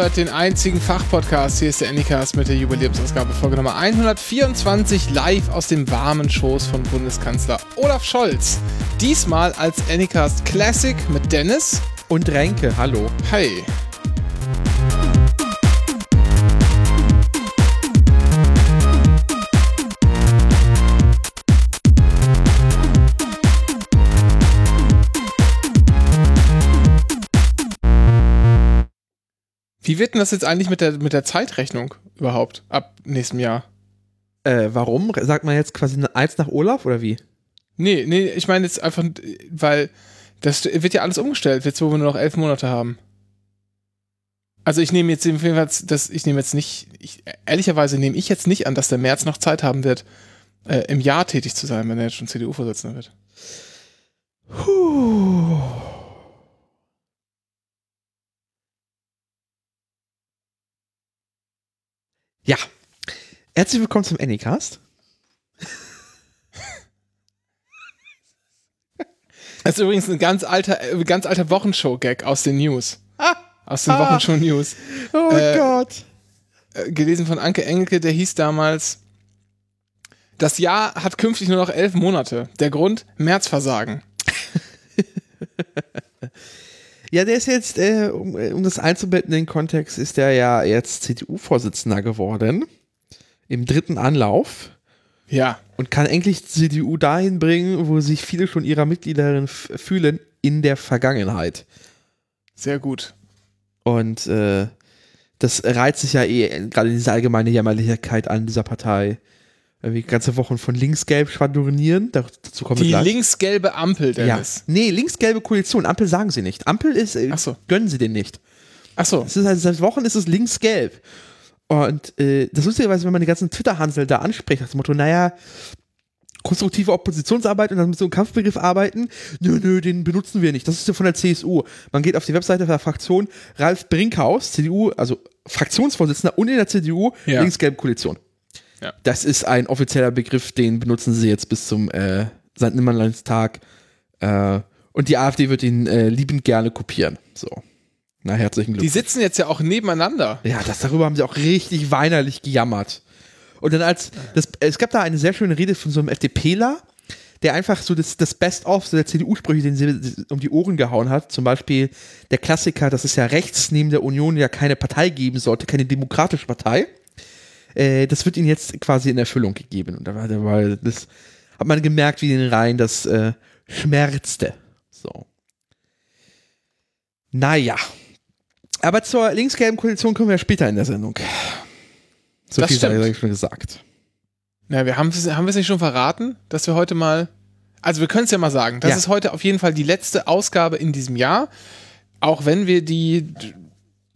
hört den einzigen Fachpodcast. Hier ist der Anycast mit der Jubiläumsausgabe Folge Nummer 124 live aus dem warmen Schoß von Bundeskanzler Olaf Scholz. Diesmal als Anycast Classic mit Dennis und Renke. Hallo. Hi. Wie wird denn das jetzt eigentlich mit der, mit der Zeitrechnung überhaupt ab nächstem Jahr? Äh, warum? Sagt man jetzt quasi eins nach Olaf oder wie? Nee, nee, ich meine jetzt einfach, weil das wird ja alles umgestellt, jetzt wo wir nur noch elf Monate haben. Also ich nehme jetzt jedenfalls, das, ich nehme jetzt nicht, ich, ehrlicherweise nehme ich jetzt nicht an, dass der März noch Zeit haben wird, äh, im Jahr tätig zu sein, wenn er jetzt schon CDU-Vorsitzender wird. Puh. Ja. Herzlich willkommen zum Anycast. Das ist übrigens ein ganz alter, äh, ganz alter Wochenshow-Gag aus den News. Ah, aus den ah, Wochenshow-News. Oh äh, Gott. Äh, gelesen von Anke Engelke, der hieß damals, das Jahr hat künftig nur noch elf Monate. Der Grund, Märzversagen. Ja, der ist jetzt, äh, um, äh, um das einzubetten in den Kontext, ist der ja jetzt CDU-Vorsitzender geworden. Im dritten Anlauf. Ja. Und kann endlich CDU dahin bringen, wo sich viele schon ihrer Mitgliederin fühlen, in der Vergangenheit. Sehr gut. Und äh, das reizt sich ja eh gerade diese allgemeine Jämmerlichkeit an dieser Partei irgendwie ganze Wochen von linksgelb schwadronieren. Dazu kommen Die linksgelbe Ampel, Dennis. Ja. Nee, linksgelbe Koalition. Ampel sagen sie nicht. Ampel ist, äh, Ach so. gönnen sie den nicht. Ach so. Es ist halt, seit Wochen ist es linksgelb. Und äh, das Lustigerweise, wenn man die ganzen Twitter-Hansel da anspricht, das Motto, naja, konstruktive Oppositionsarbeit und dann mit so einem Kampfbegriff arbeiten, nö, nö, den benutzen wir nicht. Das ist ja von der CSU. Man geht auf die Webseite der Fraktion Ralf Brinkhaus, CDU, also Fraktionsvorsitzender und in der CDU, ja. linksgelbe Koalition. Ja. Das ist ein offizieller Begriff, den benutzen sie jetzt bis zum äh, St. Nimmerleinstag. Äh, und die AfD wird ihn äh, liebend gerne kopieren. So. Na, herzlichen Glückwunsch. Die sitzen jetzt ja auch nebeneinander. Ja, das darüber haben sie auch richtig weinerlich gejammert. Und dann als, das, es gab da eine sehr schöne Rede von so einem FDPler, der einfach so das, das Best-of so der CDU-Sprüche, den sie um die Ohren gehauen hat. Zum Beispiel der Klassiker, dass es ja rechts neben der Union ja keine Partei geben sollte, keine demokratische Partei. Äh, das wird ihnen jetzt quasi in Erfüllung gegeben. Und da war, da war das hat man gemerkt, wie in den Reihen das äh, schmerzte. So. Naja. Aber zur linksgelben Koalition kommen wir später in der Sendung. So das viel sei ich schon gesagt. Ja, wir haben, haben wir es nicht schon verraten, dass wir heute mal. Also wir können es ja mal sagen. Das ja. ist heute auf jeden Fall die letzte Ausgabe in diesem Jahr. Auch wenn wir die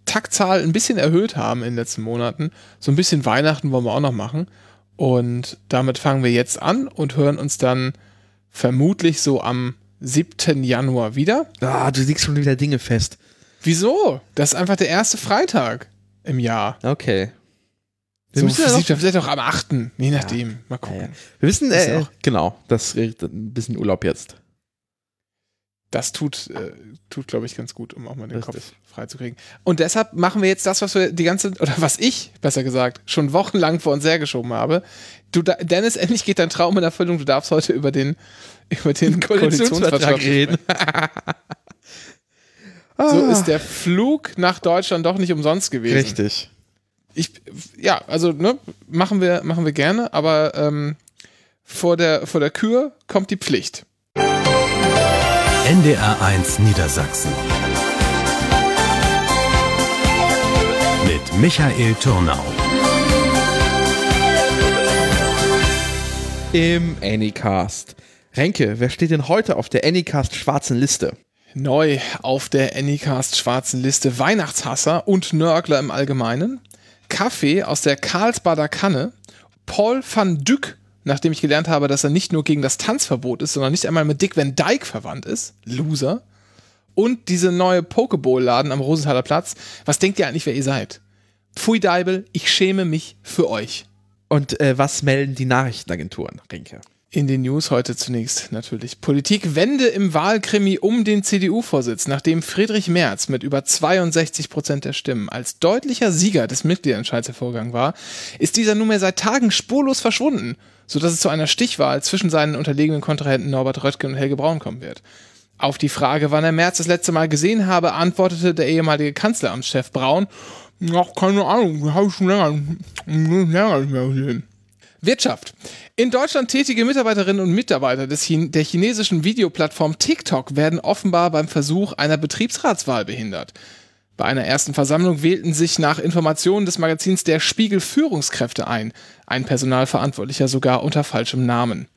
Taktzahl ein bisschen erhöht haben in den letzten Monaten. So ein bisschen Weihnachten wollen wir auch noch machen. Und damit fangen wir jetzt an und hören uns dann vermutlich so am 7. Januar wieder. Ah, du legst schon wieder Dinge fest. Wieso? Das ist einfach der erste Freitag im Jahr. Okay. Wir so, müssen ja vielleicht auch am 8. Je nachdem. Ja. Mal gucken. Ja, ja. Wir wissen, äh, genau, das ist ein bisschen Urlaub jetzt das tut, äh, tut glaube ich, ganz gut, um auch mal den Richtig. Kopf freizukriegen. Und deshalb machen wir jetzt das, was wir die ganze, oder was ich, besser gesagt, schon wochenlang vor uns hergeschoben habe. Du, Dennis, endlich geht dein Traum in Erfüllung. Du darfst heute über den, über den Koalitionsvertrag reden. so ist der Flug nach Deutschland doch nicht umsonst gewesen. Richtig. Ich, ja, also, ne, machen wir, machen wir gerne, aber ähm, vor, der, vor der Kür kommt die Pflicht. NDR1 Niedersachsen. Mit Michael Turnau. Im Anycast. Renke, wer steht denn heute auf der Anycast schwarzen Liste? Neu auf der Anycast schwarzen Liste Weihnachtshasser und Nörgler im Allgemeinen. Kaffee aus der Karlsbader Kanne. Paul van Dyck nachdem ich gelernt habe, dass er nicht nur gegen das Tanzverbot ist, sondern nicht einmal mit Dick Van Dyke verwandt ist. Loser. Und diese neue Pokeball-Laden am Rosenthaler Platz. Was denkt ihr eigentlich, wer ihr seid? Pfui Deibel, ich schäme mich für euch. Und äh, was melden die Nachrichtenagenturen, Rinke? In den News heute zunächst natürlich. Politikwende im Wahlkrimi um den CDU-Vorsitz. Nachdem Friedrich Merz mit über 62 Prozent der Stimmen als deutlicher Sieger des Mitgliederentscheids hervorgegangen war, ist dieser nunmehr seit Tagen spurlos verschwunden, sodass es zu einer Stichwahl zwischen seinen unterlegenen Kontrahenten Norbert Röttgen und Helge Braun kommen wird. Auf die Frage, wann er Merz das letzte Mal gesehen habe, antwortete der ehemalige Kanzleramtschef Braun, Ach, keine Ahnung, habe ich schon länger, länger nicht mehr gesehen. Wirtschaft. In Deutschland tätige Mitarbeiterinnen und Mitarbeiter des Chin der chinesischen Videoplattform TikTok werden offenbar beim Versuch einer Betriebsratswahl behindert. Bei einer ersten Versammlung wählten sich nach Informationen des Magazins Der Spiegel Führungskräfte ein, ein Personalverantwortlicher sogar unter falschem Namen.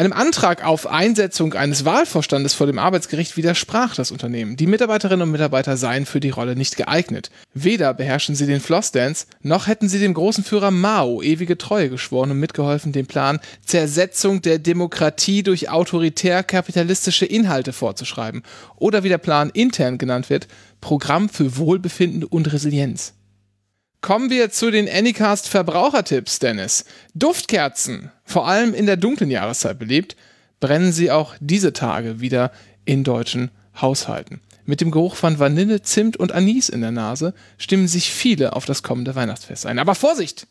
Einem Antrag auf Einsetzung eines Wahlvorstandes vor dem Arbeitsgericht widersprach das Unternehmen. Die Mitarbeiterinnen und Mitarbeiter seien für die Rolle nicht geeignet. Weder beherrschen sie den Flossdance, noch hätten sie dem großen Führer Mao ewige Treue geschworen und mitgeholfen, den Plan Zersetzung der Demokratie durch autoritär-kapitalistische Inhalte vorzuschreiben. Oder wie der Plan intern genannt wird, Programm für Wohlbefinden und Resilienz. Kommen wir zu den Anycast Verbrauchertipps, Dennis. Duftkerzen, vor allem in der dunklen Jahreszeit beliebt, brennen sie auch diese Tage wieder in deutschen Haushalten. Mit dem Geruch von Vanille, Zimt und Anis in der Nase stimmen sich viele auf das kommende Weihnachtsfest ein. Aber Vorsicht!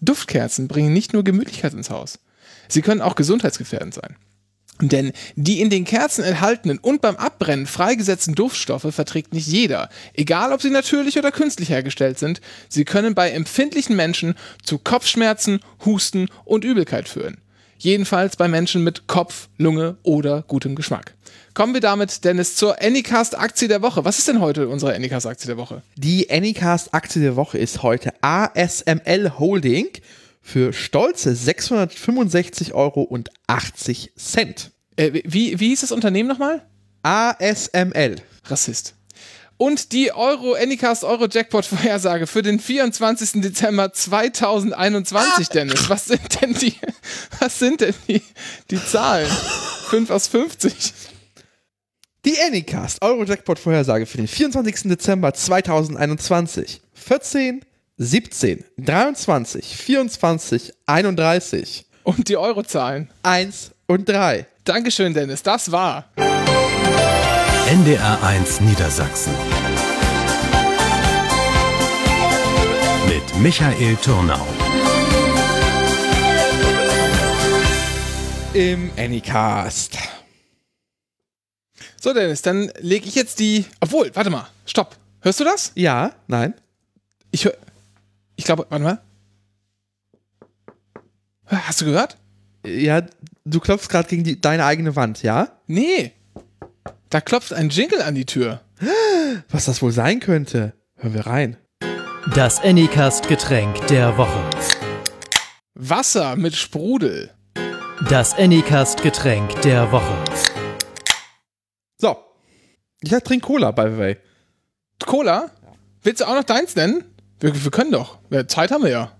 Duftkerzen bringen nicht nur Gemütlichkeit ins Haus. Sie können auch gesundheitsgefährdend sein. Denn die in den Kerzen enthaltenen und beim Abbrennen freigesetzten Duftstoffe verträgt nicht jeder, egal ob sie natürlich oder künstlich hergestellt sind. Sie können bei empfindlichen Menschen zu Kopfschmerzen, Husten und Übelkeit führen. Jedenfalls bei Menschen mit Kopf, Lunge oder gutem Geschmack. Kommen wir damit, Dennis, zur Anycast-Aktie der Woche. Was ist denn heute unsere Anycast-Aktie der Woche? Die Anycast-Aktie der Woche ist heute ASML Holding für stolze 665,80 Euro. Äh, wie, wie hieß das Unternehmen nochmal? ASML. Rassist. Und die Euro Anycast Euro Jackpot Vorhersage für den 24. Dezember 2021, ah. Dennis. Was sind denn die, was sind denn die, die Zahlen? 5 aus 50. Die Anycast Euro Jackpot Vorhersage für den 24. Dezember 2021. 14, 17, 23, 24, 31. Und die Eurozahlen? 1 und 3. Dankeschön, Dennis. Das war NDR 1 Niedersachsen. Mit Michael Turnau. Im Anycast. So, Dennis, dann lege ich jetzt die. Obwohl, warte mal, stopp. Hörst du das? Ja, nein. Ich höre. Ich glaube, warte mal. Hast du gehört? Ja, du klopfst gerade gegen die, deine eigene Wand, ja? Nee. Da klopft ein Jingle an die Tür. Was das wohl sein könnte? Hören wir rein. Das Anycast Getränk der Woche. Wasser mit Sprudel. Das Anycast Getränk der Woche. So. Ich trinke Cola, by the way. Cola? Willst du auch noch deins nennen? Wir, wir können doch. Zeit haben wir ja.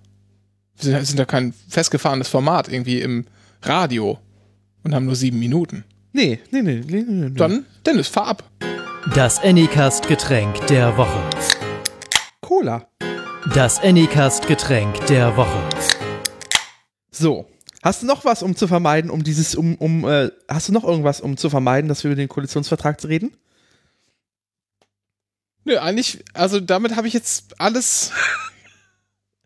Wir sind, sind ja kein festgefahrenes Format irgendwie im Radio und haben nur sieben Minuten. Nee, nee, nee, nee, nee. nee. Dann, Dennis, fahr ab. Das Anycast Getränk der Woche. Cola. Das Anycast Getränk der Woche. So. Hast du noch was, um zu vermeiden, um dieses, um, um, äh, hast du noch irgendwas, um zu vermeiden, dass wir über den Koalitionsvertrag reden? Nö, eigentlich, also damit habe ich jetzt alles.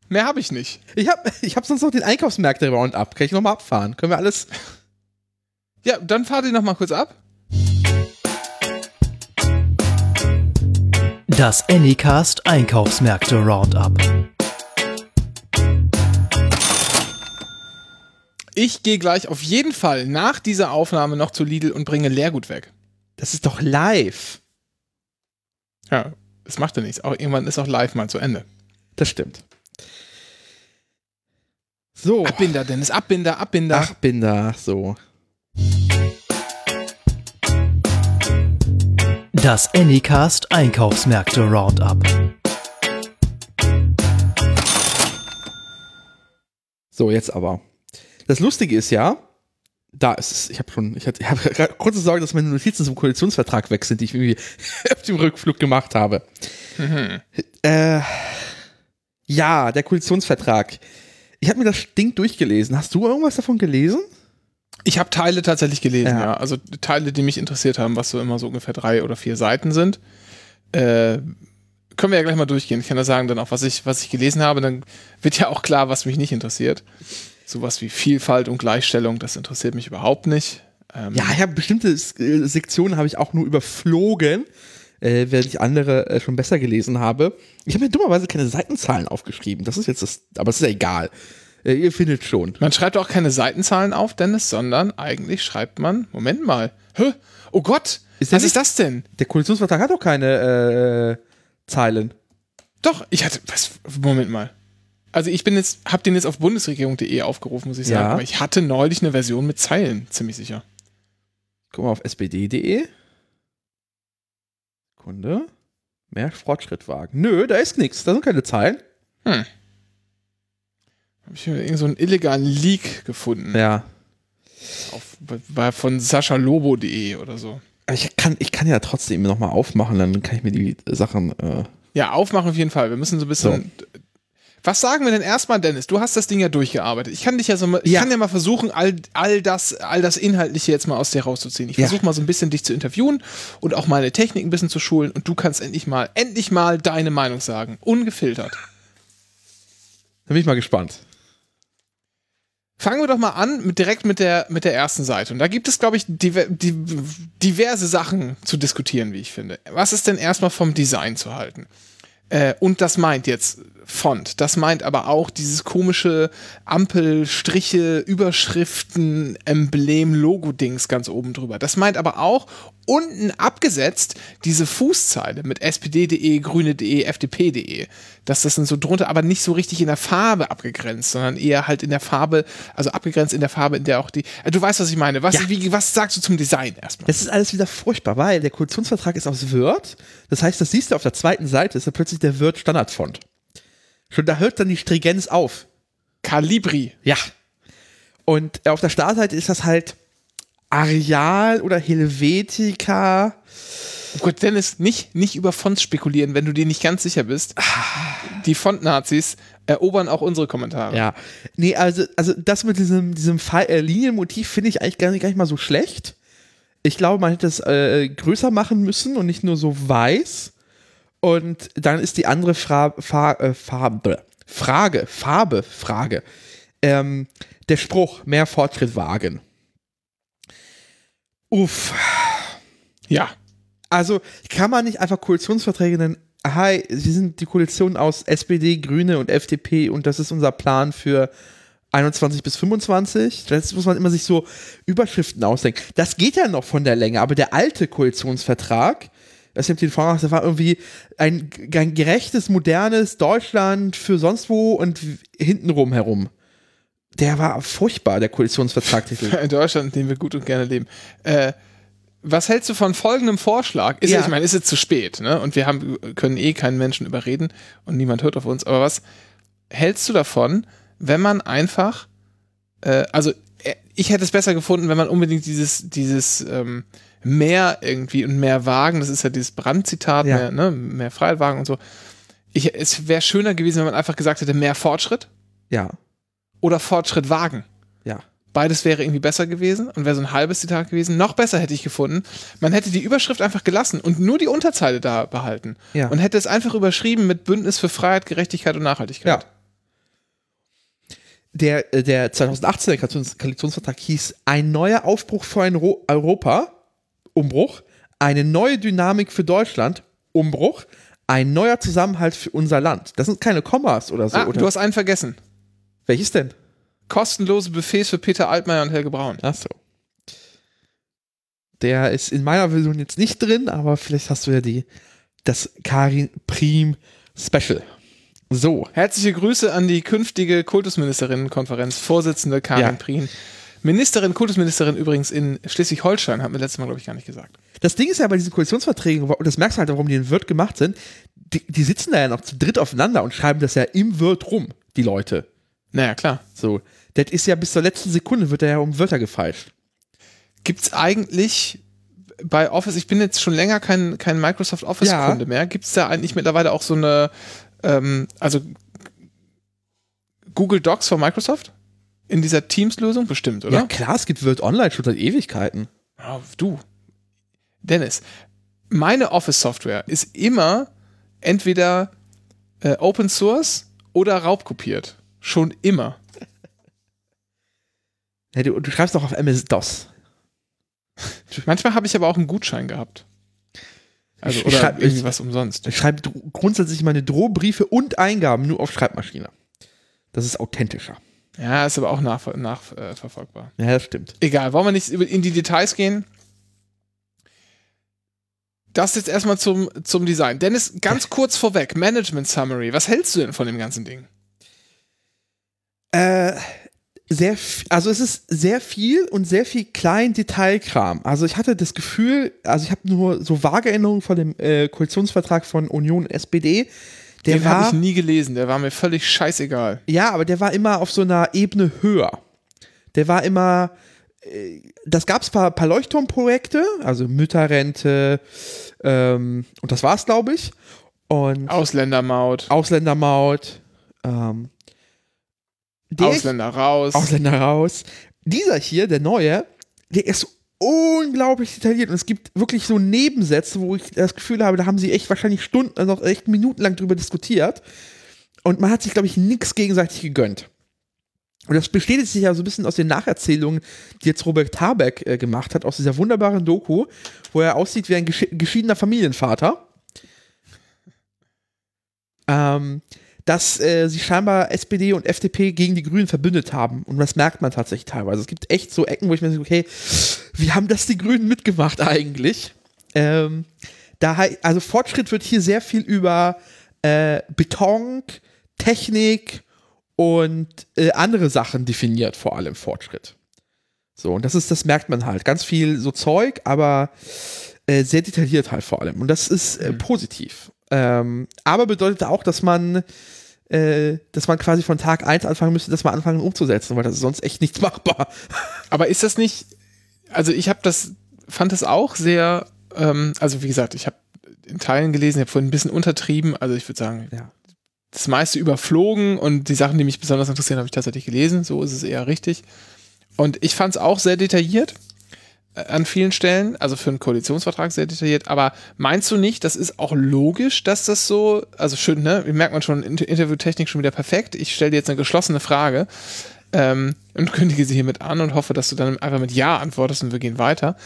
Mehr habe ich nicht. Ich habe ich hab sonst noch den Einkaufsmärkte Roundup. Kann ich nochmal abfahren? Können wir alles. Ja, dann fahr die nochmal kurz ab. Das Anycast Einkaufsmärkte Roundup. Ich gehe gleich auf jeden Fall nach dieser Aufnahme noch zu Lidl und bringe Leergut weg. Das ist doch live. Ja, das macht ja nichts. Auch irgendwann ist auch live mal zu Ende. Das stimmt. So. Abbinder, Dennis, Abbinder, Abbinder. Abbinder, so. Das Anycast Einkaufsmärkte Roundup. So, jetzt aber. Das Lustige ist ja, da ist es. Ich habe schon, ich hatte, ich hab kurze Sorge, dass meine Notizen zum Koalitionsvertrag weg sind, die ich irgendwie auf dem Rückflug gemacht habe. Mhm. Äh, ja, der Koalitionsvertrag. Ich habe mir das Ding durchgelesen. Hast du irgendwas davon gelesen? Ich habe Teile tatsächlich gelesen, Ja. ja. Also Teile, die mich interessiert haben, was so immer so ungefähr drei oder vier Seiten sind. Äh, können wir ja gleich mal durchgehen. Ich kann ja sagen dann auch, was ich, was ich gelesen habe. Dann wird ja auch klar, was mich nicht interessiert. Sowas wie Vielfalt und Gleichstellung, das interessiert mich überhaupt nicht. Ähm, Ja, ich habe bestimmte äh, Sektionen habe ich auch nur überflogen, äh, während ich andere äh, schon besser gelesen habe. Ich habe mir dummerweise keine Seitenzahlen aufgeschrieben. Das ist jetzt das, aber es ist ja egal. Äh, ihr findet schon. Man schreibt auch keine Seitenzahlen auf, Dennis, sondern eigentlich schreibt man, Moment mal, Hä? oh Gott, Ist was ist das denn? Der Koalitionsvertrag hat doch keine äh, Zeilen. Doch, ich hatte, was, Moment mal. Also ich bin jetzt, hab den jetzt auf bundesregierung.de aufgerufen, muss ich sagen, Ja. aber ich hatte neulich eine Version mit Zeilen, ziemlich sicher. Guck mal auf spd.de. Kunde. Mehr Fortschrittwagen. Nö, da ist nichts. Da sind keine Zeilen. Habe ich hier irgend so einen illegalen Leak gefunden. Ja. Auf, bei, von saschalobo.de oder so. Ich kann, ich kann ja trotzdem nochmal aufmachen, dann kann ich mir die Sachen. Äh, Ja, aufmachen auf jeden Fall. Wir müssen so ein bisschen. Was sagen wir denn erstmal, Dennis? Du hast das Ding ja durchgearbeitet. Ich kann dich ja so mal, ich Ja. kann ja mal versuchen, all, all das, all das Inhaltliche jetzt mal aus dir rauszuziehen. Ich Ja. versuche mal so ein bisschen dich zu interviewen und auch meine Technik ein bisschen zu schulen und du kannst endlich mal, endlich mal deine Meinung sagen. Ungefiltert. da bin ich mal gespannt. Fangen wir doch mal an mit, direkt mit der, mit der ersten Seite. Und da gibt es, glaube ich, diver, die, diverse Sachen zu diskutieren, wie ich finde. Was ist denn erstmal vom Design zu halten? Äh, und das meint jetzt Font. Das meint aber auch dieses komische Ampelstriche, Überschriften, Emblem, Logo-Dings ganz oben drüber. Das meint aber auch unten abgesetzt diese Fußzeile mit spd.de, grüne.de, fdp.de. Dass das dann so drunter, aber nicht so richtig in der Farbe abgegrenzt, sondern eher halt in der Farbe, also abgegrenzt in der Farbe, in der auch die. Äh, Du weißt, was ich meine. Was, Ja. wie, was sagst du zum Design erstmal? Das ist alles wieder furchtbar, weil der Koalitionsvertrag ist aus Word. Das heißt, das siehst du auf der zweiten Seite, ist dann plötzlich der Word Standardfont. Schon da hört dann die Stringenz auf. Calibri. Ja. Und auf der Startseite ist das halt Areal oder Helvetica. Oh Gott, Dennis, nicht, nicht über Fonts spekulieren, wenn du dir nicht ganz sicher bist. Die Font-Nazis erobern auch unsere Kommentare. Ja. Nee, also, also das mit diesem, diesem Pfeil- äh, Linienmotiv finde ich eigentlich gar nicht, gar nicht mal so schlecht. Ich glaube, man hätte es äh, größer machen müssen und nicht nur so weiß. Und dann ist die andere Fra Fa äh, Farbe, Frage, Farbe, Frage. Ähm, der Spruch, mehr Fortschritt wagen. Uff. Ja. Also kann man nicht einfach Koalitionsverträge nennen, hi, sie sind die Koalition aus SPD, Grüne und FDP und das ist unser Plan für 21 bis 25. Das muss man immer sich so Überschriften ausdenken. Das geht ja noch von der Länge, aber der alte Koalitionsvertrag, das nimmt den Vorrang, das war irgendwie ein, ein gerechtes, modernes Deutschland für sonst wo und hintenrum herum. Der war furchtbar, der Koalitionsvertragtitel. In Deutschland, in dem wir gut und gerne leben. Äh, was hältst du von folgendem Vorschlag? Ist, Ja. Ich meine, ist jetzt zu spät, ne? Und wir haben, können eh keinen Menschen überreden und niemand hört auf uns. Aber was hältst du davon, wenn man einfach, äh, also äh, ich hätte es besser gefunden, wenn man unbedingt dieses, dieses ähm, mehr irgendwie und mehr Wagen, das ist ja dieses Brandzitat, Ja. mehr, ne? mehr Freiheitwagen und so. Ich, es wäre schöner gewesen, wenn man einfach gesagt hätte, mehr Fortschritt Ja, oder Fortschritt wagen. ja. Beides wäre irgendwie besser gewesen und wäre so ein halbes Zitat gewesen. Noch besser hätte ich gefunden. Man hätte die Überschrift einfach gelassen und nur die Unterzeile da behalten. Ja. Und hätte es einfach überschrieben mit Bündnis für Freiheit, Gerechtigkeit und Nachhaltigkeit. Ja. Der, äh, der 2018er Koalitions- Koalitionsvertrag hieß ein neuer Aufbruch für ein Ro Europa, Umbruch, eine neue Dynamik für Deutschland, Umbruch, ein neuer Zusammenhalt für unser Land. Das sind keine Kommas oder so. Ah, oder? du hast einen vergessen. Welches denn? Kostenlose Buffets für Peter Altmaier und Helge Braun. Ach so. Der ist in meiner Version jetzt nicht drin, aber vielleicht hast du ja die, das Karin Prim Special. So. Herzliche Grüße an die künftige Kultusministerinnenkonferenz, Vorsitzende Karin Ja. Prien. Ministerin, Kultusministerin übrigens in Schleswig-Holstein, haben wir letztes Mal, glaube ich, gar nicht gesagt. Das Ding ist ja bei diesen Koalitionsverträgen, und das merkst du halt, warum die in Wirt gemacht sind, die, die sitzen da ja noch zu dritt aufeinander und schreiben das ja im Wirt rum, die Leute. Naja, klar. So. Das ist ja bis zur letzten Sekunde wird da ja um Wörter gefeilscht. Gibt es eigentlich bei Office, ich bin jetzt schon länger kein, kein Microsoft Office-Kunde Ja. mehr, gibt es da eigentlich mittlerweile auch so eine, ähm, also Google Docs von Microsoft? in dieser Teams-Lösung? Bestimmt, oder? Ja, klar, es gibt Word Online schon seit Ewigkeiten. Oh, du. Dennis, meine Office-Software ist immer entweder äh, Open Source oder raubkopiert. Schon immer. Ja, du, du schreibst doch auf MS-DOS. Manchmal habe ich aber auch einen Gutschein gehabt. Also, Ich oder schreib- irgendwie ich- was umsonst. Ich schreibe grundsätzlich meine Drohbriefe und Eingaben nur auf Schreibmaschine. Das ist authentischer. Ja, ist aber auch nachverfolgbar. Nach, äh. Ja, das stimmt. Egal, wollen wir nicht in die Details gehen? Das jetzt erstmal zum, zum Design. Dennis, ganz kurz vorweg, Management Summary. Was hältst du denn von dem ganzen Ding? Äh, sehr, also es ist sehr viel und sehr viel klein Detailkram. Also ich hatte das Gefühl, also ich habe nur so vage Erinnerungen von dem äh, Koalitionsvertrag von Union und SPD. Der den habe war, ich nie gelesen, der war mir völlig scheißegal. ja, aber der war immer auf so einer Ebene höher. Der war immer, äh, das gab es paar, paar Leuchtturmprojekte, also Mütterrente ähm, und das war's, glaube ich. Und Ausländermaut, Ausländermaut, ähm, der- Ausländer raus. Ausländer raus. Dieser hier, der neue, der ist unglaublich detailliert und es gibt wirklich so Nebensätze, wo ich das Gefühl habe, da haben sie echt wahrscheinlich Stunden, also echt minutenlang drüber diskutiert und man hat sich, glaube ich, nichts gegenseitig gegönnt. Und das bestätigt sich ja so ein bisschen aus den Nacherzählungen, die jetzt Robert Habeck äh, gemacht hat, aus dieser wunderbaren Doku, wo er aussieht wie ein geschi geschiedener Familienvater. Ähm, dass äh, sie scheinbar SPD und FDP gegen die Grünen verbündet haben. Und das merkt man tatsächlich teilweise. Es gibt echt so Ecken, wo ich mir so, okay, wie haben das die Grünen mitgemacht eigentlich? Ähm, da, also Fortschritt wird hier sehr viel über äh, Beton, Technik und äh, andere Sachen definiert, vor allem Fortschritt. So, und das ist, das merkt man halt. Ganz viel so Zeug, aber äh, sehr detailliert halt vor allem. Und das ist äh, positiv. Ähm, aber bedeutet auch, dass man, äh, dass man quasi von Tag 1 anfangen müsste, das mal anfangen umzusetzen, weil das ist sonst echt nichts machbar. Aber ist das nicht, also ich habe das, fand das auch sehr, ähm, also wie gesagt, ich habe in Teilen gelesen, ich habe vorhin ein bisschen untertrieben, also ich würde sagen, Ja. das meiste überflogen und die Sachen, die mich besonders interessieren, habe ich tatsächlich gelesen, so ist es eher richtig. Und ich fand es auch sehr detailliert an vielen Stellen, also für einen Koalitionsvertrag sehr detailliert, aber meinst du nicht, das ist auch logisch, dass das so, also schön, ne, merkt man schon, Inter Interviewtechnik schon wieder perfekt, ich stelle dir jetzt eine geschlossene Frage ähm, und kündige sie hiermit an und hoffe, dass du dann einfach mit Ja antwortest und wir gehen weiter.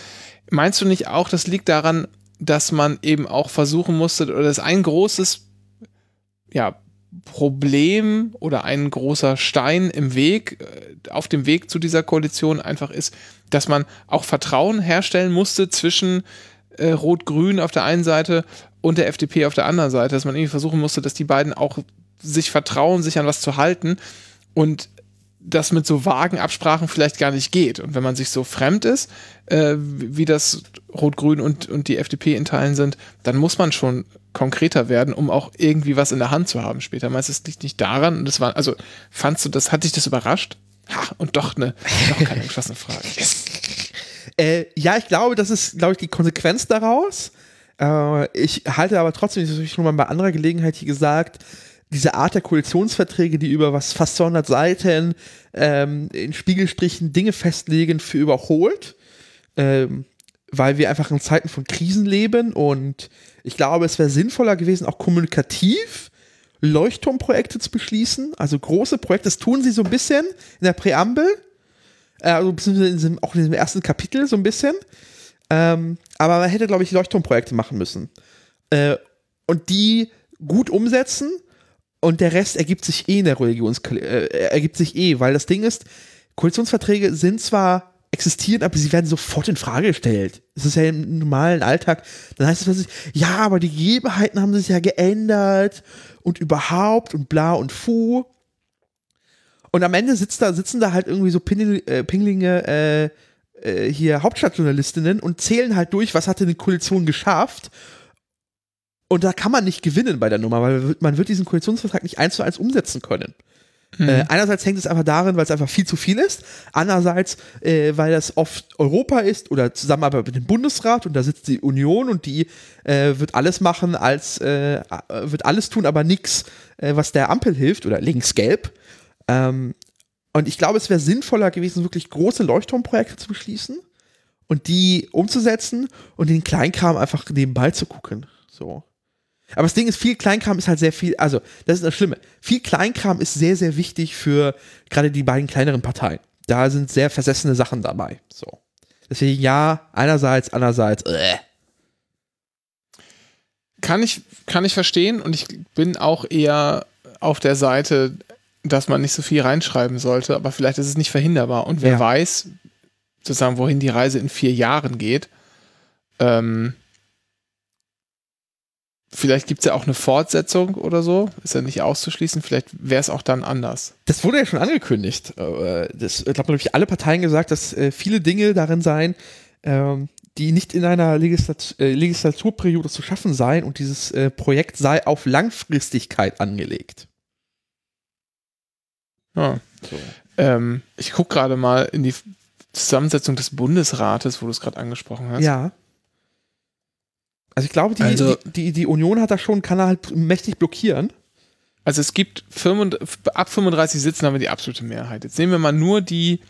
Meinst du nicht auch, das liegt daran, dass man eben auch versuchen musste, oder das ist ein großes, ja, Problem oder ein großer Stein im Weg, äh, auf dem Weg zu dieser Koalition einfach ist, dass man auch Vertrauen herstellen musste zwischen äh, Rot-Grün auf der einen Seite und der FDP auf der anderen Seite, dass man irgendwie versuchen musste, dass die beiden auch sich vertrauen, sich an was zu halten und das mit so vagen Absprachen vielleicht gar nicht geht. Und wenn man sich so fremd ist, äh, wie das Rot-Grün und, und die FDP in Teilen sind, dann muss man schon konkreter werden, um auch irgendwie was in der Hand zu haben später. Meinst du, es liegt nicht daran? Das war, also, fandst du das, hat dich das überrascht? Ha, und doch eine, doch keine geschlossene Frage. Yes. Äh, ja, ich glaube, das ist, glaube ich, die Konsequenz daraus. Äh, ich halte aber trotzdem, das habe ich schon mal bei anderer Gelegenheit hier gesagt, diese Art der Koalitionsverträge, die über was fast 200 Seiten ähm, in Spiegelstrichen Dinge festlegen, für überholt. Ähm, weil wir einfach in Zeiten von Krisen leben und ich glaube, es wäre sinnvoller gewesen, auch kommunikativ Leuchtturmprojekte zu beschließen, also große Projekte, das tun sie so ein bisschen in der Präambel, äh, also auch in diesem ersten Kapitel so ein bisschen, ähm, aber man hätte, glaube ich, Leuchtturmprojekte machen müssen. Äh, und die gut umsetzen. Und der Rest ergibt sich eh in der Religions äh, ergibt sich eh, weil das Ding ist, Koalitionsverträge sind zwar existieren, aber sie werden sofort in Frage gestellt. Es ist ja im normalen Alltag. Dann heißt es plötzlich, ja, aber die Gegebenheiten haben sich ja geändert und überhaupt und bla und fu. Und am Ende sitzt da, sitzen da halt irgendwie so Pinglinge, äh, Pinglinge äh, äh, hier Hauptstadtjournalistinnen und zählen halt durch, was hat denn die Koalition geschafft. Und da kann man nicht gewinnen bei der Nummer, weil man wird diesen Koalitionsvertrag nicht eins zu eins umsetzen können. Äh, einerseits hängt es einfach darin, weil es einfach viel zu viel ist. Andererseits, äh, weil das oft Europa ist oder Zusammenarbeit mit dem Bundesrat und da sitzt die Union und die äh, wird alles machen als, äh, wird alles tun, aber nichts, äh, was der Ampel hilft oder links-gelb. Ähm, Und ich glaube, es wäre sinnvoller gewesen, wirklich große Leuchtturmprojekte zu beschließen und die umzusetzen und den Kleinkram einfach nebenbei zu gucken. So. Aber das Ding ist, viel Kleinkram ist halt sehr viel, also das ist das Schlimme. Viel Kleinkram ist sehr, sehr wichtig für gerade die beiden kleineren Parteien. Da sind sehr versessene Sachen dabei. So. Deswegen ja, einerseits, andererseits, äh. Kann ich, kann ich verstehen und ich bin auch eher auf der Seite, dass man nicht so viel reinschreiben sollte, aber vielleicht ist es nicht verhinderbar. Und wer Ja. weiß, sozusagen, wohin die Reise in vier Jahren geht. Ähm, vielleicht gibt es ja auch eine Fortsetzung oder so, ist ja nicht auszuschließen, vielleicht wäre es auch dann anders. Das wurde ja schon angekündigt. Äh, Das, ich glaube, glaube ich, alle Parteien gesagt, dass äh, viele Dinge darin seien, ähm, die nicht in einer Legislat äh, Legislaturperiode zu schaffen seien und dieses äh, Projekt sei auf Langfristigkeit angelegt. Ja. Ähm, ich gucke gerade mal in die Zusammensetzung des Bundesrates, wo du es gerade angesprochen hast. Ja. Also ich glaube, die, Also- die, die, die Union hat da schon, kann er halt mächtig blockieren. Also es gibt 35, ab 35 Sitzen haben wir die absolute Mehrheit. Jetzt nehmen wir mal nur die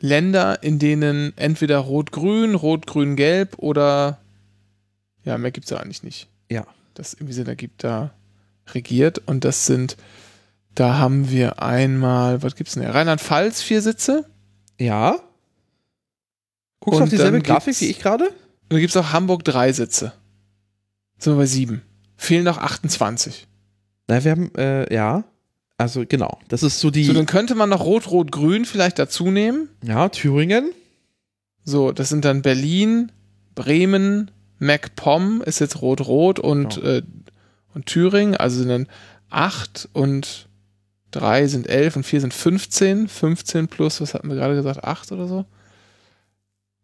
Länder, in denen entweder Rot-Grün, Rot-Grün-Gelb oder ja, mehr gibt es ja eigentlich nicht. Ja. Das irgendwie Sinn ergibt, da regiert. Und das sind, da haben wir einmal, was gibt's denn? da? Rheinland-Pfalz vier Sitze. Ja. Guckst du auf dieselbe Grafik wie ich gerade? Dann gibt es auch Hamburg drei Sitze. Sind wir bei sieben. Fehlen noch 28. Nein, wir haben, äh, ja. Also genau. Das ist so die, So, dann könnte man noch Rot-Rot-Grün vielleicht dazu nehmen. ja, Thüringen. So, das sind dann Berlin, Bremen, MacPom ist jetzt Rot-Rot und, Genau. äh, und Thüringen, also sind dann 8 und 3 sind 11 und 4 sind 15. 15 plus, was hatten wir gerade gesagt, 8 oder so?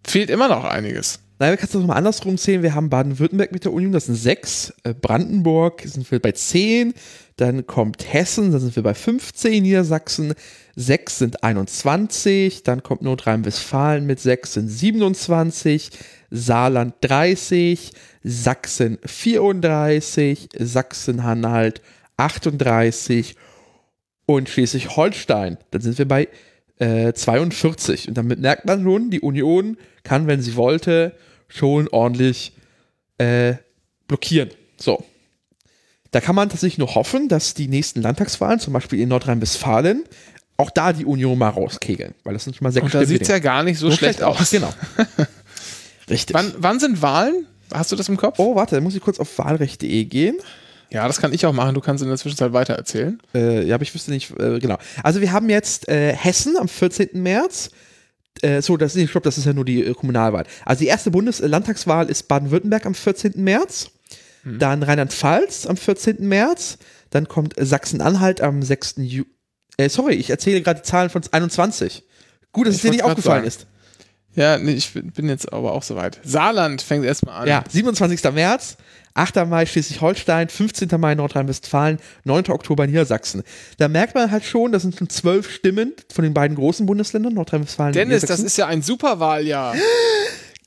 Fehlt immer noch einiges. Nein, wir kannst es nochmal andersrum zählen. Wir haben Baden-Württemberg mit der Union, das sind sechs. Äh, Brandenburg sind wir bei zehn. Dann kommt Hessen, da sind wir bei 15. Niedersachsen, sechs sind 21. Dann kommt Nordrhein-Westfalen mit sechs sind 27. Saarland 30. Sachsen 34. Sachsen-Anhalt 38. Und Schleswig-Holstein, dann sind wir bei äh, 42. Und damit merkt man schon, die Union kann, wenn sie wollte, schon ordentlich äh, blockieren. So. Da kann man tatsächlich nur hoffen, dass die nächsten Landtagswahlen, zum Beispiel in Nordrhein-Westfalen, auch da die Union mal rauskegeln, weil das sind schon mal sechs Und da sieht es ja gar nicht so, schlecht, aus. Genau. Richtig. Wann, wann sind Wahlen? Hast du das im Kopf? oh, warte, da muss ich kurz auf wahlrecht.de gehen. Ja, das kann ich auch machen. Du kannst in der Zwischenzeit weiter erzählen. Äh, ja, aber ich wüsste nicht, äh, genau. Also wir haben jetzt äh, Hessen am 14. März. Äh, so, das ich glaube, das ist ja nur die äh, Kommunalwahl. Also die erste Bundeslandtagswahl ist Baden-Württemberg am 14. März. Dann Rheinland-Pfalz am 14. März. Dann kommt äh, Sachsen-Anhalt am 6. Ju äh, sorry, ich erzähle gerade die Zahlen von 21. Gut, dass Ich es dir nicht aufgefallen sagen. ist. Ja, nee, ich bin bin jetzt aber auch soweit. Saarland fängt erstmal an. Ja, 27. März, 8. Mai Schleswig-Holstein, 15. Mai Nordrhein-Westfalen, 9. Oktober Niedersachsen. Da merkt man halt schon, das sind schon zwölf Stimmen von den beiden großen Bundesländern, Nordrhein-Westfalen und Dennis, das Niedersachsen. ist ja ein Superwahljahr.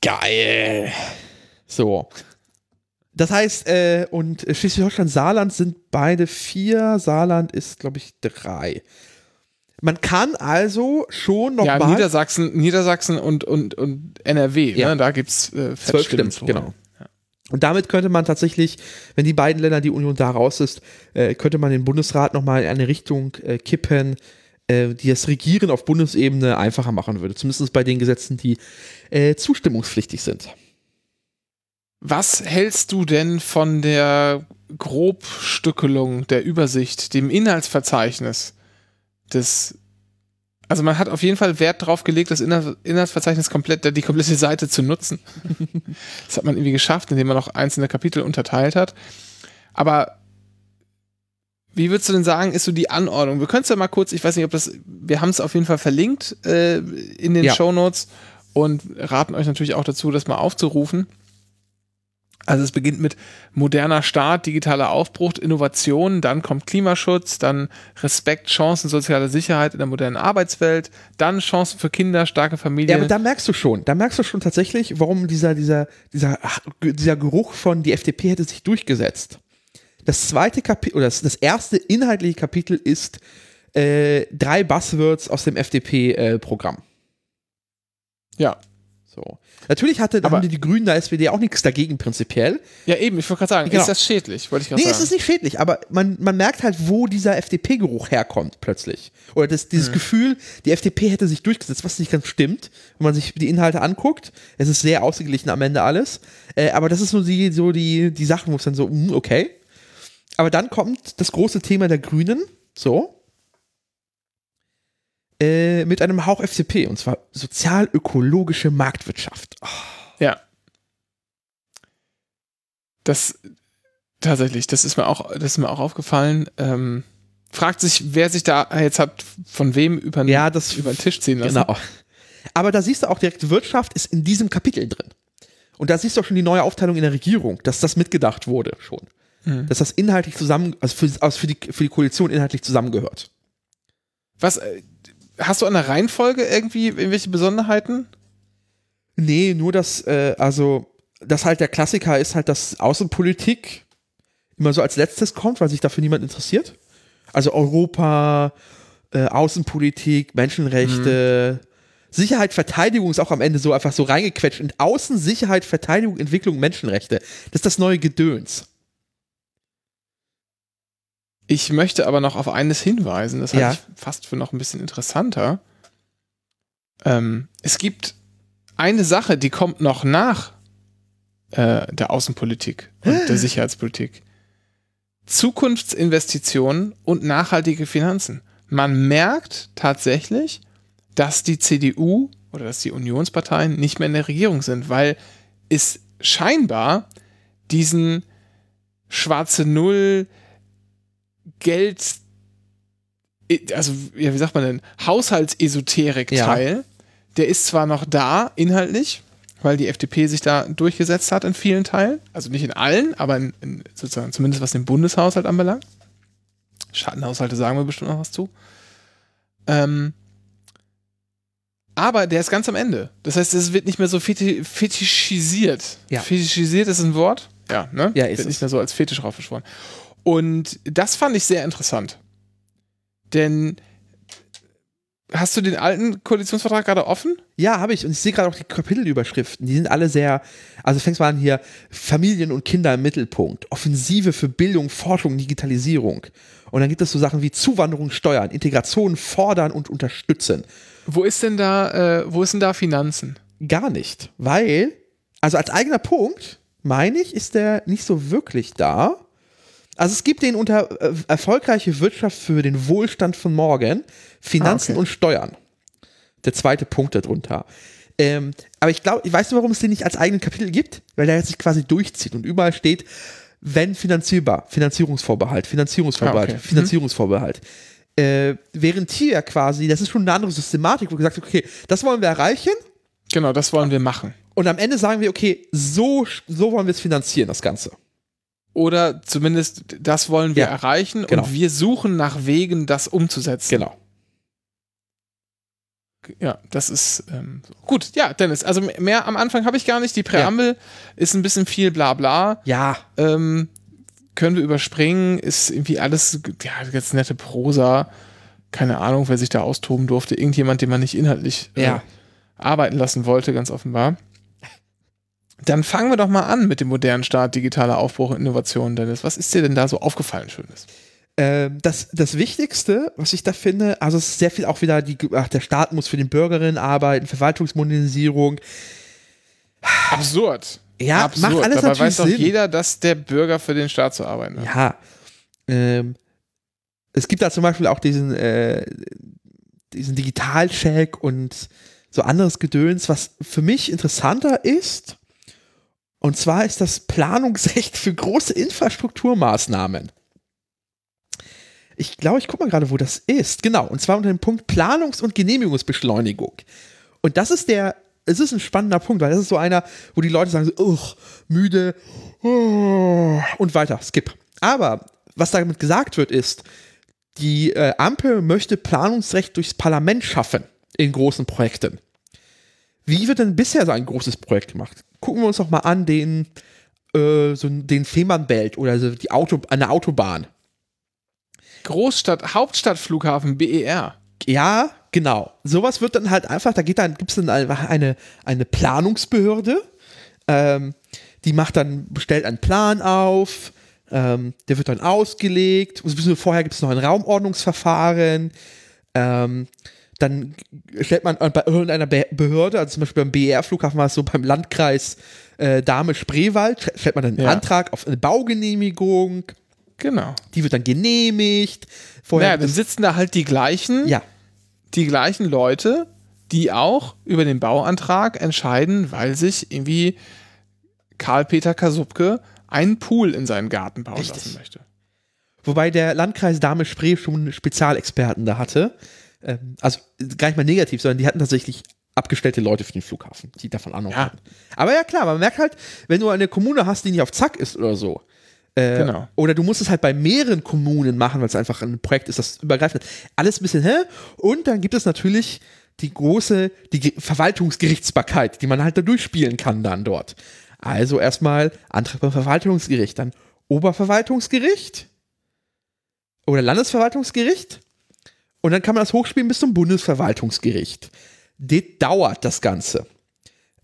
geil. So. Das heißt, äh, und Schleswig-Holstein, Saarland sind beide vier, Saarland ist, glaube ich, drei. Man kann also schon noch Ja, mal Niedersachsen, Niedersachsen und, und, und NRW, Ja. ne? da gibt es äh, Stimmen, genau. Und damit könnte man tatsächlich, wenn die beiden Länder, die Union da raus ist, äh, könnte man den Bundesrat nochmal in eine Richtung äh, kippen, äh, die das Regieren auf Bundesebene einfacher machen würde. Zumindest bei den Gesetzen, die äh, zustimmungspflichtig sind. Was hältst du denn von der Grobstückelung der Übersicht, dem Inhaltsverzeichnis des also man hat auf jeden Fall Wert drauf gelegt, das Inhalt- Inhaltsverzeichnis komplett, die komplette Seite zu nutzen. das hat man irgendwie geschafft, indem man noch einzelne Kapitel unterteilt hat. Aber wie würdest du denn sagen, ist so die Anordnung? Wir können es ja mal kurz, ich weiß nicht, ob das, wir haben es auf jeden Fall verlinkt äh, in den Ja. Shownotes und raten euch natürlich auch dazu, das mal aufzurufen. Also es beginnt mit moderner Staat, digitaler Aufbruch, Innovation, dann kommt Klimaschutz, dann Respekt, Chancen, soziale Sicherheit in der modernen Arbeitswelt, dann Chancen für Kinder, starke Ja, Familien. aber da merkst du schon, da merkst du schon tatsächlich, warum dieser, dieser, dieser, dieser Geruch von die FDP hätte sich durchgesetzt. Das zweite Kapitel, oder das, das erste inhaltliche Kapitel ist äh, drei Buzzwords aus dem FDP-Programm. Ja. So. Natürlich hatte Aber- haben die, die Grünen der SPD auch nichts dagegen prinzipiell. Ja, eben, ich wollte gerade sagen, Genau. ist das schädlich, wollte ich Nee, sagen. es ist nicht schädlich, aber man, man merkt halt, wo dieser FDP-Geruch herkommt plötzlich. Oder das, dieses Gefühl, die FDP hätte sich durchgesetzt, was nicht ganz stimmt, wenn man sich die Inhalte anguckt. Es ist sehr ausgeglichen am Ende alles. Äh, aber das ist so die, so die, die Sachen, wo es dann so, hm, okay. Aber dann kommt das große Thema der Grünen, so. Äh, mit einem Hauch FDP, und zwar sozial-ökologische Marktwirtschaft. Oh, Ja. Das tatsächlich, das ist mir auch, das ist mir auch aufgefallen. Ähm, fragt sich, wer sich da jetzt hat von wem über, den- Ja, das- über den Tisch ziehen lassen. Genau. Aber da siehst du auch direkt, Wirtschaft ist in diesem Kapitel drin. Und da siehst du auch schon die neue Aufteilung in der Regierung, dass das mitgedacht wurde schon. Dass das inhaltlich zusammen, also für, also für, die, für die Koalition inhaltlich zusammengehört. Was, äh, hast du an der Reihenfolge irgendwie irgendwelche Besonderheiten? Nee, nur dass, äh, also, dass halt der Klassiker ist halt, dass Außenpolitik immer so als letztes kommt, weil sich dafür niemand interessiert. Also Europa, äh, Außenpolitik, Menschenrechte, Sicherheit, Verteidigung ist auch am Ende so einfach so reingequetscht. Und Außen, Sicherheit, Verteidigung, Entwicklung, Menschenrechte. Das ist das neue Gedöns. Ich möchte aber noch auf eines hinweisen, das Ja. halte ich fast für noch ein bisschen interessanter. Ähm, es gibt eine Sache, die kommt noch nach äh, der Außenpolitik und der Sicherheitspolitik. Zukunftsinvestitionen und nachhaltige Finanzen. Man merkt tatsächlich, dass die CDU oder dass die Unionsparteien nicht mehr in der Regierung sind, weil es scheinbar diesen schwarze Null Geld, also ja, wie sagt man denn, Haushaltsesoterik-Teil, der ist zwar noch da, inhaltlich, weil die FDP sich da durchgesetzt hat in vielen Teilen, also nicht in allen, aber in, in sozusagen zumindest was den Bundeshaushalt anbelangt. Schattenhaushalte sagen wir bestimmt noch was zu. Ähm, aber der ist ganz am Ende. Das heißt, es wird nicht mehr so feti fetischisiert. Ja. Fetischisiert ist ein Wort? Ja, ne? Ja, ist wird nicht mehr so als Fetisch raufbeschworen. Und das fand ich sehr interessant. Denn hast du den alten Koalitionsvertrag gerade offen? Ja, habe ich. Und ich sehe gerade auch die Kapitelüberschriften. Die sind alle sehr, also fängst mal an hier, Familien und Kinder im Mittelpunkt, Offensive für Bildung, Forschung, Digitalisierung. Und dann gibt es so Sachen wie Zuwanderung steuern, Integration fordern und unterstützen. Wo ist denn da, äh, wo ist denn da Finanzen? Gar nicht, weil, also als eigener Punkt, meine ich, ist der nicht so wirklich da. Also es gibt den unter äh, erfolgreiche Wirtschaft für den Wohlstand von morgen, Finanzen Ah, okay. und Steuern. Der zweite Punkt darunter. Ähm, aber ich glaube, ich weiß nicht, warum es den nicht als eigenen Kapitel gibt, weil der sich quasi durchzieht und überall steht, wenn finanzierbar, Finanzierungsvorbehalt, Finanzierungsvorbehalt, Ah, okay. Mhm. Finanzierungsvorbehalt. Äh, während hier quasi, das ist schon eine andere Systematik, wo gesagt wird, okay, das wollen wir erreichen, Genau, das wollen wir machen. und am Ende sagen wir, okay, so, so wollen wir es finanzieren, das Ganze. Oder zumindest das wollen wir Ja, erreichen genau. und wir suchen nach Wegen, das umzusetzen. Genau. Ja, das ist ähm, so. gut. Ja, Dennis, also mehr am Anfang habe ich gar nicht. Die Präambel ist ein bisschen viel Blabla. Ja, Ähm, können wir überspringen. Ist irgendwie alles, ja, ganz nette Prosa. Keine Ahnung, wer sich da austoben durfte. Irgendjemand, den man nicht inhaltlich äh, Ja. arbeiten lassen wollte, ganz offenbar. Dann fangen wir doch mal an mit dem modernen Staat, digitaler Aufbruch und Innovation, Dennis. Was ist dir denn da so aufgefallen, Schönes? ähm, das, das Wichtigste, was ich da finde, also es ist sehr viel auch wieder, die, ach, der Staat muss für den Bürgerinnen arbeiten, Verwaltungsmodernisierung. Absurd. Ja, Absurd. macht alles Dabei natürlich weiß doch Sinn. jeder, dass der Bürger für den Staat zu arbeiten hat. Ja. Ähm, es gibt da zum Beispiel auch diesen, äh, diesen Digitalcheck und so anderes Gedöns, was für mich interessanter ist. Und zwar ist das Planungsrecht für große Infrastrukturmaßnahmen. Ich glaube, ich gucke mal gerade, wo das ist. Genau, und zwar unter dem Punkt Planungs- und Genehmigungsbeschleunigung. Und das ist der, es ist ein spannender Punkt, weil das ist so einer, wo die Leute sagen so, "Ugh, müde oh", und weiter, skip. Aber was damit gesagt wird, ist, die äh, Ampel möchte Planungsrecht durchs Parlament schaffen in großen Projekten. Wie wird denn bisher so ein großes Projekt gemacht? Gucken wir uns doch mal an den, äh, so den Fehmarnbelt oder so die Auto, eine Autobahn. Großstadt, Hauptstadtflughafen BER. Ja, genau. Sowas wird dann halt einfach, da geht dann, gibt es dann eine, eine Planungsbehörde, ähm, die macht dann, stellt einen Plan auf, ähm, der wird dann ausgelegt, vorher gibt es noch ein Raumordnungsverfahren, ähm, dann stellt man bei irgendeiner Behörde, also zum Beispiel beim BER-Flughafen war es so, beim Landkreis äh, Dahme-Spreewald, stellt man dann einen ja. Antrag auf eine Baugenehmigung. Genau. Die wird dann genehmigt. Vorher naja, dann sitzen da halt die gleichen, ja. die gleichen Leute, die auch über den Bauantrag entscheiden, weil sich irgendwie Karl-Peter Kasubke einen Pool in seinen Garten bauen Richtig. lassen möchte. Wobei der Landkreis Dahme-Spree schon Spezialexperten da hatte. Ähm, also gar nicht mal negativ, sondern die hatten tatsächlich abgestellte Leute für den Flughafen, die davon Ahnung ja. hatten. Aber ja klar, man merkt halt, wenn du eine Kommune hast, die nicht auf Zack ist oder so, äh, genau. Oder du musst es halt bei mehreren Kommunen machen, weil es einfach ein Projekt ist, das übergreifend Alles ein bisschen, hä? Und dann gibt es natürlich die große, die Verwaltungsgerichtsbarkeit, die man halt da durchspielen kann dann dort. Also erstmal Antrag beim Verwaltungsgericht, dann Oberverwaltungsgericht oder Landesverwaltungsgericht und dann kann man das hochspielen bis zum Bundesverwaltungsgericht. Das dauert das Ganze.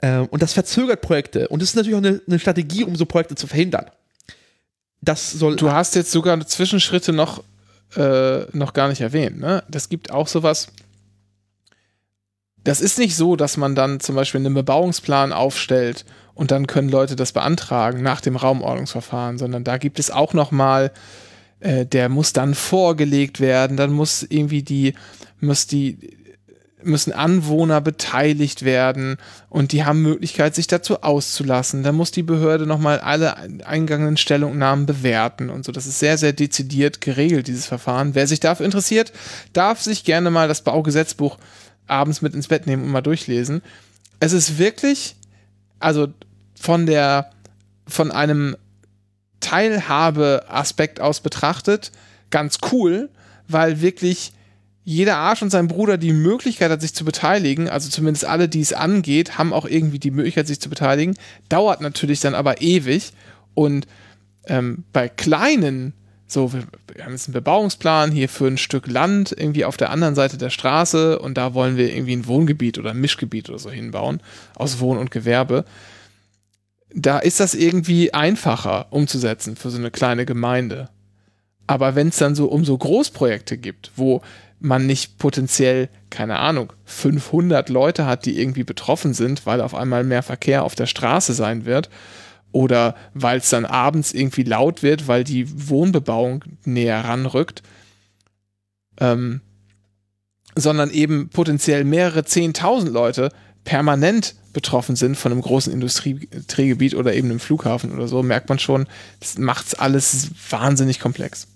Ähm, und das verzögert Projekte. Und es ist natürlich auch eine, eine Strategie, um so Projekte zu verhindern. Das soll. Du hast jetzt sogar Zwischenschritte noch, äh, noch gar nicht erwähnt. Ne? Das gibt auch sowas. Das ist nicht so, dass man dann zum Beispiel einen Bebauungsplan aufstellt und dann können Leute das beantragen nach dem Raumordnungsverfahren, sondern da gibt es auch noch mal, äh, der muss dann vorgelegt werden, dann muss irgendwie die, muss die, müssen Anwohner beteiligt werden und die haben Möglichkeit, sich dazu auszulassen. Da muss die Behörde nochmal alle eingegangenen Stellungnahmen bewerten und so. Das ist sehr, sehr dezidiert geregelt, dieses Verfahren. Wer sich dafür interessiert, darf sich gerne mal das Baugesetzbuch abends mit ins Bett nehmen und mal durchlesen. Es ist wirklich, also von der, von einem Teilhabeaspekt aus betrachtet, ganz cool, weil wirklich jeder Arsch und sein Bruder die Möglichkeit hat, sich zu beteiligen, also zumindest alle, die es angeht, haben auch irgendwie die Möglichkeit, sich zu beteiligen, dauert natürlich dann aber ewig und ähm, bei kleinen, so, wir, haben jetzt einen Bebauungsplan hier für ein Stück Land irgendwie auf der anderen Seite der Straße und da wollen wir irgendwie ein Wohngebiet oder ein Mischgebiet oder so hinbauen, aus Wohn- und Gewerbe. Da ist das irgendwie einfacher umzusetzen für so eine kleine Gemeinde. Aber wenn es dann so um so Großprojekte gibt, wo man nicht potenziell, keine Ahnung, 500 Leute hat, die irgendwie betroffen sind, weil auf einmal mehr Verkehr auf der Straße sein wird oder weil es dann abends irgendwie laut wird, weil die Wohnbebauung näher ranrückt, ähm, sondern eben potenziell mehrere 10.000 Leute permanent betroffen sind von einem großen Industriegebiet oder eben einem Flughafen oder so, merkt man schon, das macht es alles wahnsinnig komplex.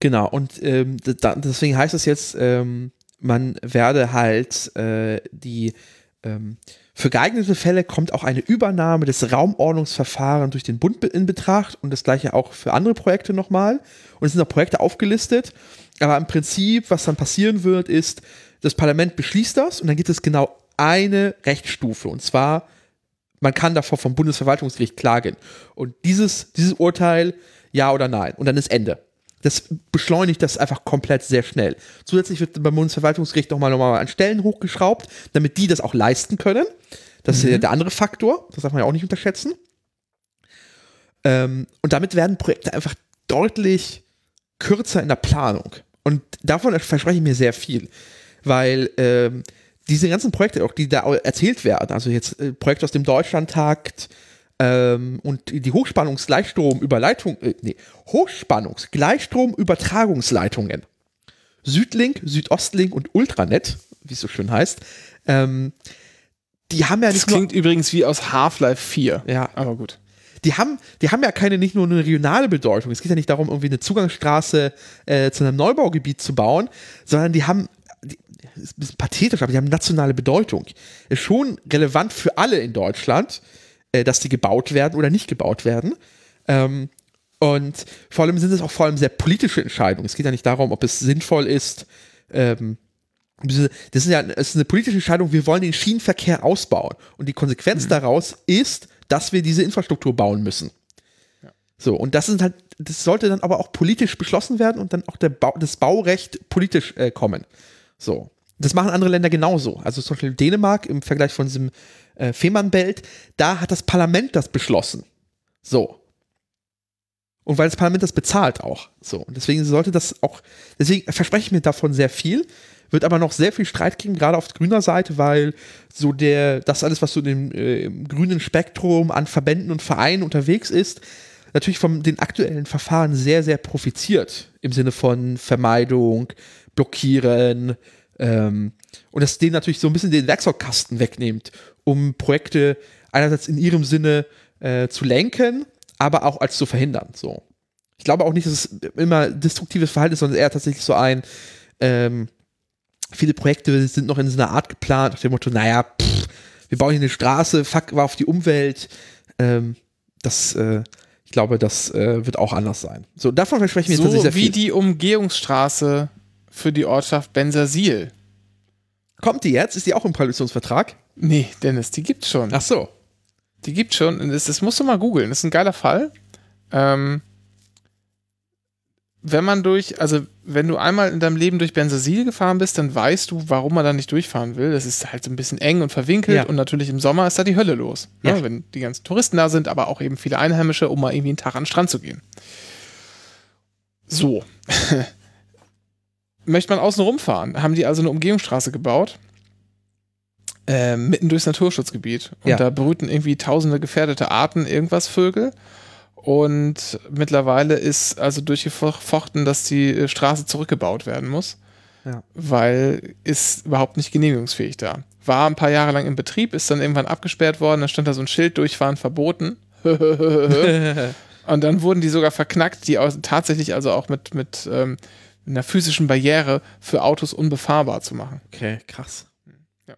Genau, und ähm, da, deswegen heißt es jetzt, ähm, man werde halt äh, die ähm, für geeignete Fälle kommt auch eine Übernahme des Raumordnungsverfahrens durch den Bund in Betracht und das gleiche auch für andere Projekte nochmal. Und es sind auch Projekte aufgelistet, aber im Prinzip, was dann passieren wird, ist, das Parlament beschließt das und dann gibt es genau eine Rechtsstufe und zwar, man kann davor vom Bundesverwaltungsgericht klagen. Und dieses, dieses Urteil, ja oder nein. Und dann ist Ende. Das beschleunigt das einfach komplett sehr schnell. Zusätzlich wird beim Bundesverwaltungsgericht nochmal nochmal an Stellen hochgeschraubt, damit die das auch leisten können. Das mhm. ist der andere Faktor. Das darf man ja auch nicht unterschätzen. Ähm, und damit werden Projekte einfach deutlich kürzer in der Planung. Und davon verspreche ich mir sehr viel. Weil ähm, diese ganzen Projekte, auch die da erzählt werden, also jetzt äh, Projekte aus dem Deutschlandtakt, ähm, und die Hochspannungsgleichstromüberleitung, äh, nee, Hochspannungsgleichstromübertragungsleitungen, Südlink, Südostlink und Ultranet, wie es so schön heißt, ähm, die haben ja nicht. Das klingt übrigens wie aus Half-Life 4. Ja. Aber gut. Die haben, die haben ja keine nicht nur eine regionale Bedeutung. Es geht ja nicht darum, irgendwie eine Zugangsstraße äh, zu einem Neubaugebiet zu bauen, sondern die haben ist ein bisschen pathetisch, aber die haben nationale Bedeutung. Ist schon relevant für alle in Deutschland äh, dass die gebaut werden oder nicht gebaut werden. Ähm, und vor allem sind es auch vor allem sehr politische Entscheidungen. Es geht ja nicht darum, ob es sinnvoll ist. Ähm, das ist ja das ist eine politische Entscheidung, wir wollen den Schienenverkehr ausbauen. Und die Konsequenz mhm. daraus ist, dass wir diese Infrastruktur bauen müssen. Ja. So, und das sind halt, das sollte dann aber auch politisch beschlossen werden und dann auch der Bau, das Baurecht politisch äh, kommen. So. Das machen andere Länder genauso. Also zum Beispiel Dänemark im Vergleich von diesem äh, Fehmarnbelt, da hat das Parlament das beschlossen. So. Und weil das Parlament das bezahlt auch. So. Und deswegen sollte das auch, deswegen verspreche ich mir davon sehr viel. Wird aber noch sehr viel Streit geben, gerade auf grüner Seite, weil so der, das alles, was so im, äh, im grünen Spektrum an Verbänden und Vereinen unterwegs ist, natürlich von den aktuellen Verfahren sehr, sehr profitiert. Im Sinne von Vermeidung, Blockieren, ähm, und das denen natürlich so ein bisschen den Werkzeugkasten wegnimmt, um Projekte einerseits in ihrem Sinne äh, zu lenken, aber auch als zu verhindern. So. Ich glaube auch nicht, dass es immer destruktives Verhalten ist, sondern eher tatsächlich so ein, ähm, viele Projekte sind noch in so einer Art geplant, nach dem Motto, naja, pff, wir bauen hier eine Straße, fuck, war auf die Umwelt. Ähm, das, äh, ich glaube, das äh, wird auch anders sein. So, davon versprechen wir so tatsächlich sehr wie viel. die Umgehungsstraße für die Ortschaft Bensersiel. Kommt die jetzt? Ist die auch im Koalitionsvertrag? Nee, Dennis, die gibt's schon. Ach so. Die gibt's schon. Das, das musst du mal googeln. Das ist ein geiler Fall. Ähm, wenn man durch, also wenn du einmal in deinem Leben durch Bensersiel gefahren bist, dann weißt du, warum man da nicht durchfahren will. Das ist halt so ein bisschen eng und verwinkelt Ja. und natürlich im Sommer ist da die Hölle los. Ja. Ne? Wenn die ganzen Touristen da sind, aber auch eben viele Einheimische, um mal irgendwie einen Tag an den Strand zu gehen. So. Möchte man außen rumfahren, haben die also eine Umgehungsstraße gebaut. Äh, mitten durchs Naturschutzgebiet. Und Ja. da brüten irgendwie tausende gefährdete Arten, irgendwas Vögel. Und mittlerweile ist also durchgefochten, dass die äh, Straße zurückgebaut werden muss, Ja. weil ist überhaupt nicht genehmigungsfähig da. War ein paar Jahre lang im Betrieb, ist dann irgendwann abgesperrt worden, dann stand da so ein Schild, Durchfahren verboten. Und dann wurden die sogar verknackt, die tatsächlich also auch mit, mit ähm, einer physischen Barriere für Autos unbefahrbar zu machen. Okay, krass. Ja.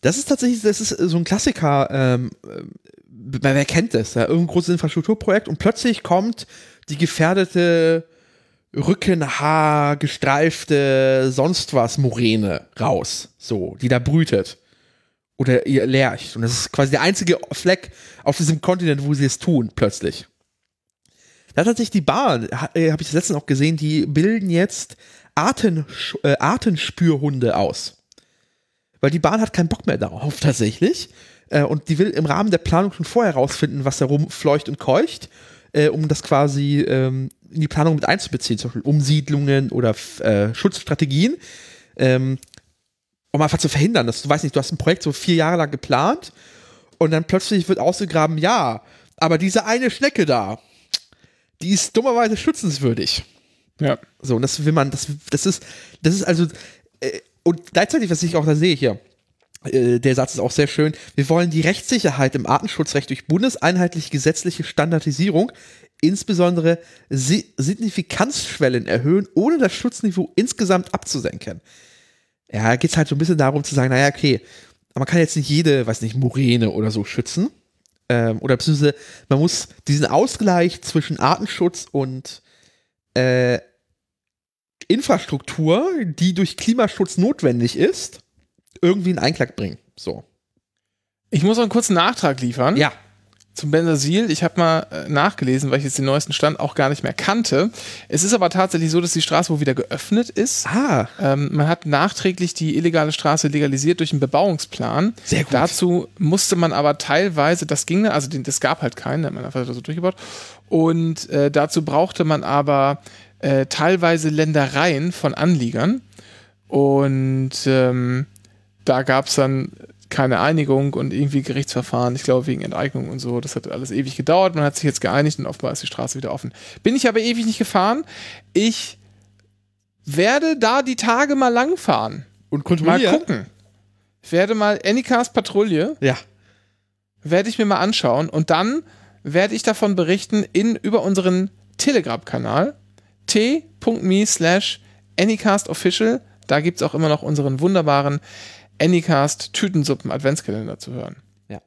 Das ist tatsächlich, das ist so ein Klassiker, ähm, äh, wer kennt das, ja, irgendein großes Infrastrukturprojekt und plötzlich kommt die gefährdete Rückenhaar, gestreifte, sonst was Moräne raus, so, die da brütet. Oder ihr lercht. Und das ist quasi der einzige Fleck auf diesem Kontinent, wo sie es tun, plötzlich. Da hat tatsächlich die Bahn, äh, habe ich das letztens auch gesehen, die bilden jetzt Artensch äh, Artenspürhunde aus. Weil die Bahn hat keinen Bock mehr darauf tatsächlich. Äh, und die will im Rahmen der Planung schon vorher rausfinden, was da rumfleucht und keucht, äh, um das quasi ähm, in die Planung mit einzubeziehen, zum Beispiel Umsiedlungen oder äh, Schutzstrategien. Ähm, um einfach zu verhindern, dass du weißt nicht, du hast ein Projekt so vier Jahre lang geplant und dann plötzlich wird ausgegraben, ja, aber diese eine Schnecke da, die ist dummerweise schützenswürdig. Ja. So, und das will man, das, das ist, das ist also, äh, und gleichzeitig, was ich auch da sehe hier, äh, der Satz ist auch sehr schön, wir wollen die Rechtssicherheit im Artenschutzrecht durch bundeseinheitliche gesetzliche Standardisierung, insbesondere Si- Signifikanzschwellen erhöhen, ohne das Schutzniveau insgesamt abzusenken. Ja, geht es halt so ein bisschen darum zu sagen, naja, okay, man kann jetzt nicht jede, weiß nicht, Muräne oder so schützen. Ähm, oder beziehungsweise man muss diesen Ausgleich zwischen Artenschutz und äh, Infrastruktur, die durch Klimaschutz notwendig ist, irgendwie in Einklang bringen. So. Ich muss noch einen kurzen Nachtrag liefern. Ja. Zum Bensersiel, ich habe mal äh, nachgelesen, weil ich jetzt den neuesten Stand auch gar nicht mehr kannte. Es ist aber tatsächlich so, dass die Straße wohl wieder geöffnet ist. Ah, Ähm, man hat nachträglich die illegale Straße legalisiert durch einen Bebauungsplan. Sehr gut. Dazu musste man aber teilweise, das ging, also den, das gab halt keinen, da hat man einfach so durchgebaut. Und äh, dazu brauchte man aber äh, teilweise Ländereien von Anliegern. Und ähm, da gab es dann keine Einigung und irgendwie Gerichtsverfahren, ich glaube wegen Enteignung und so. Das hat alles ewig gedauert. Man hat sich jetzt geeinigt und offenbar ist die Straße wieder offen. Bin ich aber ewig nicht gefahren. Ich werde da die Tage mal langfahren. und Mal kontrollieren. gucken. Ich werde mal Anycast Patrouille, Ja. werde ich mir mal anschauen und dann werde ich davon berichten in über unseren Telegram-Kanal t.me slash Anycast Official. Da gibt es auch immer noch unseren wunderbaren Anycast Tütensuppen Adventskalender zu hören. Ja.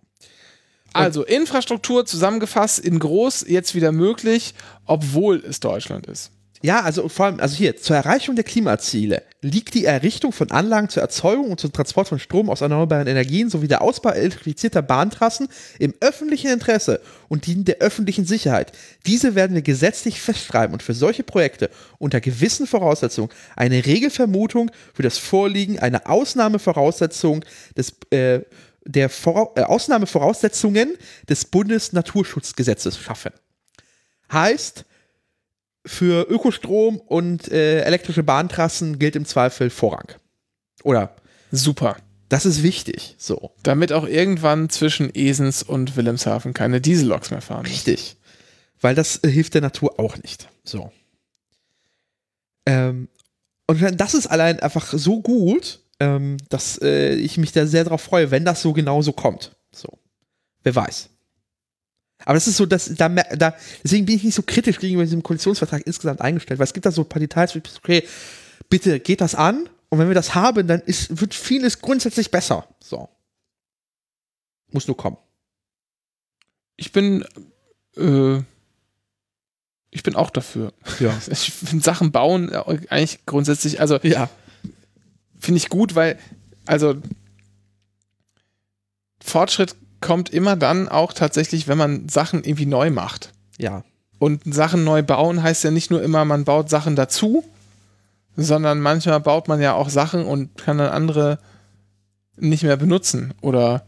Also Infrastruktur zusammengefasst in groß jetzt wieder möglich, obwohl es Deutschland ist. Ja, also vor allem, also hier, zur Erreichung der Klimaziele liegt die Errichtung von Anlagen zur Erzeugung und zum Transport von Strom aus erneuerbaren Energien sowie der Ausbau elektrifizierter Bahntrassen im öffentlichen Interesse und dienen der öffentlichen Sicherheit. Diese werden wir gesetzlich festschreiben und für solche Projekte unter gewissen Voraussetzungen eine Regelvermutung für das Vorliegen einer Ausnahmevoraussetzung des äh, der Vora äh, Ausnahmevoraussetzungen des Bundesnaturschutzgesetzes schaffen. Heißt, für Ökostrom und äh, elektrische Bahntrassen gilt im Zweifel Vorrang. Oder? Super. Das ist wichtig. So. Damit auch irgendwann zwischen Esens und Wilhelmshaven keine Dieselloks mehr fahren. Richtig. Weil das äh, hilft der Natur auch nicht. So. Ähm, und das ist allein einfach so gut, ähm, dass äh, ich mich da sehr darauf freue, wenn das so genau so kommt. So. Wer weiß. Aber das ist so, dass da, da, deswegen bin ich nicht so kritisch gegenüber diesem Koalitionsvertrag insgesamt eingestellt, weil es gibt da so ein paar Details, wo ich okay, bitte geht das an und wenn wir das haben, dann ist, wird vieles grundsätzlich besser. So. Muss nur kommen. Ich bin, äh, ich bin auch dafür. Ja. Ich finde Sachen bauen eigentlich grundsätzlich, also ja. finde ich gut, weil, also Fortschritt kommt immer dann auch tatsächlich, wenn man Sachen irgendwie neu macht. Ja. Und Sachen neu bauen heißt ja nicht nur immer, man baut Sachen dazu, sondern manchmal baut man ja auch Sachen und kann dann andere nicht mehr benutzen oder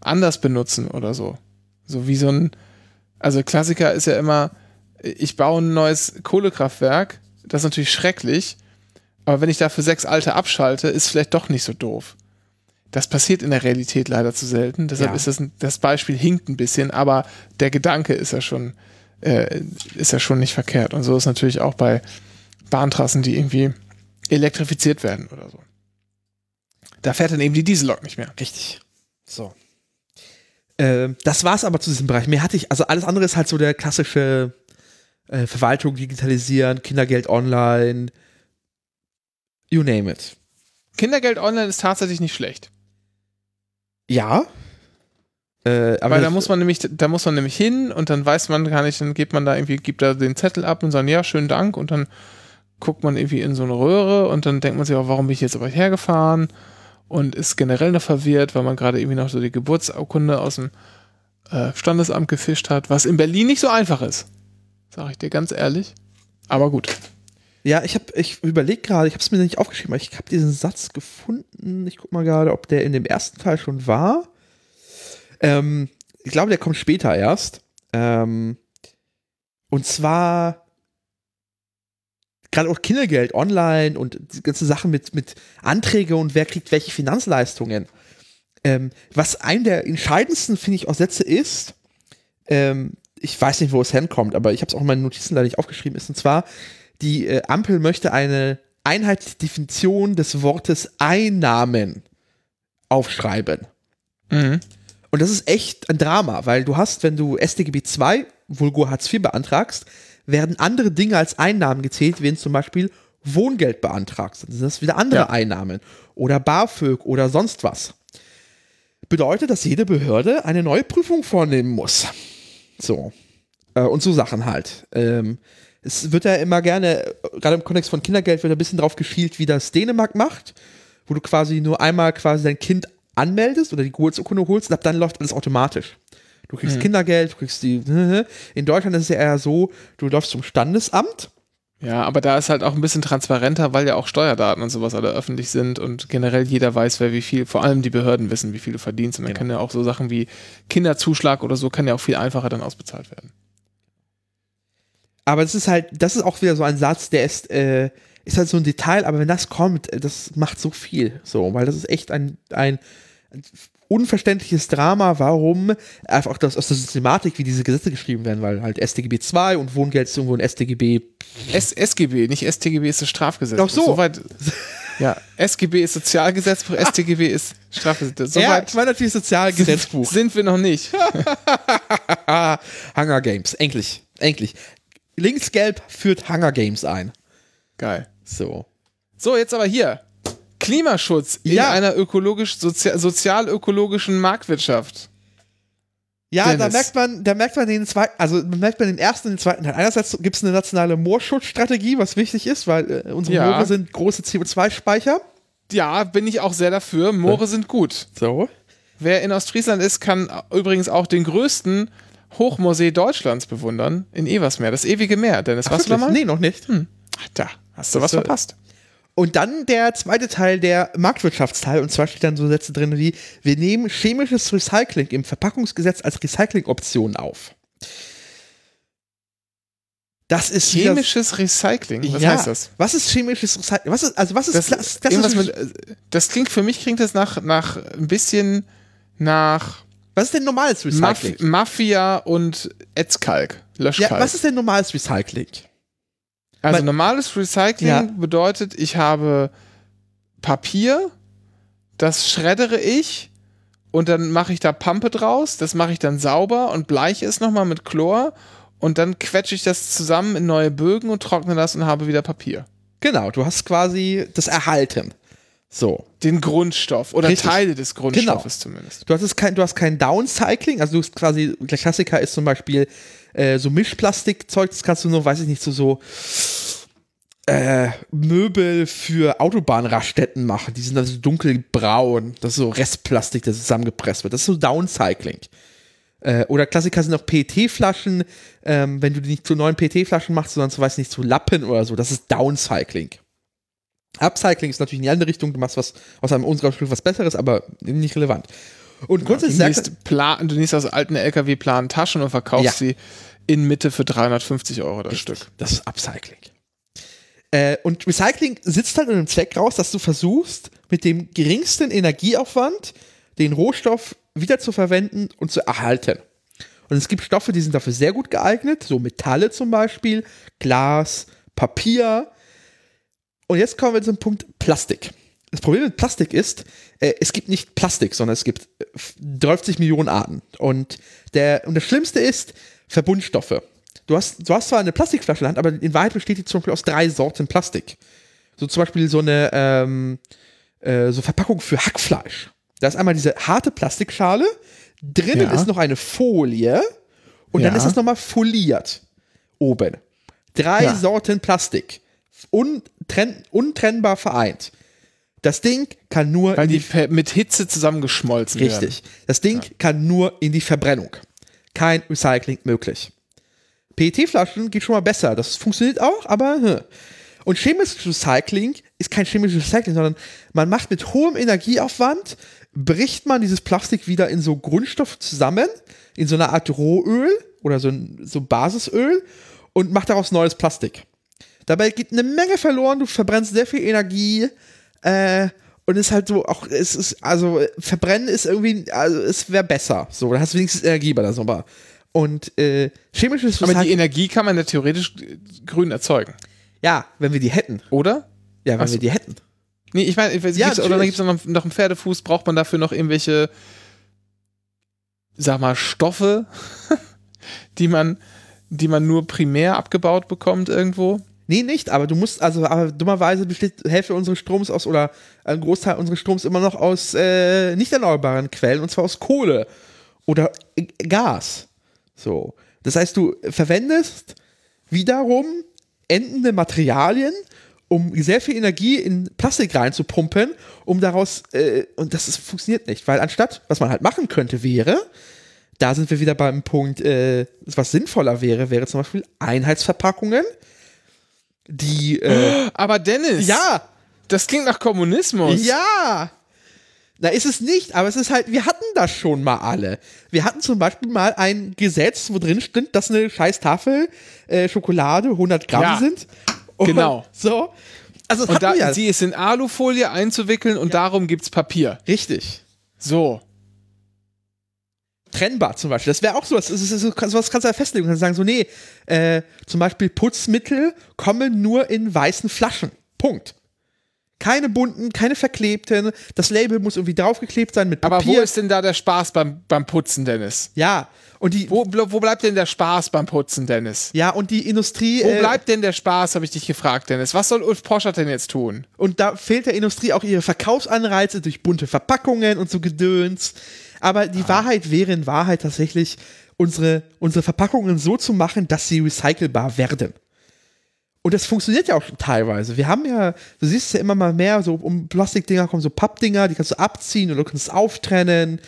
anders benutzen oder so. So wie so ein, also Klassiker ist ja immer, ich baue ein neues Kohlekraftwerk, das ist natürlich schrecklich, aber wenn ich dafür sechs alte abschalte, ist vielleicht doch nicht so doof. Das passiert in der Realität leider zu selten. Deshalb Ja. ist das, das Beispiel hinkt ein bisschen, aber der Gedanke ist ja schon, äh, ist ja schon nicht verkehrt. Und so ist natürlich auch bei Bahntrassen, die irgendwie elektrifiziert werden oder so. Da fährt dann eben die Diesellok nicht mehr. Richtig. So. Ähm, das war's aber zu diesem Bereich. Mehr hatte ich, also alles andere ist halt so der klassische äh, Verwaltung digitalisieren, Kindergeld online, you name it. Kindergeld online ist tatsächlich nicht schlecht. Ja. Äh, aber Weil da muss man nämlich, da muss man nämlich hin und dann weiß man gar nicht, dann gibt man da irgendwie, gibt da den Zettel ab und sagt, ja, schönen Dank und dann guckt man irgendwie in so eine Röhre und dann denkt man sich auch, warum bin ich jetzt aber hergefahren und ist generell noch verwirrt, weil man gerade irgendwie noch so die Geburtsurkunde aus dem äh, Standesamt gefischt hat, was in Berlin nicht so einfach ist. Sag ich dir ganz ehrlich. Aber gut. Ja, ich habe, ich überlege gerade, ich habe es mir nicht aufgeschrieben, aber ich habe diesen Satz gefunden. Ich guck mal gerade, ob der in dem ersten Teil schon war. Ähm, ich glaube, der kommt später erst. Ähm, und zwar gerade auch Kindergeld online und die ganze Sachen mit, mit Anträge und wer kriegt welche Finanzleistungen. Ähm, was ein der entscheidendsten, finde ich, auch Sätze ist, ähm, ich weiß nicht, wo es herkommt, aber ich habe es auch in meinen Notizen leider nicht aufgeschrieben, ist und zwar, die äh, Ampel möchte eine einheitliche Definition des Wortes Einnahmen aufschreiben. Mhm. Und das ist echt ein Drama, weil du hast, wenn du StGB II, Vulgo Hartz IV beantragst, werden andere Dinge als Einnahmen gezählt, wenn zum Beispiel Wohngeld beantragst. Dann sind das wieder andere Ja. Einnahmen. Oder BAföG oder sonst was. Bedeutet, dass jede Behörde eine neue Prüfung vornehmen muss. So. Äh, und so Sachen halt. Ähm, es wird ja immer gerne, gerade im Kontext von Kindergeld, wird ein bisschen drauf geschielt, wie das Dänemark macht, wo du quasi nur einmal quasi dein Kind anmeldest oder die Geburtsurkunde holst und ab dann läuft alles automatisch. Du kriegst Kindergeld, du kriegst die. In Deutschland ist es ja eher so, du läufst zum Standesamt. Ja, aber da ist halt auch ein bisschen transparenter, weil ja auch Steuerdaten und sowas alle öffentlich sind und generell jeder weiß, wer wie viel, vor allem die Behörden wissen, wie viel du verdienst. Und dann Genau. können ja auch so Sachen wie Kinderzuschlag oder so, kann ja auch viel einfacher dann ausbezahlt werden. Aber es ist halt, das ist auch wieder so ein Satz, der ist, äh, ist halt so ein Detail, aber wenn das kommt, äh, das macht so viel. So, weil das ist echt ein, ein unverständliches Drama, warum einfach auch das aus der Systematik, wie diese Gesetze geschrieben werden, weil halt StGB 2 und Wohngeld ist irgendwo ein StGB. S SGB, nicht StGB ist das Strafgesetzbuch. Ach so. Soweit, ja, SGB ist Sozialgesetzbuch, StGB ist Strafgesetzbuch. Soweit ich meine natürlich Sozialgesetzbuch. sind wir noch nicht. Hunger Games, endlich, endlich. Linksgelb führt Hunger Games ein. Geil. So. So, jetzt aber hier. Klimaschutz in Ja. einer ökologisch, sozia sozial-ökologischen Marktwirtschaft. Ja, da Dennis. merkt man, da merkt man den zweiten, also merkt man den ersten und den zweiten Teil. Einerseits gibt es eine nationale Moorschutzstrategie, was wichtig ist, weil äh, unsere Ja. Moore sind große CO2-Speicher. Ja, bin ich auch sehr dafür. Moore sind gut. So. Wer in Ostfriesland ist, kann übrigens auch den größten Hochmoorsee Deutschlands bewundern, in Eversmeer, das ewige Meer. Dennis, warst du da mal? Nee, noch nicht. Ach, Da, hast du was Das, äh, verpasst. Und dann der zweite Teil, der Marktwirtschaftsteil, und zwar steht dann so Sätze drin wie, wir nehmen chemisches Recycling im Verpackungsgesetz als Recyclingoption auf. Das ist Chemisches Recycling, was ja, heißt das? Was ist chemisches Recycling? Was ist, also was ist Das, klass- irgendwas klassisches- mit, äh, das klingt für mich klingt das nach, nach ein bisschen nach was ist denn normales Maf Recycling? Mafia und Etzkalk, ja, Löschkalk. was ist denn normales Recycling? also mein- normales Recycling Ja. bedeutet, ich habe Papier, das schreddere ich und dann mache ich da Pampe draus, das mache ich dann sauber und bleiche es nochmal mit Chlor und dann quetsche ich das zusammen in neue Bögen und trockne das und habe wieder Papier. Genau, du hast quasi das Erhalten. So. Den Grundstoff oder Richtig. Genau. Teile des Grundstoffes zumindest. Du hast, es kein, du hast kein Downcycling, also du hast quasi, der Klassiker ist zum Beispiel äh, so Mischplastikzeug, das kannst du nur, weiß ich nicht, so, so äh, Möbel für Autobahnraststätten machen. Die sind also dunkelbraun, das ist so Restplastik, das zusammengepresst wird. Das ist so Downcycling. Äh, oder Klassiker sind auch PET-Flaschen, ähm, wenn du die nicht zu neuen PET-Flaschen machst, sondern zu, weiß nicht, zu Lappen oder so, das ist Downcycling. Upcycling ist natürlich in die andere Richtung, du machst was aus einem unserer Stück was Besseres, aber nicht relevant. Und Du grundsätzlich sagt nimmst, Plan, du nimmst aus alten LKW-Planen Taschen und verkaufst Ja. sie in Mitte für 350 Euro das Stück. Das ist Upcycling. Äh, und Recycling sitzt halt in dem Zweck raus, dass du versuchst, mit dem geringsten Energieaufwand den Rohstoff wieder zu verwenden und zu erhalten. Und es gibt Stoffe, die sind dafür sehr gut geeignet, so Metalle zum Beispiel, Glas, Papier. Und jetzt kommen wir zum Punkt Plastik. Das Problem mit Plastik ist, äh, es gibt nicht Plastik, sondern es gibt äh, 30 Millionen Arten. Und, der, und das Schlimmste ist Verbundstoffe. Du hast, du hast zwar eine Plastikflasche in der Hand, aber in Wahrheit besteht die zum Beispiel aus drei Sorten Plastik. So zum Beispiel so eine ähm, äh, so Verpackung für Hackfleisch. Da ist einmal diese harte Plastikschale, drinnen Ja. ist noch eine Folie und dann Ja. ist es nochmal foliert oben. Drei Ja. Sorten Plastik. Untrenn, untrennbar vereint. Das Ding kann nur Weil in die per- mit Hitze zusammengeschmolzen werden. Richtig. Das Ding kann nur in die Verbrennung. Kein Recycling möglich. PET-Flaschen geht schon mal besser. Das funktioniert auch, aber. Hm. Und chemisches Recycling ist kein chemisches Recycling, sondern man macht mit hohem Energieaufwand, bricht man dieses Plastik wieder in so Grundstoff zusammen, in so einer Art Rohöl oder so, ein, so Basisöl und macht daraus neues Plastik. Dabei geht eine Menge verloren, du verbrennst sehr viel Energie, äh, und es ist halt so, auch, es ist, also, verbrennen ist irgendwie, also, es wäre besser. So, da hast du wenigstens Energie bei der Sommer. Und, äh, chemisches Aber die Recycling- Energie kann man ja theoretisch äh, grün erzeugen, ja, wenn wir die hätten. oder? Ja, wenn Ach so. wir die hätten. Nee, ich meine, gibt's, Ja, oder dann natürlich. gibt es noch, noch einen Pferdefuß, braucht man dafür noch irgendwelche, sag mal, Stoffe, die man, die man nur primär abgebaut bekommt irgendwo? Nee, nicht, aber du musst, also, aber dummerweise besteht Hälfte unseres Stroms aus, oder ein Großteil unseres Stroms immer noch aus äh, nicht erneuerbaren Quellen, und zwar aus Kohle oder äh, Gas. So. Das heißt, du verwendest wiederum endende Materialien, um sehr viel Energie in Plastik reinzupumpen, um daraus, äh, und das ist, funktioniert nicht, weil anstatt, was man halt machen könnte, wäre, da sind wir wieder beim Punkt, äh, was sinnvoller wäre, wäre zum Beispiel Einheitsverpackungen, die, äh, Aber Dennis, ja, das klingt nach Kommunismus. ja. Na, ist es nicht, aber es ist halt, wir hatten das schon mal alle. Wir hatten zum Beispiel mal ein Gesetz, wo drin stand, dass eine scheiß Tafel äh, Schokolade 100 Gramm Ja, sind. Und genau. So. Also, Und da, ja. sie ist in Alufolie einzuwickeln und darum gibt's Papier. Richtig. So. Trennbar zum Beispiel. Das wäre auch so, das ist, das ist, so was kannst du ja festlegen. Du kannst sagen so, nee, äh, zum Beispiel Putzmittel kommen nur in weißen Flaschen. Punkt. Keine bunten, keine verklebten. Das Label muss irgendwie draufgeklebt sein mit Papier. Aber wo ist denn da der Spaß beim, beim Putzen, Dennis? ja, und die, Wo, wo bleibt denn der Spaß beim Putzen, Dennis? ja, und die Industrie. Wo äh, bleibt denn der Spaß, habe ich dich gefragt, Dennis. Was soll Ulf Poschert denn jetzt tun? Und da fehlt der Industrie auch ihre Verkaufsanreize durch bunte Verpackungen und so Gedöns. Aber die Wahrheit wäre in Wahrheit tatsächlich, unsere, unsere Verpackungen so zu machen, dass sie recycelbar werden. Und das funktioniert ja auch schon teilweise. Wir haben ja, du siehst ja immer mal mehr, so um Plastikdinger kommen so Pappdinger, die kannst du abziehen oder du kannst es auftrennen.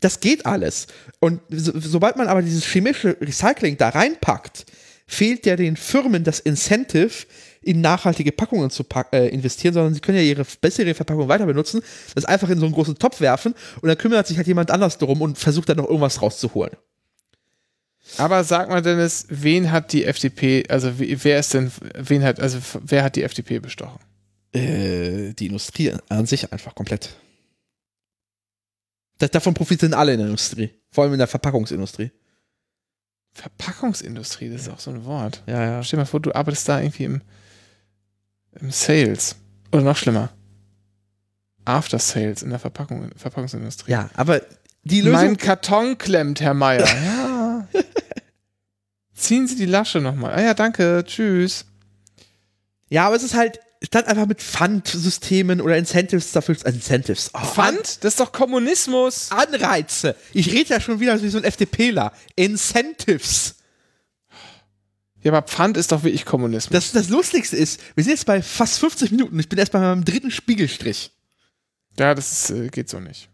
Das geht alles. Und so, sobald man aber dieses chemische Recycling da reinpackt, fehlt ja den Firmen das Incentive, in nachhaltige Packungen zu pack, äh, investieren, sondern sie können ja ihre bessere Verpackung weiter benutzen, das einfach in so einen großen Topf werfen und dann kümmert sich halt jemand anders darum und versucht dann noch irgendwas rauszuholen. Aber sag mal, Dennis, wen hat die FDP, also wer ist denn, wen hat, also wer hat die FDP bestochen? Äh, die Industrie an sich einfach komplett. Das, davon profitieren alle in der Industrie. Vor allem in der Verpackungsindustrie. Verpackungsindustrie, das ist auch so ein Wort. Ja, ja. Stell dir mal vor, du arbeitest da irgendwie im, im Sales. Oder noch schlimmer. After Sales in der Verpackung, Verpackungsindustrie. Ja, aber die Lösung. Mein Karton klemmt, Herr Meier. Ja. Ziehen Sie die Lasche nochmal. Ah ja, danke. Tschüss. ja, aber es ist halt, statt einfach mit Pfandsystemen oder Incentives dafür, Incentives. Oh, Pfand? Das ist doch Kommunismus. Anreize. Ich rede ja schon wieder wie so ein FDPler. Incentives. Ja, aber Pfand ist doch wirklich Kommunismus. Das, das Lustigste ist, wir sind jetzt bei fast 50 Minuten. Ich bin erst bei meinem dritten Spiegelstrich. Ja, das ist, äh, geht so nicht.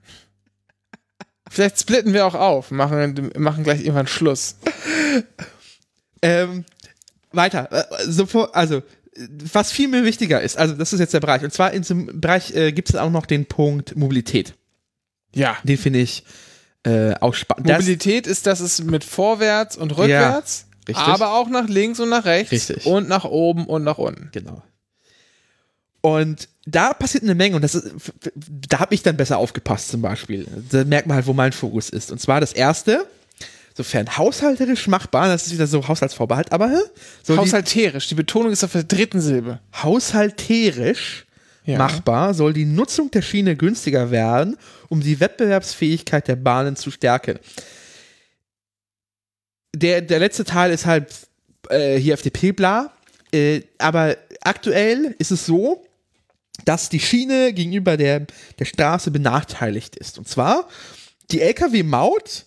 Vielleicht splitten wir auch auf, machen, machen gleich irgendwann Schluss. Ähm, weiter. Äh, also, was viel mehr wichtiger ist, also das ist jetzt der Bereich. Und zwar in diesem Bereich äh, gibt es auch noch den Punkt Mobilität. Ja. Den finde ich äh, auch spannend. Das- Mobilität ist, dass es mit vorwärts und rückwärts, richtig. aber auch nach links und nach rechts Richtig. und nach oben und nach unten. Genau. Und da passiert eine Menge und das ist, da habe ich dann besser aufgepasst zum Beispiel. Da merkt man halt, wo mein Fokus ist. Und zwar das erste, sofern haushalterisch machbar, das ist wieder so Haushaltsvorbehalt, aber so die- Haushalterisch, die Betonung ist auf der dritten Silbe. haushalterisch Ja. machbar soll die Nutzung der Schiene günstiger werden, um die Wettbewerbsfähigkeit der Bahnen zu stärken. Der, der letzte Teil ist halt äh, hier FDP bla, äh, aber aktuell ist es so, dass die Schiene gegenüber der, der Straße benachteiligt ist. Und zwar, die Lkw-Maut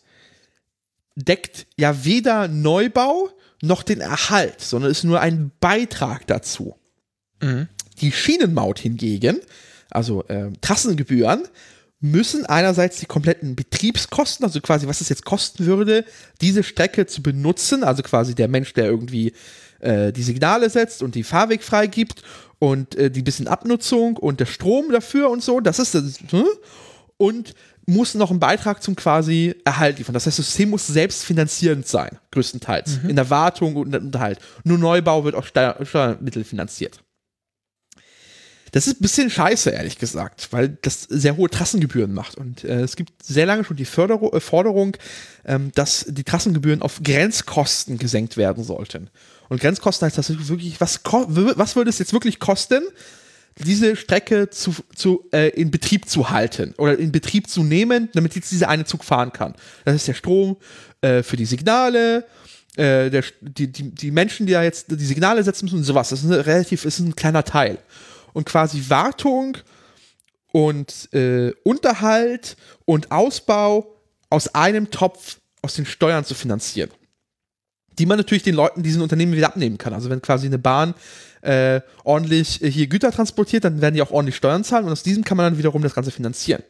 deckt ja weder Neubau noch den Erhalt, sondern ist nur ein Beitrag dazu. Die Schienenmaut hingegen, also ähm, Trassengebühren, müssen einerseits die kompletten Betriebskosten, also quasi was es jetzt kosten würde, diese Strecke zu benutzen, also quasi der Mensch, der irgendwie äh, die Signale setzt und die Fahrweg freigibt und äh, die bisschen Abnutzung und der Strom dafür und so, das ist das. Hm? Und muss noch einen Beitrag zum quasi Erhalt liefern. Das heißt, das System muss selbstfinanzierend sein, größtenteils. In der Wartung und Unterhalt. Nur Neubau wird auch Steuer Steuermittel finanziert. Das ist ein bisschen scheiße, ehrlich gesagt, weil das sehr hohe Trassengebühren macht. Und äh, es gibt sehr lange schon die Förderung, äh, Forderung, ähm, dass die Trassengebühren auf Grenzkosten gesenkt werden sollten. Und Grenzkosten heißt das wirklich, was, was würde es jetzt wirklich kosten, diese Strecke zu, zu, äh, in Betrieb zu halten oder in Betrieb zu nehmen, damit jetzt dieser eine Zug fahren kann. Das ist der Strom äh, für die Signale, äh, der, die, die, die Menschen, die da jetzt die Signale setzen müssen und sowas. Das ist relativ, ist ein kleiner Teil. Und quasi Wartung und äh, Unterhalt und Ausbau aus einem Topf aus den Steuern zu finanzieren. Die man natürlich den Leuten, diesen Unternehmen wieder abnehmen kann. Also wenn quasi eine Bahn äh, ordentlich äh, hier Güter transportiert, dann werden die auch ordentlich Steuern zahlen und aus diesem kann man dann wiederum das Ganze finanzieren.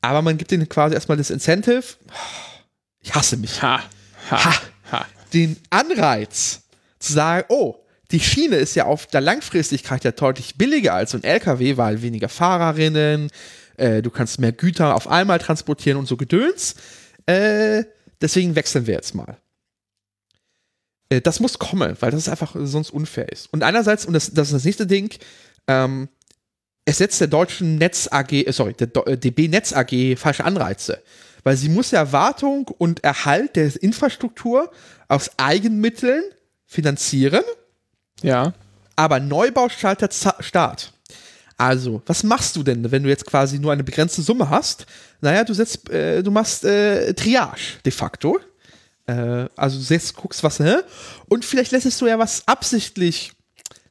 Aber man gibt denen quasi erstmal das Incentive. Ich hasse mich. Ha. Ha. Ha. ha. Den Anreiz zu sagen, oh, die Schiene ist ja auf der Langfristigkeit ja deutlich billiger als so ein LKW, weil weniger Fahrerinnen, äh, du kannst mehr Güter auf einmal transportieren und so Gedöns. Äh, deswegen wechseln wir jetzt mal. Äh, das muss kommen, weil das einfach sonst unfair ist. Und einerseits, und das, das ist das nächste Ding, ähm, es setzt der deutschen Netz AG, äh, sorry, der Do- äh, DB Netz AG falsche Anreize. Weil sie muss ja Wartung und Erhalt der Infrastruktur aus Eigenmitteln finanzieren, Ja. aber Neubau schaltet Staat. Also, was machst du denn, wenn du jetzt quasi nur eine begrenzte Summe hast? Naja, du setzt, äh, du machst äh, Triage de facto. Äh, also du setzt, guckst was, hä? Und vielleicht lässt du ja was absichtlich,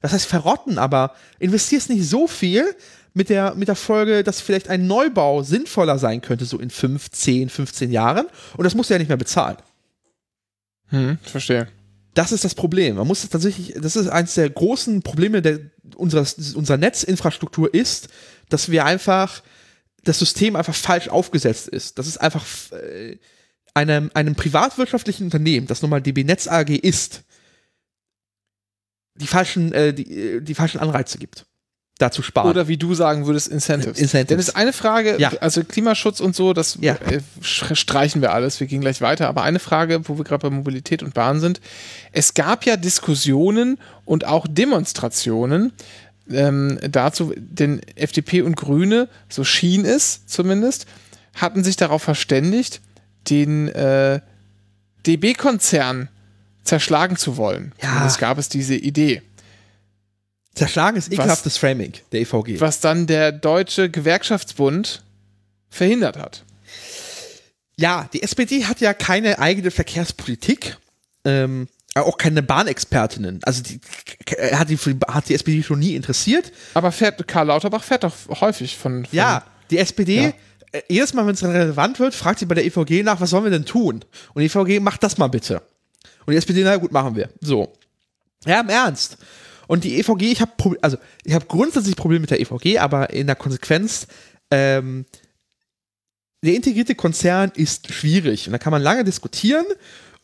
das heißt verrotten, aber investierst nicht so viel mit der, mit der Folge, dass vielleicht ein Neubau sinnvoller sein könnte, so in 5, 10, 15 Jahren. Und das musst du ja nicht mehr bezahlen. Hm, verstehe. Das ist das Problem. Man muss tatsächlich, das ist eines der großen Probleme der, unserer, unserer Netzinfrastruktur ist, dass wir einfach, das System einfach falsch aufgesetzt ist. Das ist einfach äh, einem, einem privatwirtschaftlichen Unternehmen, das nun mal DB Netz AG ist, die falschen, äh, die, die falschen Anreize gibt dazu sparen. Oder wie du sagen würdest, Incentives. Incentives. Denn es ist eine Frage, Ja. also Klimaschutz und so, das Ja. äh, streichen wir alles, wir gehen gleich weiter. Aber eine Frage, wo wir gerade bei Mobilität und Bahn sind. Es gab ja Diskussionen und auch Demonstrationen ähm, dazu, denn FDP und Grüne, so schien es zumindest, hatten sich darauf verständigt, den äh, DB-Konzern zerschlagen zu wollen. Ja. Zumindest gab es diese Idee. Zerschlagen ist Was- ekelhaftes Framing der EVG. was dann der Deutsche Gewerkschaftsbund verhindert hat. Ja, die SPD hat ja keine eigene Verkehrspolitik, ähm, auch keine Bahnexpertinnen. Also die, k- hat, die, hat die SPD schon nie interessiert. Aber fährt, Karl Lauterbach fährt doch häufig von. von Ja, die SPD, Ja. äh, jedes Mal, wenn es relevant wird, fragt sie bei der EVG nach, was sollen wir denn tun? Und die EVG, macht das mal bitte. Und die SPD, na gut, machen wir. So. Ja, im Ernst. Und die EVG, ich habe also ich habe grundsätzlich Probleme mit der EVG, aber in der Konsequenz, ähm, der integrierte Konzern ist schwierig. Und da kann man lange diskutieren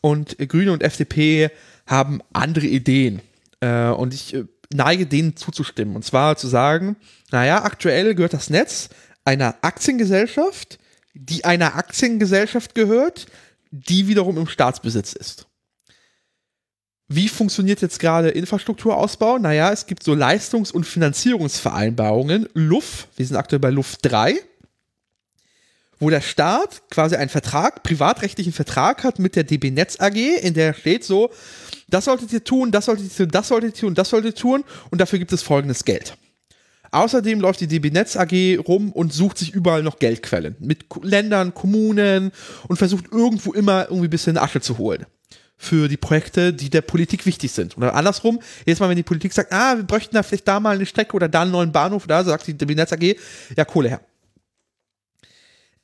und Grüne und FDP haben andere Ideen. Äh, und ich äh, neige denen zuzustimmen. Und zwar zu sagen, naja, aktuell gehört das Netz einer Aktiengesellschaft, die einer Aktiengesellschaft gehört, die wiederum im Staatsbesitz ist. Wie funktioniert jetzt gerade Infrastrukturausbau? Naja, es gibt so Leistungs- und Finanzierungsvereinbarungen, LUF, wir sind aktuell bei LUF 3, wo der Staat quasi einen Vertrag, privatrechtlichen Vertrag hat mit der DB Netz AG, in der steht so, das solltet ihr tun, das solltet ihr tun, das solltet ihr tun, das solltet ihr tun und dafür gibt es folgendes Geld. Außerdem läuft die DB Netz AG rum und sucht sich überall noch Geldquellen mit Ländern, Kommunen und versucht irgendwo immer irgendwie ein bisschen Asche zu holen für die Projekte, die der Politik wichtig sind. Oder andersrum, jedes Mal, wenn die Politik sagt, ah, wir bräuchten da vielleicht da mal eine Strecke oder da einen neuen Bahnhof, da sagt die DB Netz AG, ja, Kohle her.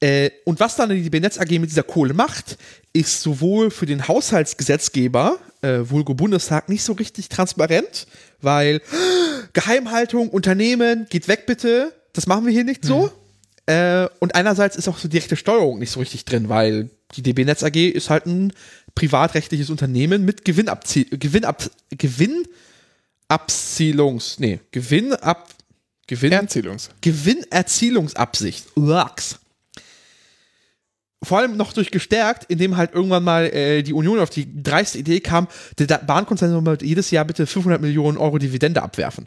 Äh, und was dann die DB Netz AG mit dieser Kohle macht, ist sowohl für den Haushaltsgesetzgeber, äh, vulgo Bundestag, nicht so richtig transparent, weil Geheimhaltung, Unternehmen, geht weg bitte, das machen wir hier nicht so. Äh, und einerseits ist auch so direkte Steuerung nicht so richtig drin, weil die DB Netz AG ist halt ein privatrechtliches Unternehmen mit Gewinnabzie Gewinnab Gewinnabzielungs, nee, Gewinnab Gewinn Fernzielungs. Gewinnerzielungsabsicht. Uaks. Vor allem noch durch gestärkt, indem halt irgendwann mal äh, die Union auf die dreiste Idee kam, der Da- Bahnkonzern soll jedes Jahr bitte 500 Millionen Euro Dividende abwerfen.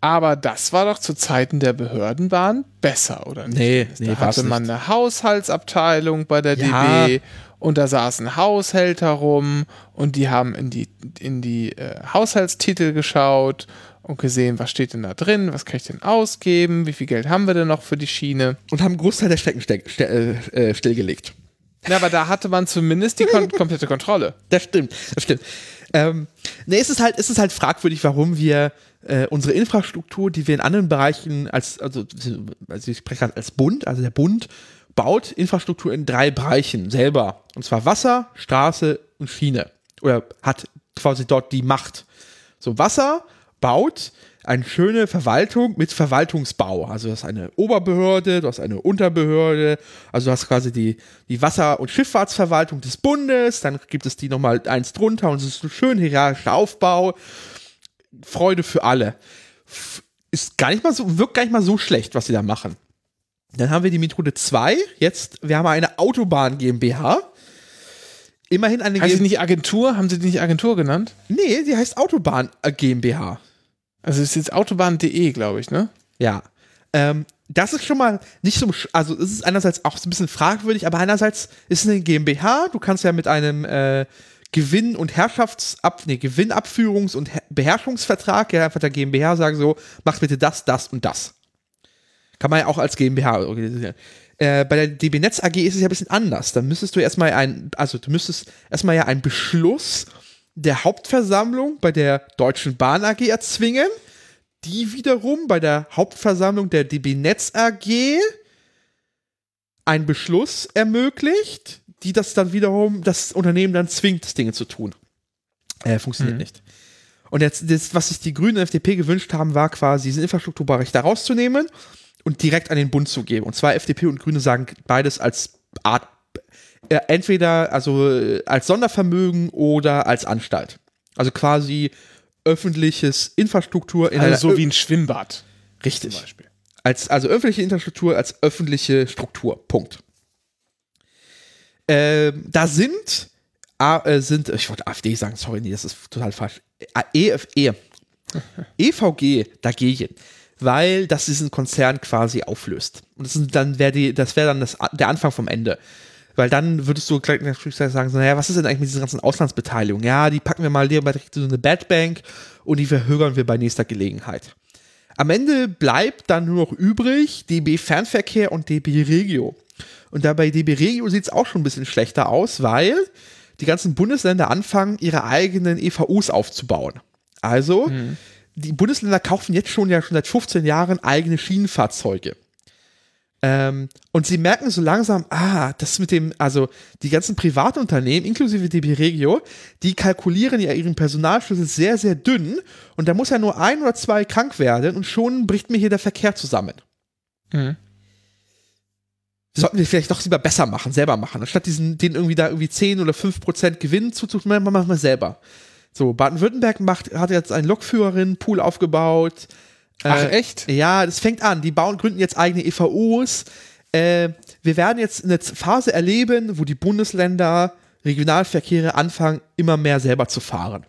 Aber das war doch zu Zeiten der Behördenbahn besser, oder nicht? Nee, da nee, war's hatte man eine Haushaltsabteilung bei der Ja. DB und da saßen Haushälter rum und die haben in die, in die äh, Haushaltstitel geschaut und gesehen, was steht denn da drin, was kann ich denn ausgeben, wie viel Geld haben wir denn noch für die Schiene. Und haben einen Großteil der Strecken ste ste äh, äh, stillgelegt. Na, aber da hatte man zumindest die kon komplette Kontrolle. Das stimmt, das stimmt. Ähm, nee, es ist halt, es ist halt fragwürdig, warum wir äh, unsere Infrastruktur, die wir in anderen Bereichen als, also, also ich spreche gerade als Bund, also der Bund baut Infrastruktur in drei Bereichen selber. Und zwar Wasser, Straße und Schiene. Oder hat quasi dort die Macht. So, Wasser baut eine schöne Verwaltung mit Verwaltungsbau. Also du hast eine Oberbehörde, du hast eine Unterbehörde, also du hast quasi die, die Wasser- und Schifffahrtsverwaltung des Bundes, dann gibt es die nochmal eins drunter und es ist ein schön hierarchischer Aufbau. Freude für alle. Ist gar nicht mal so, wirkt gar nicht mal so schlecht, was sie da machen. Dann haben wir die Methode 2, jetzt, wir haben eine Autobahn GmbH. Immerhin eine Heißt sie GmbH. nicht Agentur? Haben sie die nicht Agentur genannt? Nee, die heißt Autobahn äh, GmbH. Also es ist jetzt autobahn.de, glaube ich, ne? Ja. Ähm, das ist schon mal nicht so, also es ist einerseits auch so ein bisschen fragwürdig, aber einerseits ist es eine GmbH, du kannst ja mit einem äh, Gewinn- und Herrschaftsab, nee, Gewinnabführungs- und Her Beherrschungsvertrag, ja, einfach der GmbH sagen so, mach bitte das, das und das. Kann man ja auch als GmbH organisieren. Äh, bei der DB Netz AG ist es ja ein bisschen anders. Da müsstest du erstmal ein, also du müsstest erstmal ja einen Beschluss der Hauptversammlung bei der Deutschen Bahn AG erzwingen, die wiederum bei der Hauptversammlung der DB Netz AG einen Beschluss ermöglicht, die das dann wiederum, das Unternehmen dann zwingt, das Dinge zu tun. Äh, funktioniert Mhm. nicht. Und jetzt, das, was sich die Grünen und FDP gewünscht haben, war quasi diesen Infrastrukturbereich da rauszunehmen und direkt an den Bund zu geben. Und zwar FDP und Grüne sagen beides als Art, äh, entweder also äh, als Sondervermögen oder als Anstalt. Also quasi öffentliches Infrastruktur in Also so wie ein Schwimmbad zum richtig Beispiel. als also öffentliche Infrastruktur als öffentliche Struktur. Punkt. Ähm, da sind äh, sind ich wollte AfD sagen, sorry, nee, das ist total falsch. EFE EVG dagegen, weil das diesen Konzern quasi auflöst. Und das dann wäre die das wäre dann das, der Anfang vom Ende. Weil dann würdest du gleich natürlich sagen, so, naja, was ist denn eigentlich mit diesen ganzen Auslandsbeteiligungen? Ja, die packen wir mal lieber direkt in so eine Bad Bank und die verhögern wir bei nächster Gelegenheit. Am Ende bleibt dann nur noch übrig DB Fernverkehr und DB Regio. Und da bei DB Regio sieht es auch schon ein bisschen schlechter aus, weil die ganzen Bundesländer anfangen, ihre eigenen EVUs aufzubauen. Also, die Bundesländer kaufen jetzt schon ja schon seit 15 Jahren eigene Schienenfahrzeuge. Ähm, und sie merken so langsam, ah, das mit dem, also die ganzen Privatunternehmen, inklusive DB Regio, die kalkulieren ja ihren Personalschlüssel sehr, sehr dünn und da muss ja nur ein oder zwei krank werden und schon bricht mir hier der Verkehr zusammen. Mhm. Sollten wir vielleicht doch lieber besser machen, selber machen, anstatt diesen, den irgendwie da irgendwie 10 oder 5 Prozent Gewinn zuzutun, machen wir selber. So, Baden-Württemberg macht, hat jetzt einen Lokführerin-Pool aufgebaut. Ach, Äh, echt? Ja, das fängt an. Die bauen, gründen jetzt eigene EVOs. Äh, wir werden jetzt eine Phase erleben, wo die Bundesländer Regionalverkehre anfangen, immer mehr selber zu fahren.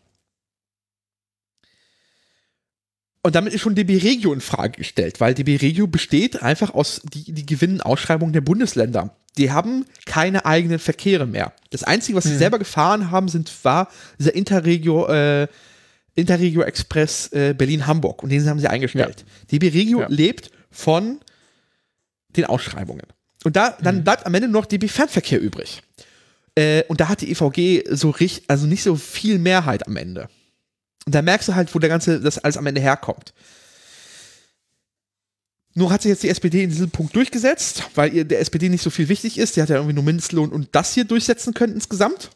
Und damit ist schon DB Regio in Frage gestellt, weil DB Regio besteht einfach aus die, die Gewinnausschreibung der Bundesländer. Die haben keine eigenen Verkehre mehr. Das Einzige, was sie selber gefahren haben, sind, war dieser Interregio, äh, Interregio Express äh, Berlin-Hamburg und den haben sie eingestellt. DB Regio Ja. lebt von den Ausschreibungen. Und da, dann bleibt am Ende noch DB Fernverkehr übrig. Äh, und da hat die EVG so richtig, also nicht so viel Mehrheit am Ende. Und da merkst du halt, wo der ganze, das alles am Ende herkommt. Nur hat sich jetzt die SPD in diesem Punkt durchgesetzt, weil ihr der SPD nicht so viel wichtig ist. Die hat ja irgendwie nur Mindestlohn und das hier durchsetzen können insgesamt.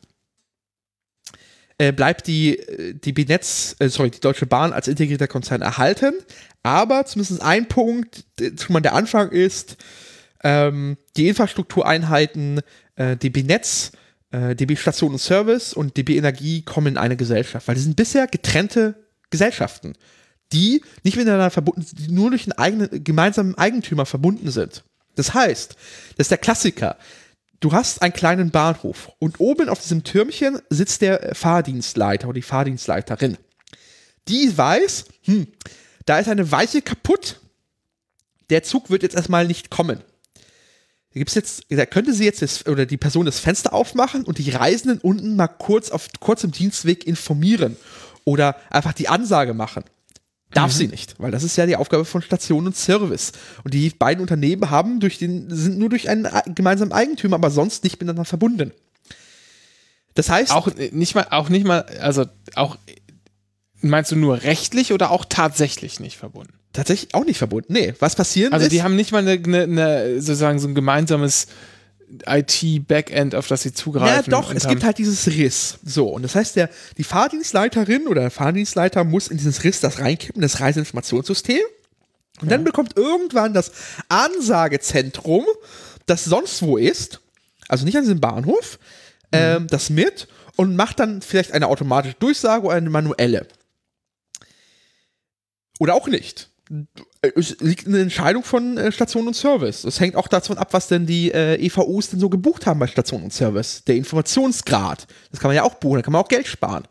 Äh, bleibt die, äh, die B-Netz, äh, sorry, die Deutsche Bahn als integrierter Konzern erhalten. Aber zumindest ein Punkt, der schon mal der Anfang ist, ähm, die Infrastruktureinheiten äh, DB Netz, äh, DB Station und Service und DB Energie kommen in eine Gesellschaft, weil die sind bisher getrennte Gesellschaften, die nicht miteinander verbunden sind, die nur durch einen eigenen, gemeinsamen Eigentümer verbunden sind. Das heißt, das ist der Klassiker. Du hast einen kleinen Bahnhof und oben auf diesem Türmchen sitzt der Fahrdienstleiter oder die Fahrdienstleiterin. Die weiß, hm, da ist eine Weiche kaputt, der Zug wird jetzt erstmal nicht kommen. Da gibt's jetzt, da könnte sie jetzt das, oder die Person das Fenster aufmachen und die Reisenden unten mal kurz auf kurzem Dienstweg informieren oder einfach die Ansage machen. Darf sie nicht, weil das ist ja die Aufgabe von Station und Service. Und die beiden Unternehmen haben durch den, sind nur durch einen gemeinsamen Eigentümer, aber sonst nicht miteinander verbunden. Das heißt, Auch nicht mal, auch nicht mal, also auch, meinst du nur rechtlich oder auch tatsächlich nicht verbunden? Tatsächlich auch nicht verbunden. Nee, was passieren Also ist, die haben nicht mal eine, eine, eine sozusagen so ein gemeinsames IT-Backend, auf das sie Ja, zugreifen. doch, und es gibt halt dieses Riss. So, und das heißt, der, die Fahrdienstleiterin oder der Fahrdienstleiter muss in dieses Riss das reinkippen, das Reiseinformationssystem. Und dann bekommt irgendwann das Ansagezentrum, das sonst wo ist, also nicht an diesem Bahnhof, ähm, das mit und macht dann vielleicht eine automatische Durchsage oder eine manuelle. Oder auch nicht. Es liegt eine Entscheidung von äh, Station und Service. Es hängt auch davon ab, was denn die äh, EVUs denn so gebucht haben bei Station und Service. Der Informationsgrad. Das kann man ja auch buchen, da kann man auch Geld sparen.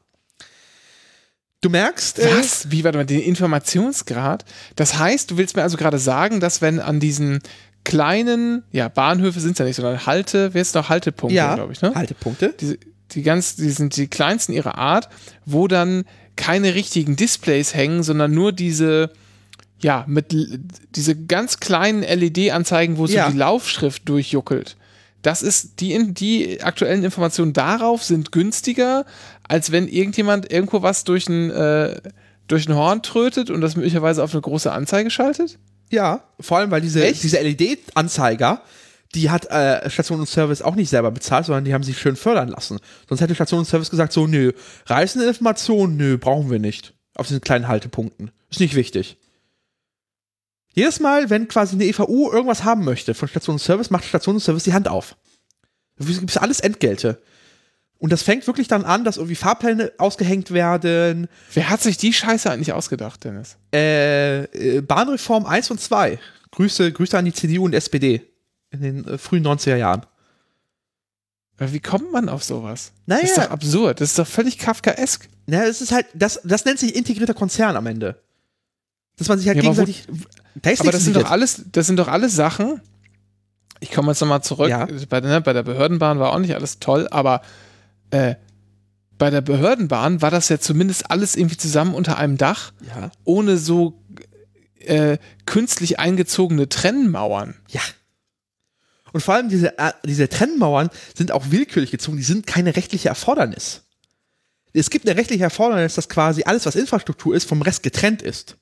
Du merkst, äh, Was? Wie, warte mal, den Informationsgrad? Das heißt, du willst mir also gerade sagen, dass wenn an diesen kleinen, ja, Bahnhöfe sind es ja nicht, sondern Halte, wer ist noch Haltepunkte, ja, glaube ich, ne? Haltepunkte. Diese, die ganz, die sind die kleinsten ihrer Art, wo dann keine richtigen Displays hängen, sondern nur diese, ja, mit diese ganz kleinen LED-Anzeigen, wo so Ja. die Laufschrift durchjuckelt. Das ist, die, die aktuellen Informationen darauf sind günstiger, als wenn irgendjemand irgendwo was durch ein, äh, durch ein Horn trötet und das möglicherweise auf eine große Anzeige schaltet. Ja, vor allem, weil diese, Echt? diese LED-Anzeiger, die hat äh, Station und Service auch nicht selber bezahlt, sondern die haben sich schön fördern lassen. Sonst hätte Station und Service gesagt, so, nö, reißende Informationen, nö, brauchen wir nicht. Auf diesen kleinen Haltepunkten. Ist nicht wichtig. Jedes Mal, wenn quasi eine EVU irgendwas haben möchte von Station und Service, macht Station und Service die Hand auf. Dafür gibt es alles Entgelte. Und das fängt wirklich dann an, dass irgendwie Fahrpläne ausgehängt werden, Wer hat sich die Scheiße eigentlich ausgedacht, Dennis? äh, äh, Bahnreform 1 und 2. Grüße, Grüße an die CDU und SPD in den äh, frühen 90er Jahren. Wie kommt man auf sowas? Naja. Das ist doch absurd. Das ist doch völlig Kafkaesk. Na, es ist halt, das, das nennt sich integrierter Konzern am Ende. Dass man sich halt Ja, aber wo- ist Aber das sind doch alles, das sind doch alles Sachen. Ich komme jetzt nochmal zurück. Ja. Bei, der- ne, bei der Behördenbahn war auch nicht alles toll, aber äh, bei der Behördenbahn war das ja zumindest alles irgendwie zusammen unter einem Dach, Ja. ohne so äh, künstlich eingezogene Trennmauern. Ja. Und vor allem diese, äh, diese Trennmauern sind auch willkürlich gezogen, die sind keine rechtliche Erfordernis. Es gibt eine rechtliche Erfordernis, dass quasi alles, was Infrastruktur ist, vom Rest getrennt ist.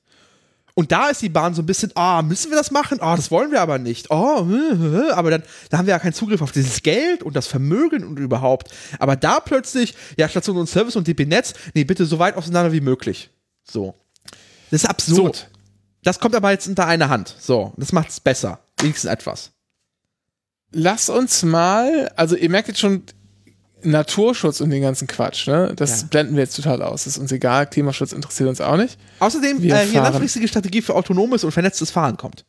Und da ist die Bahn so ein bisschen, ah, müssen wir das machen? Ah, das wollen wir aber nicht. Oh, äh, äh, aber dann, da haben wir ja keinen Zugriff auf dieses Geld und das Vermögen und überhaupt. Aber da plötzlich, ja, Station und Service und DB Netz, nee, bitte so weit auseinander wie möglich. So. Das ist absurd. Das kommt aber jetzt unter eine Hand. So, das macht es besser. Wenigstens etwas. Lass uns mal, also ihr merkt jetzt schon Naturschutz und den ganzen Quatsch, ne? Das Ja. blenden wir jetzt total aus. Das ist uns egal, Klimaschutz interessiert uns auch nicht. Außerdem Wir äh, hier langfristige Strategie für autonomes und vernetztes Fahren kommt.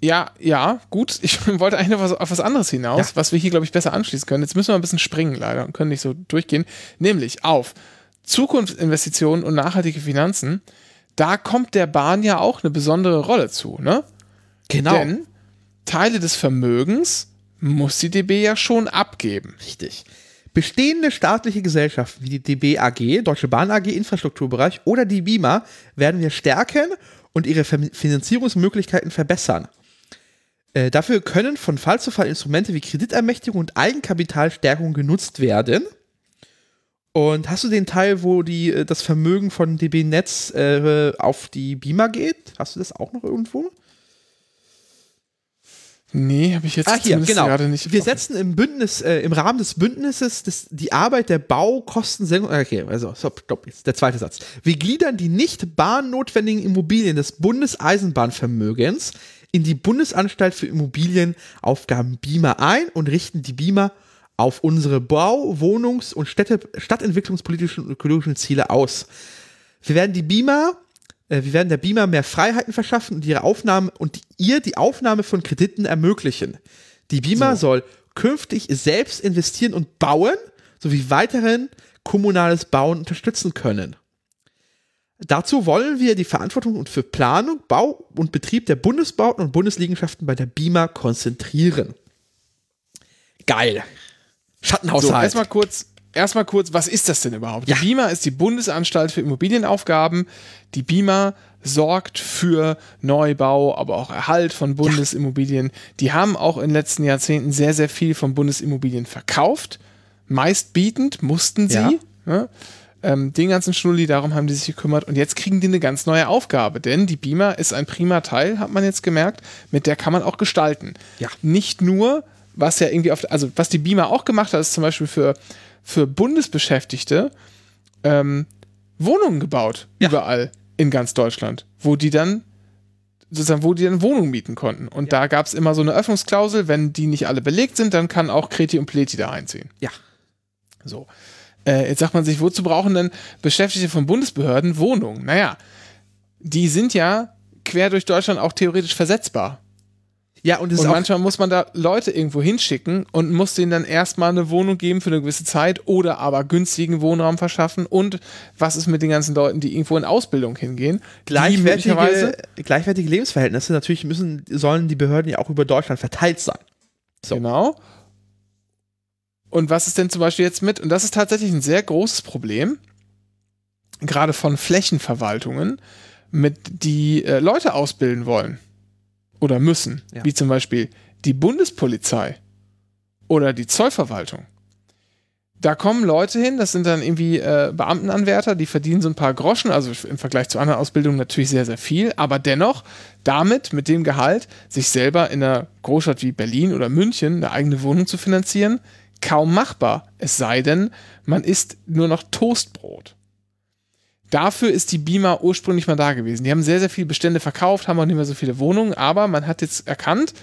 Ja, ja, gut. Ich wollte eigentlich noch was, auf was anderes hinaus, Ja. was wir hier, glaube ich, besser anschließen können. Jetzt müssen wir ein bisschen springen, leider, und können nicht so durchgehen. Nämlich auf Zukunftsinvestitionen und nachhaltige Finanzen. Da kommt der Bahn ja auch eine besondere Rolle zu, ne? Genau. Denn Teile des Vermögens muss die DB ja schon abgeben. Richtig. Bestehende staatliche Gesellschaften wie die DB AG, Deutsche Bahn AG Infrastrukturbereich oder die BIMA werden wir stärken und ihre Fin- Finanzierungsmöglichkeiten verbessern. Äh, dafür können von Fall zu Fall Instrumente wie Kreditermächtigung und Eigenkapitalstärkung genutzt werden. Und hast du den Teil, wo die, äh, das Vermögen von DB Netz äh, auf die BIMA geht? Hast du das auch noch irgendwo? Nee, habe ich jetzt Ah, hier, genau. gerade nicht. Wir setzen im Bündnis, äh, im Rahmen des Bündnisses des, die Arbeit der Baukostensenkung. Okay, also, stopp, stopp, jetzt der zweite Satz. Wir gliedern die nicht bahnnotwendigen Immobilien des Bundeseisenbahnvermögens in die Bundesanstalt für Immobilienaufgaben BIMA ein und richten die BIMA auf unsere Bau-, Wohnungs- und Städte, stadtentwicklungspolitischen und ökologischen Ziele aus. Wir werden die BIMA, äh, wir werden der BIMA mehr Freiheiten verschaffen und ihre Aufnahme und ihr die Aufnahme von Krediten ermöglichen. Die BIMA soll künftig selbst investieren und bauen, sowie weiterhin kommunales Bauen unterstützen können. Dazu wollen wir die Verantwortung für Planung, Bau und Betrieb der Bundesbauten und Bundesliegenschaften bei der BIMA konzentrieren. Geil. So, Schattenhaushalt. erstmal kurz, erstmal kurz, was ist das denn überhaupt? Ja. Die BIMA ist die Bundesanstalt für Immobilienaufgaben. Die BIMA sorgt für Neubau, aber auch Erhalt von Bundesimmobilien. Die haben auch in den letzten Jahrzehnten sehr, sehr viel von Bundesimmobilien verkauft. Meist bietend mussten sie. Ja. Ne? Ähm, den ganzen Schnulli, darum haben die sich gekümmert. Und jetzt kriegen die eine ganz neue Aufgabe, denn die BIMA ist ein prima Teil, hat man jetzt gemerkt, mit der kann man auch gestalten. Ja. Nicht nur, was ja irgendwie auf, also was die BIMA auch gemacht hat, ist zum Beispiel für, für Bundesbeschäftigte ähm, Wohnungen gebaut, Ja. überall in ganz Deutschland, wo die dann sozusagen, wo die dann Wohnungen mieten konnten. Und da gab es immer so eine Öffnungsklausel, wenn die nicht alle belegt sind, dann kann auch Kreti und Pleti da einziehen. ja. So. Äh, jetzt sagt man sich, wozu brauchen denn Beschäftigte von Bundesbehörden Wohnungen? Naja, die sind ja quer durch Deutschland auch theoretisch versetzbar. Ja, und Und manchmal muss man da Leute irgendwo hinschicken und muss denen dann erstmal eine Wohnung geben für eine gewisse Zeit oder aber günstigen Wohnraum verschaffen. Und was ist mit den ganzen Leuten, die irgendwo in Ausbildung hingehen? Gleichwertige, gleichwertige Lebensverhältnisse. Natürlich müssen, sollen die Behörden ja auch über Deutschland verteilt sein. So. Genau. Und was ist denn zum Beispiel jetzt mit, und das ist tatsächlich ein sehr großes Problem, gerade von Flächenverwaltungen, mit die äh, Leute ausbilden wollen oder müssen, Ja. wie zum Beispiel die Bundespolizei oder die Zollverwaltung. Da kommen Leute hin, das sind dann irgendwie äh, Beamtenanwärter, die verdienen so ein paar Groschen, also im Vergleich zu anderen Ausbildungen natürlich sehr, sehr viel, aber dennoch damit, mit dem Gehalt, sich selber in einer Großstadt wie Berlin oder München eine eigene Wohnung zu finanzieren, kaum machbar. Es sei denn, man isst nur noch Toastbrot. Dafür ist die Beamer ursprünglich mal da gewesen. Die haben sehr, sehr viele Bestände verkauft, haben auch nicht mehr so viele Wohnungen, aber man hat jetzt erkannt,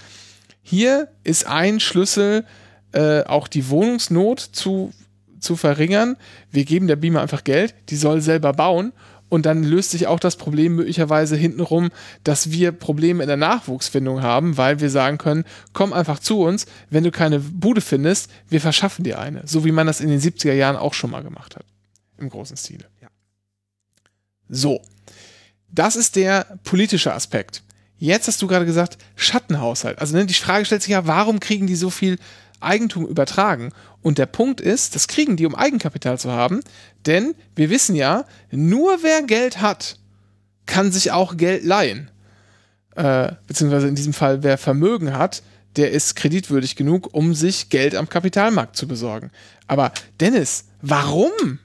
hier ist ein Schlüssel, äh, auch die Wohnungsnot zu, zu verringern. Wir geben der Beamer einfach Geld, die soll selber bauen und dann löst sich auch das Problem möglicherweise hintenrum, dass wir Probleme in der Nachwuchsfindung haben, weil wir sagen können, komm einfach zu uns, wenn du keine Bude findest, wir verschaffen dir eine. So wie man das in den 70er Jahren auch schon mal gemacht hat. Im großen Stile. So. Das ist der politische Aspekt. Jetzt hast du gerade gesagt, Schattenhaushalt. Also ne, die Frage stellt sich ja, warum kriegen die so viel Eigentum übertragen? Und der Punkt ist, das kriegen die, um Eigenkapital zu haben, denn wir wissen ja, nur wer Geld hat, kann sich auch Geld leihen. Äh, beziehungsweise in diesem Fall, wer Vermögen hat, der ist kreditwürdig genug, um sich Geld am Kapitalmarkt zu besorgen. Aber Dennis, warum?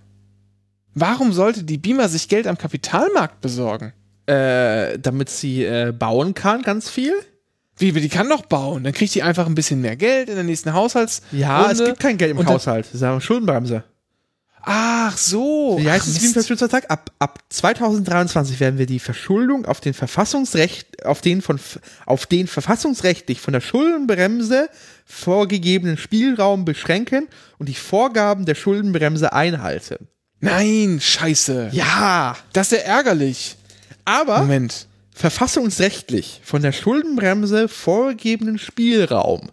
Warum sollte die Beamer sich Geld am Kapitalmarkt besorgen? Äh, damit sie äh, bauen kann, ganz viel. Wie, die kann doch bauen. Dann kriegt die einfach ein bisschen mehr Geld in der nächsten Haushalts. Ja, es gibt kein Geld im Haushalt. Das ist eine Schuldenbremse. Ach so. Wie heißt Ach, es im. Verschuldungsvertrag? Ab, ab 2023 werden wir die Verschuldung auf den Verfassungsrecht, auf den von, auf den verfassungsrechtlich von der Schuldenbremse vorgegebenen Spielraum beschränken und die Vorgaben der Schuldenbremse einhalten. Nein, scheiße. Ja, Das ist ja ärgerlich. aber Moment. verfassungsrechtlich von der Schuldenbremse vorgegebenen Spielraum.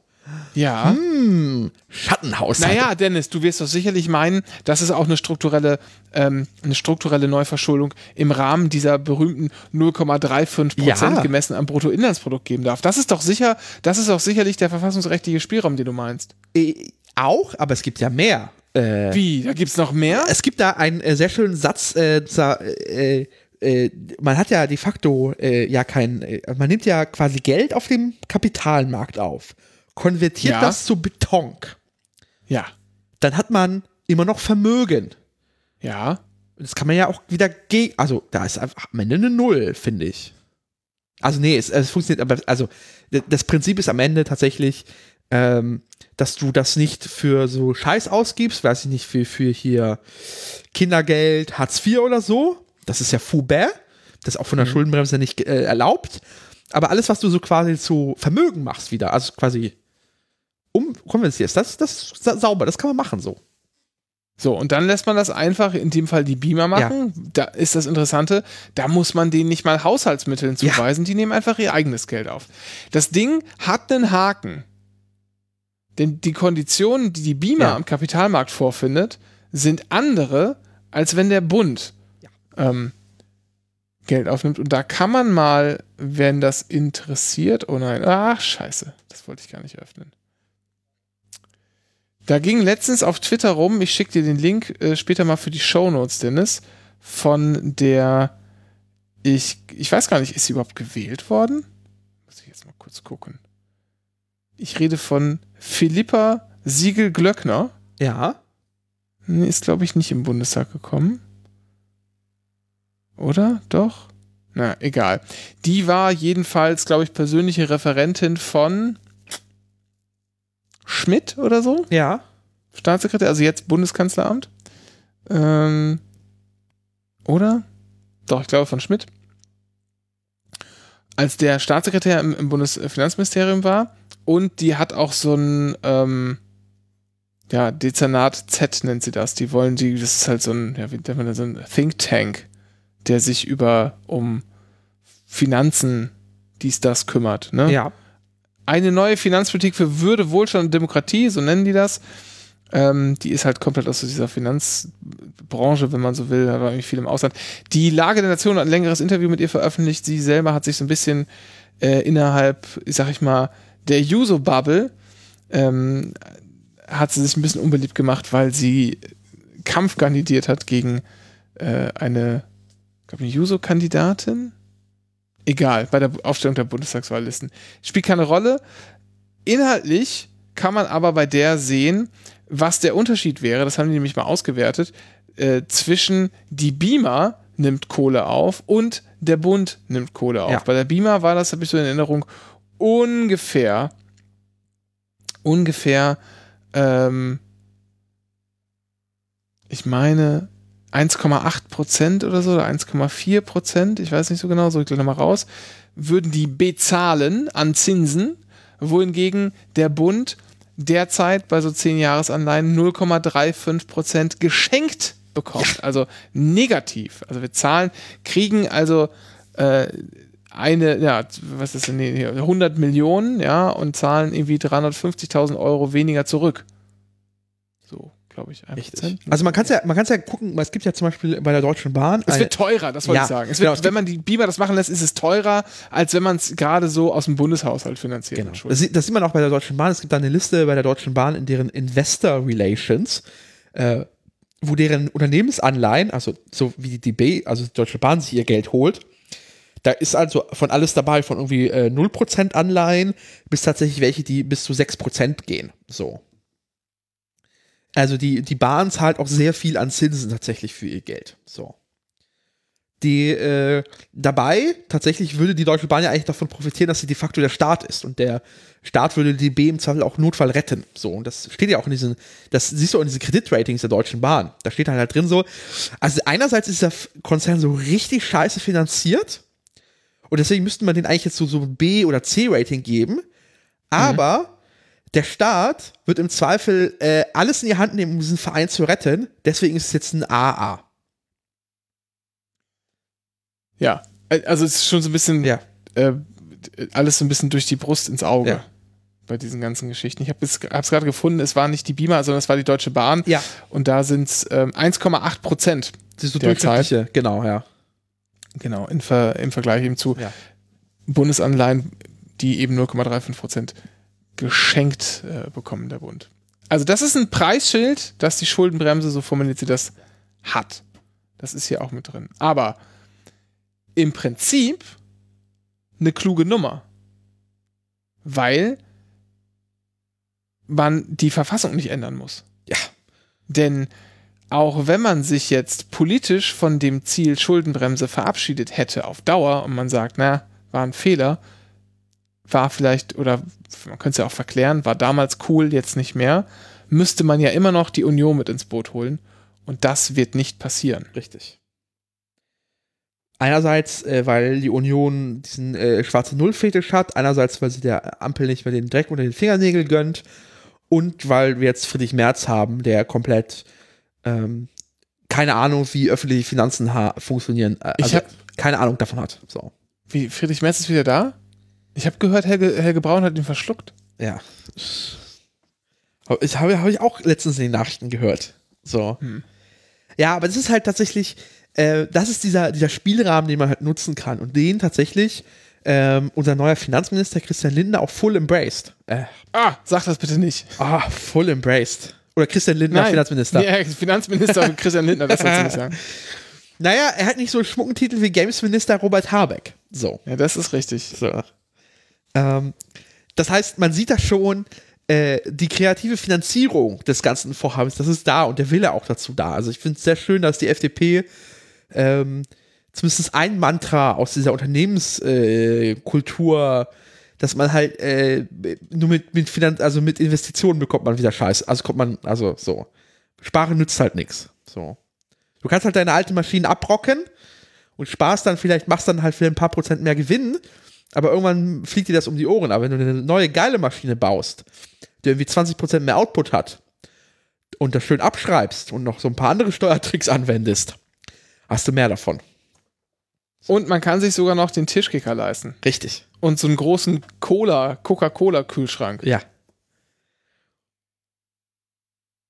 Ja. Hm, Schattenhaushalt. Naja, Dennis, du wirst doch sicherlich meinen, dass es auch eine strukturelle, ähm, eine strukturelle Neuverschuldung im Rahmen dieser berühmten 0,35 Prozent Ja. gemessen am Bruttoinlandsprodukt geben darf. Das ist doch sicher, das ist doch sicherlich der verfassungsrechtliche Spielraum, den du meinst. Äh, auch, aber es gibt ja mehr. Äh, Wie? Da gibt's noch mehr? es gibt da einen äh, sehr schönen Satz, äh, äh, äh, man hat ja de facto äh, ja kein, äh, man nimmt ja quasi Geld auf dem Kapitalmarkt auf, konvertiert Ja. das zu Beton. Ja. Dann hat man immer noch Vermögen. Ja. Das kann man ja auch wieder gegen, also da ist einfach am Ende eine Null, finde ich. Also nee, es, es funktioniert, aber also das Prinzip ist am Ende tatsächlich, ähm, dass du das nicht für so Scheiß ausgibst, weiß ich nicht, für, für hier Kindergeld, Hartz IV oder so. Das ist ja Foubert. Das ist auch von der Schuldenbremse nicht äh, erlaubt. Aber alles, was du so quasi zu Vermögen machst wieder, also quasi umkonvertierst, das, das ist sa- sauber, das kann man machen so. So, und dann lässt man das einfach, in dem Fall die Beamer machen. Da ist das Interessante, da muss man denen nicht mal Haushaltsmitteln Ja. zuweisen, die nehmen einfach ihr eigenes Geld auf. Das Ding hat einen Haken. Denn die Konditionen, die die Beamer Ja. am Kapitalmarkt vorfindet, sind andere, als wenn der Bund Ja. ähm, Geld aufnimmt. Und da kann man mal, wenn das interessiert, oh nein, ach scheiße, das wollte ich gar nicht öffnen. Da ging letztens auf Twitter rum, ich schicke dir den Link äh, später mal für die Shownotes, Dennis, von der, ich, ich weiß gar nicht, ist sie überhaupt gewählt worden? Muss ich jetzt mal kurz gucken. Ich rede von Philippa Siegel-Glöckner. Ja. Ist, glaube ich, nicht im Bundestag gekommen. Oder? Doch? Na, egal. Die war jedenfalls, glaube ich, persönliche Referentin von Schmidt oder so. Ja. Staatssekretär, also jetzt Bundeskanzleramt. Ähm, oder? Doch, ich glaube von Schmidt. Als der Staatssekretär im, im Bundesfinanzministerium war und die hat auch so ein ähm, ja, Dezernat Z nennt sie das. Die wollen die, das ist halt so ein, ja, wie nennt man das, so ein Think Tank, der sich über um Finanzen dies, das kümmert. Ne? Ja. eine neue Finanzpolitik für Würde, Wohlstand und Demokratie, so nennen die das. Ähm, die ist halt komplett aus dieser Finanzbranche, wenn man so will, da war irgendwie viel im Ausland. Die Lage der Nation hat ein längeres Interview mit ihr veröffentlicht. Sie selber hat sich so ein bisschen äh, innerhalb, sag ich mal, der Juso-Bubble ähm, hat sie sich ein bisschen unbeliebt gemacht, weil sie Kampf kandidiert hat gegen äh, eine, glaube ich, Juso-Kandidatin. Egal, bei der Aufstellung der Bundestagswahllisten. Spielt keine Rolle. Inhaltlich kann man aber bei der sehen, was der Unterschied wäre, das haben die nämlich mal ausgewertet, äh, zwischen die Beamer nimmt Kohle auf und der Bund nimmt Kohle auf. Ja. Bei der Beamer war das, habe ich so in Erinnerung, ungefähr, ungefähr, ähm, ich meine 1,8 Prozent oder so, oder 1,4 Prozent, ich weiß nicht so genau, so ich gleich nochmal raus, würden die bezahlen an Zinsen, wohingegen der Bund derzeit bei so 10 Jahresanleihen 0,35 Prozent geschenkt bekommt. Also negativ. Also wir zahlen, kriegen also äh, eine, ja, was ist denn, hier, 100 Millionen, ja, und zahlen irgendwie 350.000 Euro weniger zurück. So, glaube ich. 1%. Also man kann es ja, man ja gucken, es gibt ja zum Beispiel bei der Deutschen Bahn. Es wird teurer, das wollte Ja, ich sagen. Es genau, wird, es wenn man die Beamer das machen lässt, ist es teurer, als wenn man es gerade so aus dem Bundeshaushalt finanziert. Genau. Das, sieht- das sieht man auch bei der Deutschen Bahn. Es gibt da eine Liste bei der Deutschen Bahn in deren Investor Relations, äh, wo deren Unternehmensanleihen, also so wie die DB, also die Deutsche Bahn sich ihr Geld holt, da ist also von alles dabei, von irgendwie äh, 0% Anleihen bis tatsächlich welche, die bis zu 6% gehen. So. Also die, die Bahn zahlt auch sehr viel an Zinsen tatsächlich für ihr Geld. So. Die, äh, dabei, tatsächlich würde die Deutsche Bahn ja eigentlich davon profitieren, dass sie de facto der Staat ist und der Staat würde die DB im Zweifel auch Notfall retten. So, und das steht ja auch in diesen, das siehst du auch in diesen Kreditratings der Deutschen Bahn. Da steht halt, halt drin so, also einerseits ist der Konzern so richtig scheiße finanziert und deswegen müsste man den eigentlich jetzt so, so ein B- oder C-Rating geben, aber der Staat wird im Zweifel äh, alles in die Hand nehmen, um diesen Verein zu retten, deswegen ist es jetzt ein AA. Ja, also es ist schon so ein bisschen Ja. äh, alles so ein bisschen durch die Brust ins Auge Ja. bei diesen ganzen Geschichten. Ich habe es gerade gefunden, es war nicht die Beamer, sondern es war die Deutsche Bahn. Ja. Und da sind es ähm, 1,8 Prozent. Das ist so Der durchschnittliche, genau, ja. Genau, in Ver, im Vergleich eben zu Ja. Bundesanleihen, die eben 0,35 Prozent geschenkt äh, bekommen, der Bund. Also das ist ein Preisschild, dass die Schuldenbremse, so formuliert sie das, hat. Das ist hier auch mit drin. Aber im Prinzip eine kluge Nummer. Weil man die Verfassung nicht ändern muss. Ja. Denn auch wenn man sich jetzt politisch von dem Ziel Schuldenbremse verabschiedet hätte auf Dauer und man sagt, na, war ein Fehler, war vielleicht, oder man könnte es ja auch verklären, war damals cool, jetzt nicht mehr, müsste man ja immer noch die Union mit ins Boot holen. Und das wird nicht passieren. Richtig. Einerseits, äh, weil die Union diesen äh, schwarze Null-Fetisch hat, einerseits, weil sie der Ampel nicht mehr den Dreck unter den Fingernägeln gönnt und weil wir jetzt Friedrich Merz haben, der komplett ähm, keine Ahnung, wie öffentliche Finanzen funktionieren, äh, Ich also hab- keine Ahnung davon hat. So, Wie, Friedrich Merz ist wieder da? Ich habe gehört, Helge, Helge Braun hat ihn verschluckt. ja. Ich habe hab ich auch letztens in den Nachrichten gehört. So. Hm. Ja, aber das ist halt tatsächlich, äh, das ist dieser, dieser Spielrahmen, den man halt nutzen kann und den tatsächlich ähm, unser neuer Finanzminister Christian Lindner auch full embraced. Äh, Ah, sag das bitte nicht. ah, full embraced. Oder Christian Lindner, Finanzminister. Nee, Finanzminister Christian Lindner, das sollst du nicht sagen. Naja, er hat nicht so einen schmucken Titel wie Gamesminister Robert Habeck. So. Ja, das ist richtig. So. Ähm, das heißt, man sieht da schon, äh, die kreative Finanzierung des ganzen Vorhabens, das ist da und der Wille auch dazu da. Also ich finde es sehr schön, dass die FDP ähm, zumindest ein Mantra aus dieser Unternehmenskultur, äh, dass man halt äh, nur mit, mit Finan also mit Investitionen bekommt man wieder Scheiß. Also kommt man, also so. Sparen nützt halt nichts. So. Du kannst halt deine alten Maschinen abrocken und sparst dann vielleicht, machst dann halt für ein paar Prozent mehr Gewinn, aber irgendwann fliegt dir das um die Ohren. Aber wenn du eine neue geile Maschine baust, die irgendwie 20 Prozent mehr Output hat und das schön abschreibst und noch so ein paar andere Steuertricks anwendest, hast du mehr davon. Und man kann sich sogar noch den Tischkicker leisten. Richtig. Und so einen großen Cola, Coca-Cola-Kühlschrank. Ja.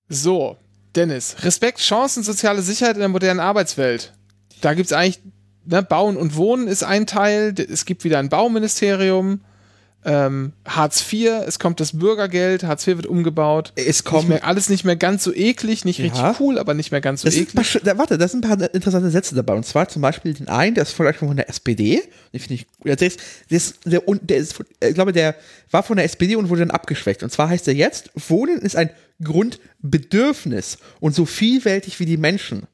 So, Dennis, Respekt, Chancen, soziale Sicherheit in der modernen Arbeitswelt. Da gibt es eigentlich, ne, Bauen und Wohnen ist ein Teil, es gibt wieder ein Bauministerium, ähm, Hartz IV, es kommt das Bürgergeld, Hartz IV wird umgebaut. Es Nicht kommen mehr, alles nicht mehr ganz so eklig, nicht Ja. richtig cool, aber nicht mehr ganz so Das eklig. paar, da, warte, da sind ein paar interessante Sätze dabei. Und zwar zum Beispiel den einen, der ist vielleicht von der SPD. Den finde ich, der ist, der ist, der, der ist, äh, ich glaube, der war von der SPD und wurde dann abgeschwächt. Und zwar heißt er jetzt, Wohnen ist ein Grundbedürfnis und so vielfältig wie die Menschen.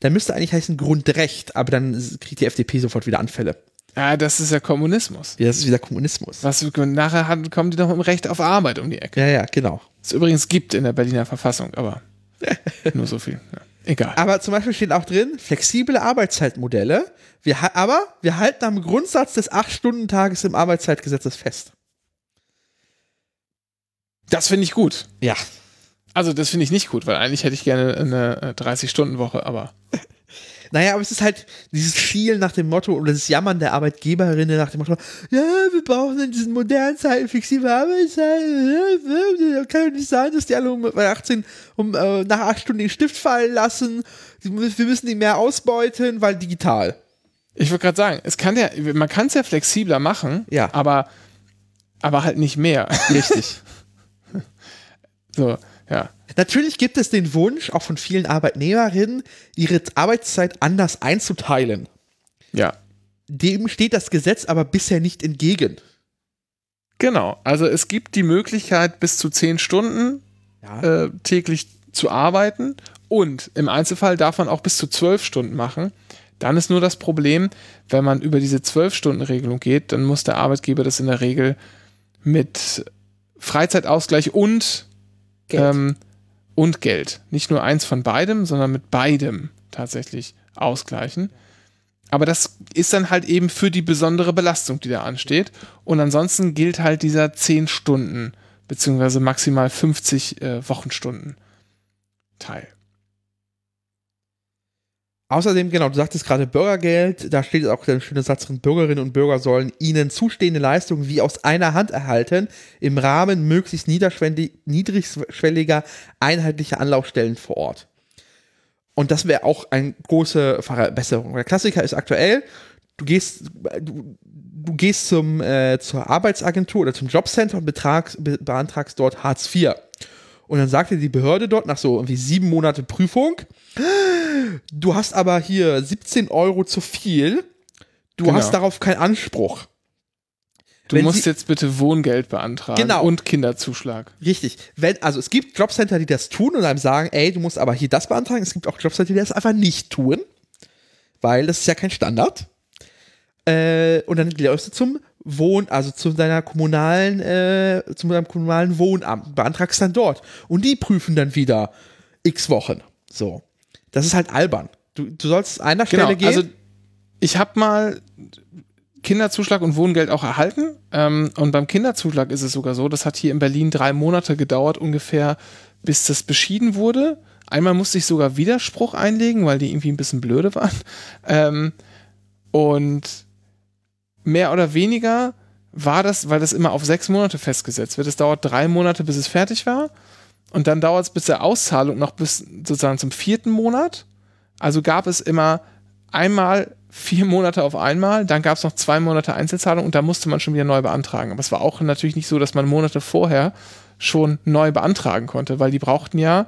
Dann müsste eigentlich heißen Grundrecht, aber dann kriegt die FDP sofort wieder Anfälle. Ja, das ist ja Kommunismus. Ja, das ist wieder Kommunismus. Was nachher hat, kommen die noch mit dem Recht auf Arbeit um die Ecke. Ja, ja, genau. Es übrigens gibt in der Berliner Verfassung, aber nur so viel. Ja. Egal. Aber zum Beispiel steht auch drin, flexible Arbeitszeitmodelle. Wir, aber wir halten am Grundsatz des 8-Stunden-Tages im Arbeitszeitgesetzes fest. Das finde ich gut. Ja. Also das finde ich nicht gut, weil eigentlich hätte ich gerne eine äh, 30-Stunden-Woche, aber Naja, aber es ist halt dieses Schielen nach dem Motto oder das Jammern der Arbeitgeberinnen nach dem Motto, ja, wir brauchen in diesen modernen Zeiten flexible Arbeitszeit. Ja, Kann ja nicht sein, dass die alle um bei 18 um, äh, nach 8 Stunden den Stift fallen lassen. Wir müssen die mehr ausbeuten, weil digital. ich würde gerade sagen, es kann ja, man kann es ja flexibler machen, Ja. aber, aber halt nicht mehr. Richtig. so, ja. Natürlich gibt es den Wunsch, auch von vielen Arbeitnehmerinnen, ihre Arbeitszeit anders einzuteilen. Ja. Dem steht das Gesetz aber bisher nicht entgegen. Genau. Also es gibt die Möglichkeit, bis zu 10 Stunden Ja. äh, täglich zu arbeiten und im Einzelfall darf man auch bis zu 12 Stunden machen. Dann ist nur das Problem, wenn man über diese 12-Stunden-Regelung geht, dann muss der Arbeitgeber das in der Regel mit Freizeitausgleich und Geld. Ähm, und Geld. Nicht nur eins von beidem, sondern mit beidem tatsächlich ausgleichen. Aber das ist dann halt eben für die besondere Belastung, die da ansteht. Und ansonsten gilt halt dieser 10 Stunden beziehungsweise maximal 50 äh, Wochenstunden Teil. Außerdem, genau, du sagtest gerade Bürgergeld, da steht auch der schöne Satz drin, Bürgerinnen und Bürger sollen ihnen zustehende Leistungen wie aus einer Hand erhalten, im Rahmen möglichst niedrigschwelliger, einheitlicher Anlaufstellen vor Ort. Und das wäre auch eine große Verbesserung. Der Klassiker ist aktuell, du gehst, du, du gehst zum, äh, zur Arbeitsagentur oder zum Jobcenter und betragst, be beantragst dort Hartz IV. Und dann sagte die Behörde dort nach so irgendwie sieben Monate Prüfung, du hast aber hier 17 Euro zu viel, du Genau. hast darauf keinen Anspruch. Du Wenn musst Sie- jetzt bitte Wohngeld beantragen Genau. und Kinderzuschlag. Richtig. Wenn, also es gibt Jobcenter, die das tun und einem sagen, ey, du musst aber hier das beantragen. Es gibt auch Jobcenter, die das einfach nicht tun, weil das ist ja kein Standard. Äh, und dann läufst du zum Wohn, also zu deiner kommunalen, äh, zu deinem kommunalen Wohnamt, beantragst dann dort. Und die prüfen dann wieder x Wochen. So. Das ist halt albern. Du, du sollst einer Stelle Genau, gehen. also ich habe mal Kinderzuschlag und Wohngeld auch erhalten. Ähm, und beim Kinderzuschlag ist es sogar so, das hat hier in Berlin drei Monate gedauert ungefähr, bis das beschieden wurde. Einmal musste ich sogar Widerspruch einlegen, weil die irgendwie ein bisschen blöde waren. Ähm, und mehr oder weniger war das, weil das immer auf sechs Monate festgesetzt wird. Es dauert drei Monate, bis es fertig war. Und dann dauert es bis zur Auszahlung noch bis sozusagen zum vierten Monat. Also gab es immer einmal vier Monate auf einmal, dann gab es noch zwei Monate Einzelzahlung und da musste man schon wieder neu beantragen. Aber es war auch natürlich nicht so, dass man Monate vorher schon neu beantragen konnte, weil die brauchten ja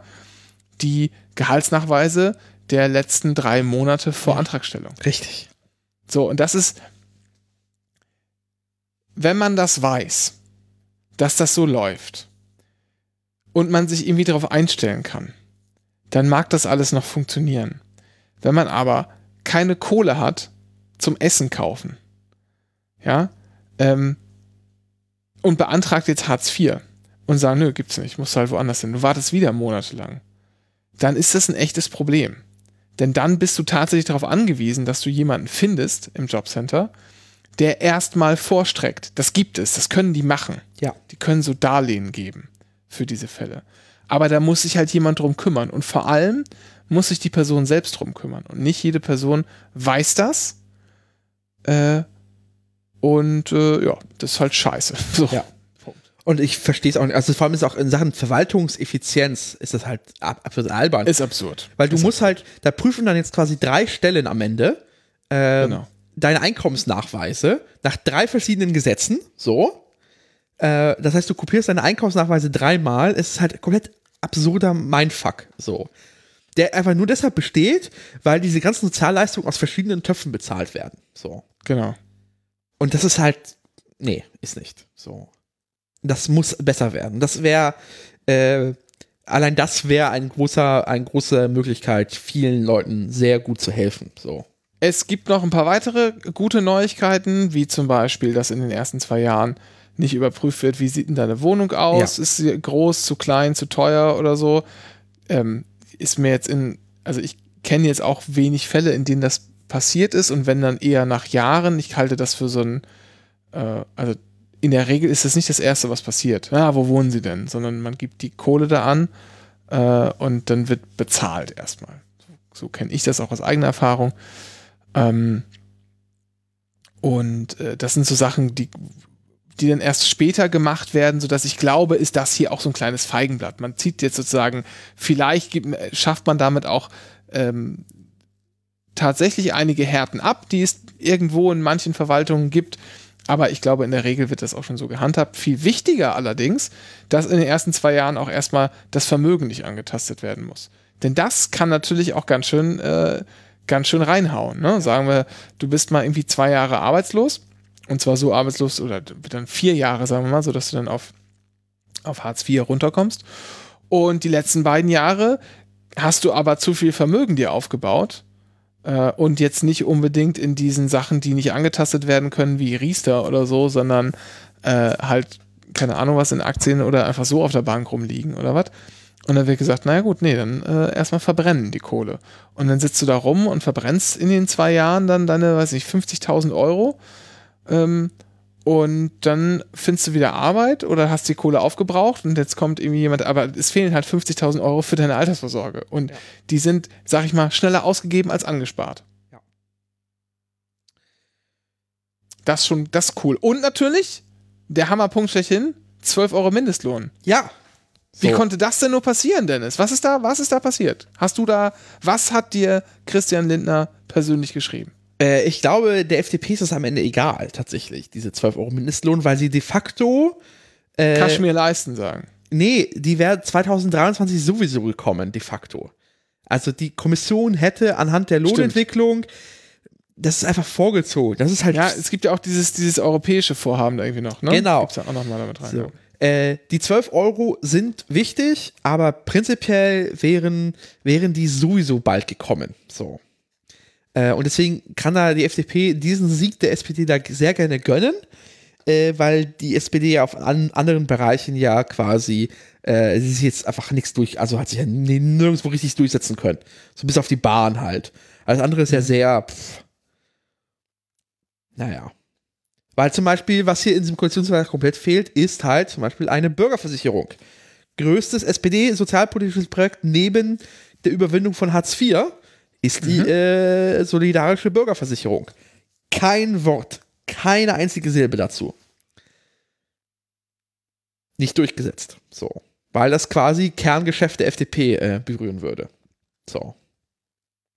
die Gehaltsnachweise der letzten drei Monate vor Antragstellung. Richtig. So, und das ist, wenn man das weiß, dass das so läuft und man sich irgendwie darauf einstellen kann, dann mag das alles noch funktionieren. Wenn man aber keine Kohle hat zum Essen kaufen, ja, ähm, und beantragt jetzt Hartz IV und sagt, nö, gibt's nicht, musst halt woanders hin, du wartest wieder monatelang, dann ist das ein echtes Problem. Denn dann bist du tatsächlich darauf angewiesen, dass du jemanden findest im Jobcenter, der erstmal vorstreckt. Das gibt es, das können die machen. Ja. Die können so Darlehen geben für diese Fälle. Aber da muss sich halt jemand drum kümmern. Und vor allem muss sich die Person selbst drum kümmern. Und nicht jede Person weiß das. Äh, und äh, ja, das ist halt scheiße. So. Ja. Und ich verstehe es auch nicht. Also vor allem ist auch in Sachen Verwaltungseffizienz ist das halt ab, absolut albern. Ist absurd. Weil du ist musst halt, da prüfen dann jetzt quasi drei Stellen am Ende ähm, Genau. deine Einkommensnachweise nach drei verschiedenen Gesetzen, so. Äh, das heißt, du kopierst deine Einkaufsnachweise dreimal. Es ist halt komplett absurder Mindfuck. So. Der einfach nur deshalb besteht, weil diese ganzen Sozialleistungen aus verschiedenen Töpfen bezahlt werden. So. Genau. Und das ist halt, nee, ist nicht. So. Das muss besser werden. Das wäre, äh, allein das wäre ein großer, eine große Möglichkeit, vielen Leuten sehr gut zu helfen. So. Es gibt noch ein paar weitere gute Neuigkeiten, wie zum Beispiel, dass in den ersten zwei Jahren nicht überprüft wird, wie sieht denn deine Wohnung aus? Ja. Ist sie groß, zu klein, zu teuer oder so? Ähm, ist mir jetzt in, also ich kenne jetzt auch wenig Fälle, in denen das passiert ist und wenn dann eher nach Jahren, ich halte das für so ein, äh, also in der Regel ist das nicht das Erste, was passiert. Ja, wo wohnen sie denn? Sondern man gibt die Kohle da an äh, und dann wird bezahlt erstmal. So, so kenne ich das auch aus eigener Erfahrung. Ähm, und äh, das sind so Sachen, die, die dann erst später gemacht werden, sodass ich glaube, ist das hier auch so ein kleines Feigenblatt. Man zieht jetzt sozusagen, vielleicht gibt, schafft man damit auch ähm, tatsächlich einige Härten ab, die es irgendwo in manchen Verwaltungen gibt. Aber ich glaube, in der Regel wird das auch schon so gehandhabt. Viel wichtiger allerdings, dass in den ersten zwei Jahren auch erstmal das Vermögen nicht angetastet werden muss. Denn das kann natürlich auch ganz schön, äh, ganz schön reinhauen. Ne? Sagen wir, du bist mal irgendwie zwei Jahre arbeitslos und zwar so arbeitslos oder dann vier Jahre, sagen wir mal, sodass du dann auf, auf Hartz IV runterkommst. Und die letzten beiden Jahre hast du aber zu viel Vermögen dir aufgebaut äh, und jetzt nicht unbedingt in diesen Sachen, die nicht angetastet werden können, wie Riester oder so, sondern äh, halt, keine Ahnung was, in Aktien oder einfach so auf der Bank rumliegen oder was. Und dann wird gesagt, naja gut, nee, dann äh, erstmal verbrennen die Kohle. Und dann sitzt du da rum und verbrennst in den zwei Jahren dann deine, weiß ich, 50.000 Euro. Ähm, und dann findest du wieder Arbeit oder hast die Kohle aufgebraucht und jetzt kommt irgendwie jemand, aber es fehlen halt 50.000 Euro für deine Altersvorsorge. Und Ja. die sind, sag ich mal, schneller ausgegeben als angespart. Ja. Das ist schon, das ist cool. Und natürlich, der Hammerpunkt schlechthin, 12 Euro Mindestlohn. Ja. Wie So. konnte das denn nur passieren, Dennis? Was ist da, was ist da passiert? Hast du da, was hat dir Christian Lindner persönlich geschrieben? Äh, ich glaube, der FDP ist es am Ende egal, tatsächlich, diese 12 Euro Mindestlohn, weil sie de facto. Äh, Kannst du mir leisten sagen? Nee, die wäre 2023 sowieso gekommen, de facto. Also die Kommission hätte anhand der Stimmt. Lohnentwicklung, das ist einfach vorgezogen. Das ist halt Ja, es gibt ja auch dieses, dieses europäische Vorhaben da irgendwie noch, ne? Genau. Gibt's ja auch nochmal damit rein. so. Äh, die 12 Euro sind wichtig, aber prinzipiell wären, wären die sowieso bald gekommen. So. Äh, und deswegen kann da die FDP diesen Sieg der SPD da sehr gerne gönnen, äh, weil die SPD ja auf an, anderen Bereichen ja quasi äh, sie ist jetzt einfach nichts durch, also hat sich ja nirgendwo richtig durchsetzen können. So bis auf die Bahn halt. Alles andere ist ja sehr, pff, naja. Weil zum Beispiel, was hier in diesem Koalitionsvertrag komplett fehlt, ist halt zum Beispiel eine Bürgerversicherung. Größtes SPD-sozialpolitisches Projekt neben der Überwindung von Hartz IV ist die äh, solidarische Bürgerversicherung. Kein Wort, keine einzige Silbe dazu. Nicht durchgesetzt. So. Weil das quasi Kerngeschäft der FDP äh, berühren würde. So.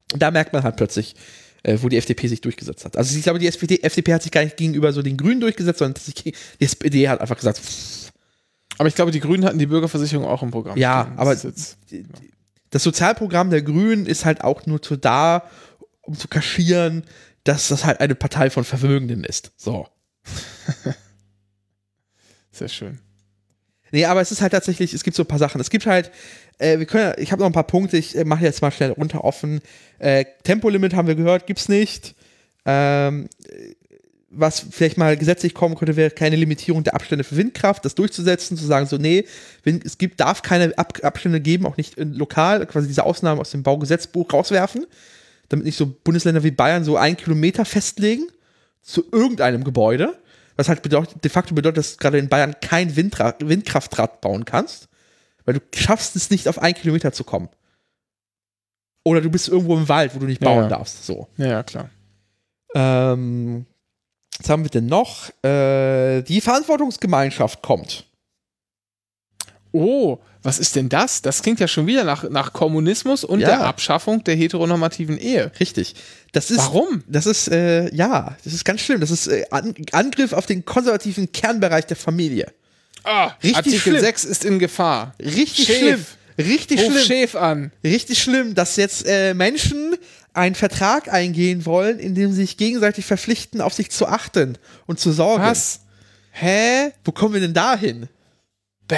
Da merkt man halt plötzlich, äh, wo die FDP sich durchgesetzt hat. Also ich glaube, die SPD, FDP hat sich gar nicht gegenüber so den Grünen durchgesetzt, sondern die SPD hat einfach gesagt, pff, Aber ich glaube, die Grünen hatten die Bürgerversicherung auch im Programm. Ja, stehen. aber- Das ist jetzt, das Sozialprogramm der Grünen ist halt auch nur so da, um zu kaschieren, dass das halt eine Partei von Vermögenden ist. So. sehr schön. Nee, aber es ist halt tatsächlich, es gibt so ein paar Sachen. Es gibt halt, äh, wir können, ich habe noch ein paar Punkte, ich äh, mache jetzt mal schnell runter offen. Äh, Tempolimit haben wir gehört, gibt's nicht. Ähm, äh, was vielleicht mal gesetzlich kommen könnte, wäre keine Limitierung der Abstände für Windkraft, das durchzusetzen, zu sagen, so, nee, es gibt, darf keine Ab Abstände geben, auch nicht in lokal, quasi diese Ausnahmen aus dem Baugesetzbuch rauswerfen, damit nicht so Bundesländer wie Bayern so einen Kilometer festlegen zu irgendeinem Gebäude. Was halt bedeutet, de facto bedeutet, dass du gerade in Bayern kein Windra Windkraftrad bauen kannst, weil du schaffst es nicht, auf einen Kilometer zu kommen. Oder du bist irgendwo im Wald, wo du nicht Ja, bauen ja. darfst. So. Ja, ja, klar. Ähm, was haben wir denn noch? Äh, die Verantwortungsgemeinschaft kommt. Oh, was ist denn das? Das klingt ja schon wieder nach, nach Kommunismus und Ja. der Abschaffung der heteronormativen Ehe. Richtig. Das ist, Warum? Das ist, äh, ja, das ist ganz schlimm. Das ist äh, An Angriff auf den konservativen Kernbereich der Familie. Ah, Richtig Artikel schlimm. 6 ist in Gefahr. Richtig Schäf. schlimm. Richtig Ruf schlimm. Schäf an. Richtig schlimm, dass jetzt äh, Menschen einen Vertrag eingehen wollen, in dem sie sich gegenseitig verpflichten, auf sich zu achten und zu sorgen. Was? Hä? Wo kommen wir denn da hin? Bäh.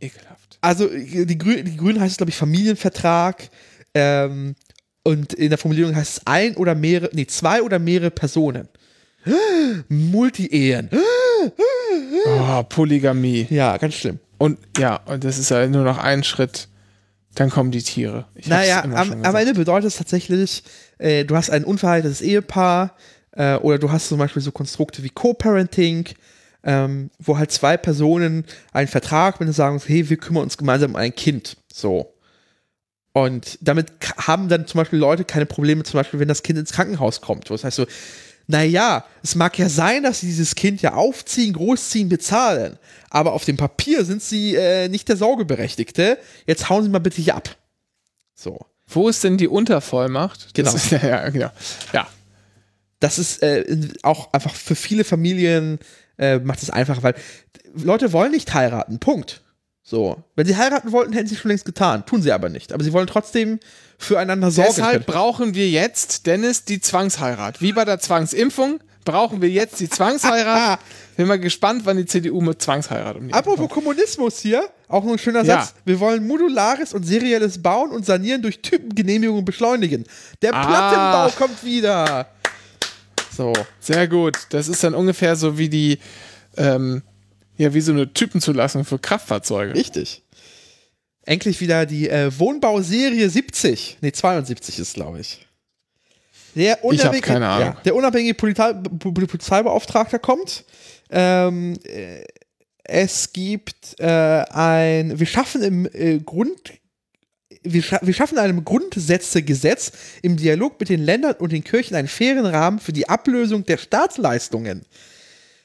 Ekelhaft. Also, die, Grü die Grünen heißt es, glaube ich, Familienvertrag. Ähm, und in der Formulierung heißt es ein oder mehrere, nee, zwei oder mehrere Personen. Multi-Ehen. Oh, Polygamie. Ja, ganz schlimm. Und ja, und das ist ja nur noch ein Schritt. Dann kommen die Tiere. Ich Naja, am, am. Ende bedeutet es tatsächlich, äh, du hast ein unverheiratetes Ehepaar äh, oder du hast zum Beispiel so Konstrukte wie Co-Parenting, ähm, wo halt zwei Personen einen Vertrag mit sagen, hey, wir kümmern uns gemeinsam um ein Kind. So. Und damit haben dann zum Beispiel Leute keine Probleme, zum Beispiel, wenn das Kind ins Krankenhaus kommt. Das heißt so, naja, es mag ja sein, dass sie dieses Kind ja aufziehen, großziehen, bezahlen. Aber auf dem Papier sind sie äh, nicht der Sorgeberechtigte. Jetzt hauen sie mal bitte hier ab. So. Wo ist denn die Untervollmacht? Genau. Das ist, ja, ja, genau. Ja. das ist äh, auch einfach für viele Familien äh, macht es einfach, weil Leute wollen nicht heiraten. Punkt. So. Wenn sie heiraten wollten, hätten sie schon längst getan. Tun sie aber nicht. Aber sie wollen trotzdem füreinander sorgen. Deshalb brauchen wir jetzt, Dennis, die Zwangsheirat. Wie bei der Zwangsimpfung brauchen wir jetzt die Zwangsheirat. Bin mal gespannt, wann die CDU mit Zwangsheirat um die Ecke Apropos kommt. Kommunismus hier, auch noch ein schöner Ja. Satz. Wir wollen modulares und serielles Bauen und Sanieren durch Typengenehmigung beschleunigen. Der Ah. Plattenbau kommt wieder. So. Sehr gut. Das ist dann ungefähr so wie die, ähm, ja, wie so eine Typenzulassung für Kraftfahrzeuge. Richtig. Endlich wieder die äh, Wohnbauserie 70. Nee, 72 ist, glaube ich. Der Ich hab keine Ahnung. Ja, der unabhängige Polizei, Pol- Polizeibeauftragter kommt. Ähm, äh, es gibt äh, ein, wir schaffen im äh, Grund, wir, scha wir schaffen einem Grundsätzegesetz im Dialog mit den Ländern und den Kirchen einen fairen Rahmen für die Ablösung der Staatsleistungen.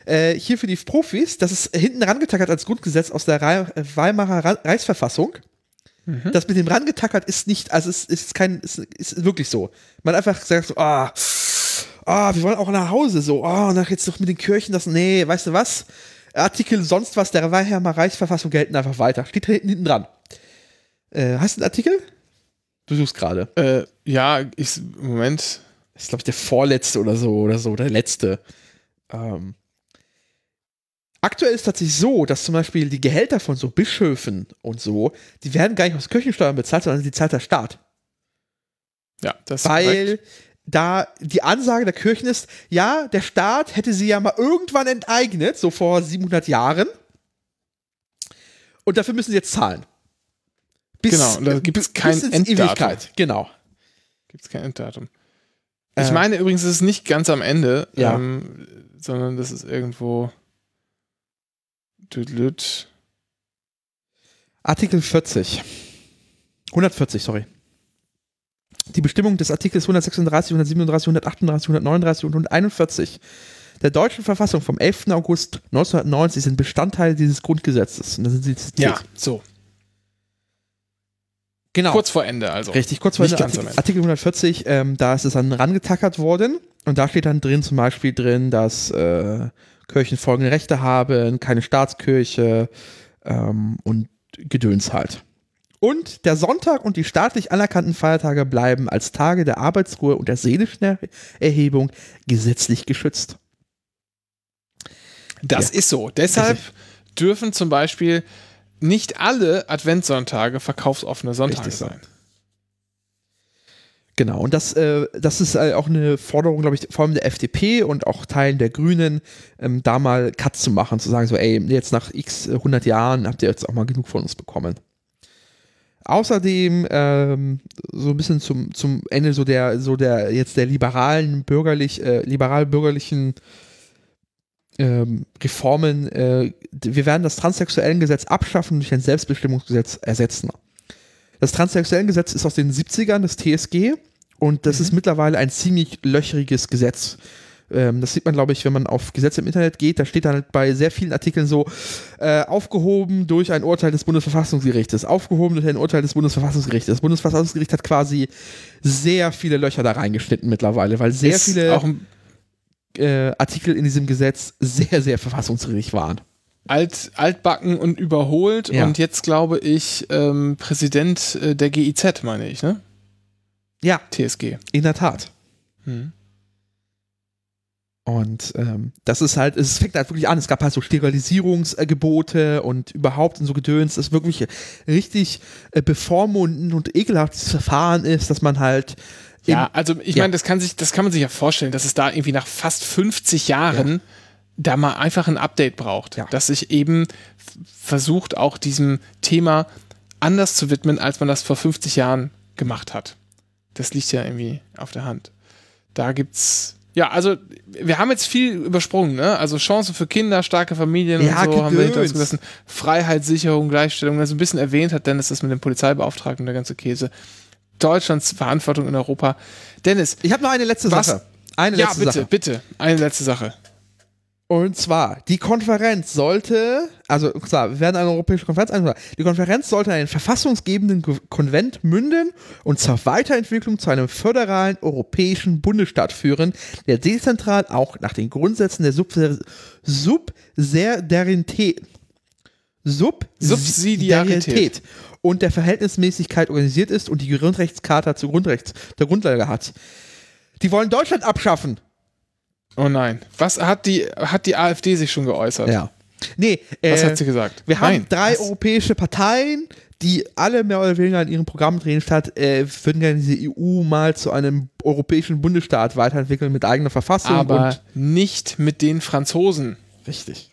Äh, hier für die Profis, das ist hinten rangetackert als Grundgesetz aus der Weimarer Reichsverfassung. Das mit dem rangetackert ist nicht, also es ist kein, ist, ist wirklich so. Man einfach sagt so, ah, ah, wir wollen auch nach Hause, so, ah, und dann jetzt noch mit den Kirchen das, nee, weißt du was? Artikel sonst was der Weimarer Reichsverfassung gelten einfach weiter. Steht da hinten, hinten dran. Äh, hast du einen Artikel? Du suchst gerade. Äh, ja, ich, Moment. Das ist, glaube ich, der vorletzte oder so, oder so, der letzte. Ähm. Aktuell ist es tatsächlich so, dass zum Beispiel die Gehälter von so Bischöfen und so, die werden gar nicht aus Kirchensteuern bezahlt, sondern die zahlt der Staat. Ja, das ist Weil korrekt. da die Ansage der Kirchen ist, ja, der Staat hätte sie ja mal irgendwann enteignet, so vor 700 Jahren. Und dafür müssen sie jetzt zahlen. Bis, Genau, da gibt's bis kein ins Enddatum. Ewigkeit. Genau. Gibt es kein Enddatum. Ich Äh, meine übrigens, es ist nicht ganz am Ende, Ja. ähm, sondern das ist irgendwo. Artikel 40. 140, sorry. Die Bestimmung des Artikels 136, 137, 138, 139 und 141 der deutschen Verfassung vom 11. August 1990 sind Bestandteil dieses Grundgesetzes. Und sind sie zitiert. Ja, so. genau. Kurz vor Ende also. Richtig, kurz vor Nicht Ende Artikel, Ende. Artikel 140, ähm, da ist es dann rangetackert worden und da steht dann drin zum Beispiel drin, dass äh, Kirchen folgende Rechte haben, keine Staatskirche ähm, und Gedöns halt. Und der Sonntag und die staatlich anerkannten Feiertage bleiben als Tage der Arbeitsruhe und der seelischen Er Erhebung gesetzlich geschützt. Das ist so. Deshalb dürfen zum Beispiel nicht alle Adventssonntage verkaufsoffene Sonntage sein. Genau, und das, äh, das ist äh, auch eine Forderung, glaube ich, vor allem der FDP und auch Teilen der Grünen, ähm, da mal Cut zu machen, zu sagen, so, ey, jetzt nach x 100 Jahren habt ihr jetzt auch mal genug von uns bekommen. Außerdem ähm, so ein bisschen zum, zum Ende so der, so der jetzt der liberalen, bürgerlich, äh, liberal-bürgerlichen ähm, Reformen, äh, wir werden das Transsexuellengesetz abschaffen und durch ein Selbstbestimmungsgesetz ersetzen. Das Transsexuellengesetz ist aus den 70ern, das TSG, und das ist mittlerweile ein ziemlich löchriges Gesetz. Ähm, das sieht man, glaube ich, wenn man auf Gesetze im Internet geht, da steht dann halt bei sehr vielen Artikeln so, äh, aufgehoben durch ein Urteil des Bundesverfassungsgerichtes, aufgehoben durch ein Urteil des Bundesverfassungsgerichtes. Das Bundesverfassungsgericht hat quasi sehr viele Löcher da reingeschnitten mittlerweile, weil sehr Ist viele auch äh, Artikel in diesem Gesetz sehr, sehr verfassungswidrig waren. Alt, altbacken und überholt Ja. und jetzt glaube ich ähm, Präsident äh, der GIZ, meine ich, ne? Ja, TSG. in der Tat. Hm. Und ähm, das ist halt, es fängt halt wirklich an. Es gab halt so Sterilisierungsgebote und überhaupt und so Gedöns, das wirklich richtig äh, bevormundend und ekelhaftes Verfahren ist, dass man halt. Ja, also ich Ja. meine, das kann sich, das kann man sich ja vorstellen, dass es da irgendwie nach fast 50 Jahren da mal einfach ein Update braucht, Ja. dass sich eben versucht, auch diesem Thema anders zu widmen, als man das vor 50 Jahren gemacht hat. Das liegt ja irgendwie auf der Hand. Da gibt's ja, also wir haben jetzt viel übersprungen, ne? Also Chancen für Kinder, starke Familien Ja, und so haben wir hinter uns Gedöns. gelassen. Freiheitssicherung, Gleichstellung, also ein bisschen erwähnt hat Dennis das mit dem Polizeibeauftragten, der ganze Käse. Deutschlands Verantwortung in Europa. Dennis, Ich habe noch eine letzte Was? Sache. Eine ja, letzte bitte, Sache. bitte. Eine letzte Sache. Und zwar, die Konferenz sollte, also klar, wir werden eine europäische Konferenz einladen. Die Konferenz sollte in einen verfassungsgebenden Konvent münden und zur Weiterentwicklung zu einem föderalen europäischen Bundesstaat führen, der dezentral auch nach den Grundsätzen der Subsidiarität Subsidiarität Subsidiarität und der Verhältnismäßigkeit organisiert ist und die Grundrechtscharta zu Grundrechts der Grundlage hat. Die wollen Deutschland abschaffen. Oh nein. Was hat die, hat die AfD sich schon geäußert? Ja. Nee, Was äh, hat sie gesagt? Wir haben Nein. drei Was? europäische Parteien, die alle mehr oder weniger in ihrem Programm drehen statt, äh, würden gerne diese EU mal zu einem europäischen Bundesstaat weiterentwickeln mit eigener Verfassung Aber und nicht mit den Franzosen. richtig.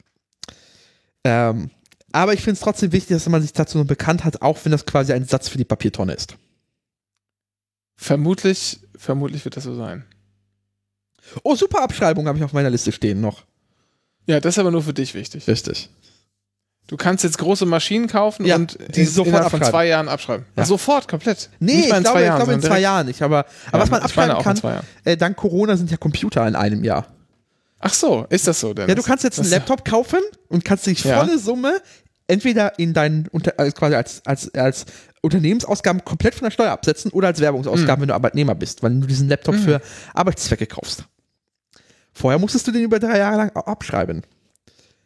Ähm, aber ich finde es trotzdem wichtig, dass man sich dazu noch bekannt hat, auch wenn das quasi ein Satz für die Papiertonne ist. Vermutlich, vermutlich wird das so sein. Oh, super Abschreibung habe ich auf meiner Liste stehen noch. Ja, das ist aber nur für dich wichtig. Richtig. Du kannst jetzt große Maschinen kaufen Ja, und die sofort innerhalb von zwei Jahren abschreiben. Ja. Ach, sofort, komplett. Nee, Nicht ich glaube, zwei ich Jahren. glaube in zwei Jahren nicht, aber, aber Ja, was man ich abschreiben kann, äh, dank Corona sind ja Computer in einem Jahr. Ach so, ist das so denn? Ja, du kannst jetzt einen Laptop kaufen und kannst dich volle Summe entweder in deinen Unter also quasi als, als, als Unternehmensausgaben komplett von der Steuer absetzen oder als Werbungsausgaben, Mhm. wenn du Arbeitnehmer bist, weil du diesen Laptop für Arbeitszwecke kaufst. Vorher musstest du den über drei Jahre lang abschreiben.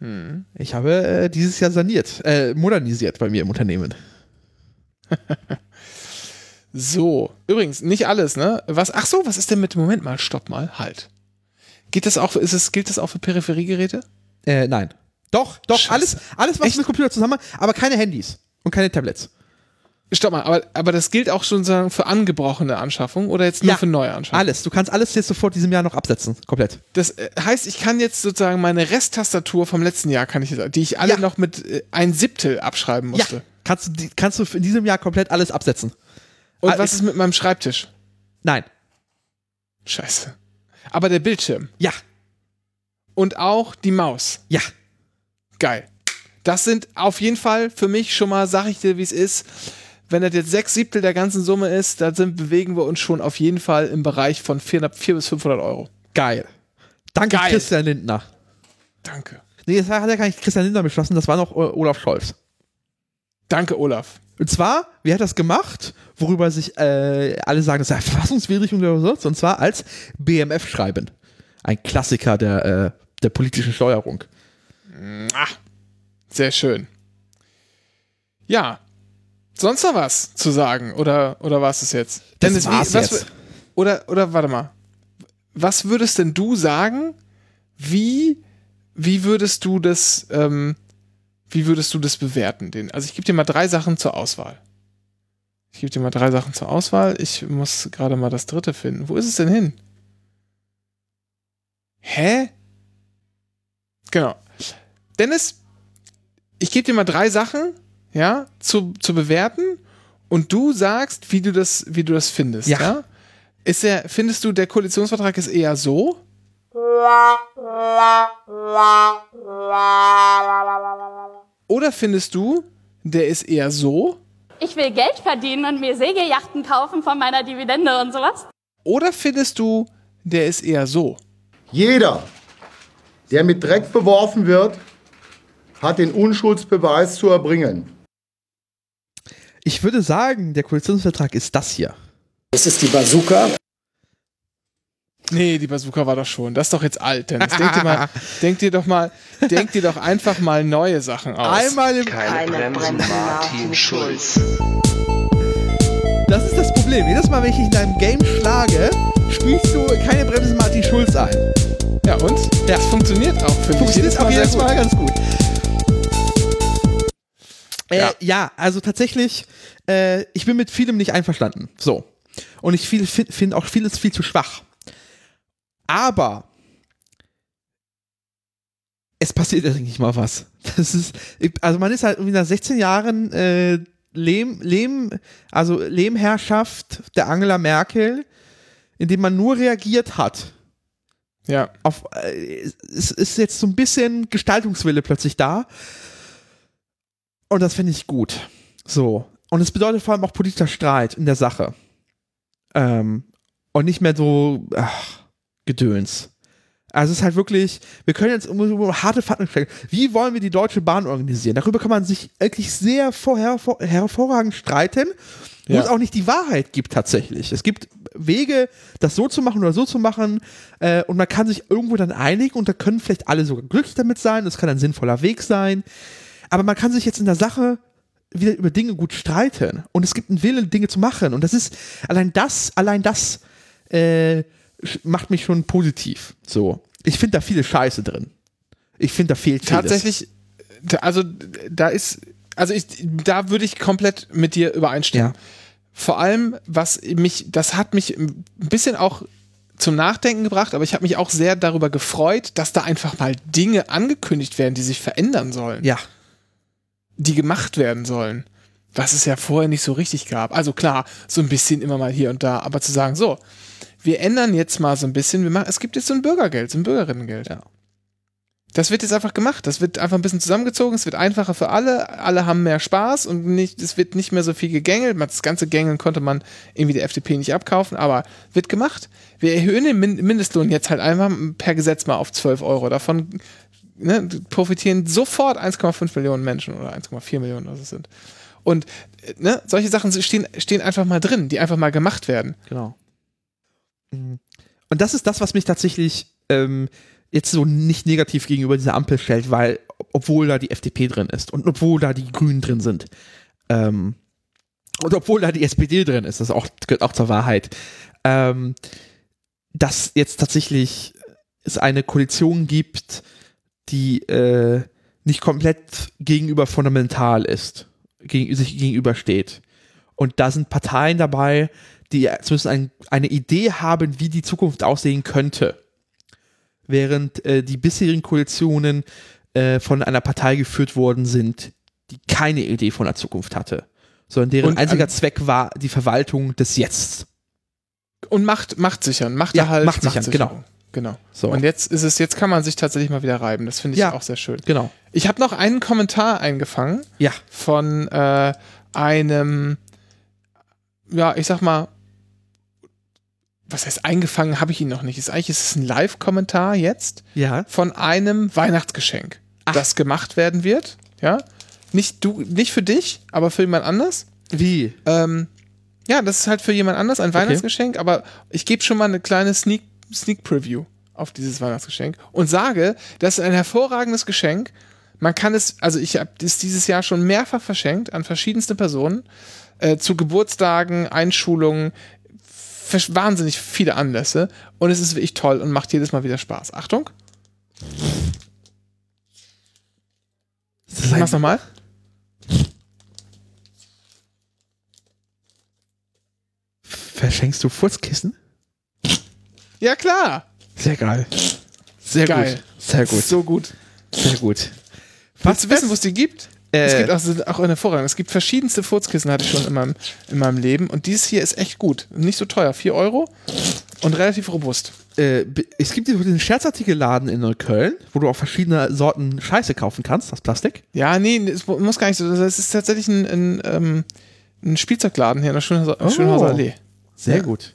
Hm. Ich habe äh, dieses Jahr saniert, äh, modernisiert bei mir im Unternehmen. So, übrigens, nicht alles, ne? Was, ach so, was ist denn mit, Moment mal, stopp mal, halt. Geht das auch, ist es, gilt das auch für Peripheriegeräte? Äh, nein. Doch, doch, Scheiße. alles, alles, was Echt? mit Computer zusammen, aber keine Handys und keine Tablets. Stopp mal, aber, aber das gilt auch schon sagen, für angebrochene Anschaffungen oder jetzt nur Ja, für neue Anschaffungen? Alles. Du kannst alles jetzt sofort diesem Jahr noch absetzen. Komplett. Das äh, heißt, ich kann jetzt sozusagen meine Resttastatur vom letzten Jahr, kann ich, die ich alle Ja. noch mit äh, ein Siebtel abschreiben musste. Ja. Kannst du, die- kannst du in diesem Jahr komplett alles absetzen. Und Ah, was ist mit meinem Schreibtisch? Nein. Scheiße. Aber der Bildschirm Ja. und auch die Maus. Ja. Geil. Das sind auf jeden Fall für mich schon mal, sag ich dir, wie es ist. Wenn das jetzt sechs Siebtel der ganzen Summe ist, dann sind, bewegen wir uns schon auf jeden Fall im Bereich von 400, 400 bis 500 Euro. Geil. Danke, Geil. Christian Lindner. Danke. Nee, das hat ja gar nicht Christian Lindner beschlossen, das war noch äh, Olaf Scholz. Danke, Olaf. Und zwar, wer hat das gemacht, worüber sich äh, alle sagen, das sei verfassungswidrig und so, und zwar als BMF schreiben. Ein Klassiker der, äh, der politischen Steuerung. Ah, sehr schön. Ja. Sonst noch was zu sagen? Oder, oder war es das jetzt? Das Dennis, war's was, jetzt. Oder, oder warte mal. Was würdest denn du sagen? Wie, wie würdest du das, ähm, wie würdest du das bewerten? Den, also ich gebe dir mal drei Sachen zur Auswahl. Ich gebe dir mal drei Sachen zur Auswahl. Ich muss gerade mal das dritte finden. Wo ist es denn hin? Hä? Genau. Dennis, ich gebe dir mal drei Sachen, ja, zu, zu bewerten und du sagst, wie du das, wie du das findest, ja. Ja. Ist der, findest du, der Koalitionsvertrag ist eher so? Oder findest du, der ist eher so? Ich will Geld verdienen und mir Segelyachten kaufen von meiner Dividende und sowas. Oder findest du, der ist eher so? Jeder, der mit Dreck beworfen wird, hat den Unschuldsbeweis zu erbringen. Ich würde sagen, der Koalitionsvertrag ist das hier. Das ist die Bazooka. Nee, die Bazooka war doch schon. Das ist doch jetzt alt, Dennis. Denk dir, mal, denk dir doch mal, denk dir doch einfach mal neue Sachen aus. Einmal im. Keine Bremsen, Martin Schulz. Das ist das Problem. Jedes Mal, wenn ich in einem Game schlage, spielst du keine Bremsen Martin Schulz ein. Ja, und? Ja. Das funktioniert auch, finde ich. Funktioniert auch jedes Mal ganz gut. Äh, Ja. ja. also tatsächlich, äh, ich bin mit vielem nicht einverstanden. So. Und ich finde find auch vieles viel zu schwach. Aber es passiert eigentlich mal was. Das ist, also man ist halt irgendwie nach 16 Jahren äh, Lehm, Lehm, also Lehmherrschaft der Angela Merkel, indem man nur reagiert hat Ja. auf, äh, es ist jetzt so ein bisschen Gestaltungswille plötzlich da. Und das finde ich gut. So. Und es bedeutet vor allem auch politischer Streit in der Sache. Ähm, und nicht mehr so, ach, Gedöns. Also es ist halt wirklich, wir können jetzt um, um harte Fakten sprechen. Wie wollen wir die Deutsche Bahn organisieren? Darüber kann man sich wirklich sehr vor, hervor, hervorragend streiten, wo Ja. es auch nicht die Wahrheit gibt tatsächlich. Es gibt Wege, das so zu machen oder so zu machen äh, und man kann sich irgendwo dann einigen und da können vielleicht alle sogar glücklich damit sein. Das kann ein sinnvoller Weg sein. Aber man kann sich jetzt in der Sache wieder über Dinge gut streiten und es gibt einen Willen, Dinge zu machen und das ist allein das, allein das äh, macht mich schon positiv. So, ich finde da viele Scheiße drin. Ich finde da fehlt vieles. Tatsächlich, also da ist, also ich, da würde ich komplett mit dir übereinstimmen. Ja. Vor allem, was mich, das hat mich ein bisschen auch zum Nachdenken gebracht, aber ich habe mich auch sehr darüber gefreut, dass da einfach mal Dinge angekündigt werden, die sich verändern sollen, Ja, die gemacht werden sollen, was es ja vorher nicht so richtig gab. Also klar, so ein bisschen immer mal hier und da, aber zu sagen, so, wir ändern jetzt mal so ein bisschen, wir machen, es gibt jetzt so ein Bürgergeld, so ein Bürgerinnengeld. Ja. Das wird jetzt einfach gemacht. Das wird einfach ein bisschen zusammengezogen. Es wird einfacher für alle. Alle haben mehr Spaß und nicht, es wird nicht mehr so viel gegängelt. Das ganze Gängeln konnte man irgendwie der FDP nicht abkaufen, aber wird gemacht. Wir erhöhen den Min- Mindestlohn jetzt halt einfach per Gesetz mal auf 12 Euro. Davon ne, profitieren sofort 1,5 Millionen Menschen oder 1,4 Millionen, was es sind. Und ne, solche Sachen stehen, stehen einfach mal drin, die einfach mal gemacht werden. genau. Und das ist das, was mich tatsächlich ähm, jetzt so nicht negativ gegenüber dieser Ampel stellt, weil, obwohl da die FDP drin ist und obwohl da die Grünen drin sind, ähm, und obwohl da die SPD drin ist, das auch, gehört auch zur Wahrheit, ähm, dass jetzt tatsächlich es eine Koalition gibt, die äh, nicht komplett gegenüber fundamental ist, gegen, sich gegenübersteht. Und da sind Parteien dabei, die zumindest ein, eine Idee haben, wie die Zukunft aussehen könnte. Während äh, die bisherigen Koalitionen äh, von einer Partei geführt worden sind, die keine Idee von der Zukunft hatte, sondern deren Und, einziger ähm, Zweck war die Verwaltung des Jetzt. Und Macht, Macht sichern, Macht Ja, Erhalt, Macht sichern, Machtsicherung. Genau. So. Und jetzt ist es, jetzt kann man sich tatsächlich mal wieder reiben. Das finde ich Ja. auch sehr schön. Genau. Ich habe noch einen Kommentar eingefangen Ja. von äh, einem, ja, ich sag mal, was heißt eingefangen, habe ich ihn noch nicht. Ist eigentlich ist es ein Live-Kommentar jetzt Ja. von einem Weihnachtsgeschenk, das gemacht werden wird. Ja, nicht du, nicht für dich, aber für jemand anders. Wie? Ähm, ja, das ist halt für jemand anders ein Weihnachtsgeschenk, aber ich gebe schon mal eine kleine Sneak, Sneak Preview auf dieses Weihnachtsgeschenk und sage, das ist ein hervorragendes Geschenk. Man kann es, also ich habe es dieses Jahr schon mehrfach verschenkt an verschiedenste Personen, äh, zu Geburtstagen, Einschulungen, wahnsinnig viele Anlässe und es ist wirklich toll und macht jedes Mal wieder Spaß. Achtung, ich mach's nochmal. Verschenkst du Furzkissen? Ja, klar. Sehr geil. Sehr Geil. gut. Sehr gut. So gut. Sehr gut. Du wissen, wo es die gibt? Äh, es gibt auch, auch eine hervorragend. Es gibt verschiedenste Furzkissen, hatte ich schon in meinem, in meinem Leben. Und dieses hier ist echt gut. Nicht so teuer. 4 Euro und relativ robust. äh, es gibt hier den Scherzartikelladen in Neukölln, wo du auch verschiedene Sorten Scheiße kaufen kannst, aus Plastik. Ja, nee, es mu- muss gar nicht so. Das ist tatsächlich ein, ein, ähm, ein Spielzeugladen hier in der Schönhauser, Oh. Schönhauser Allee. Sehr Ja. gut.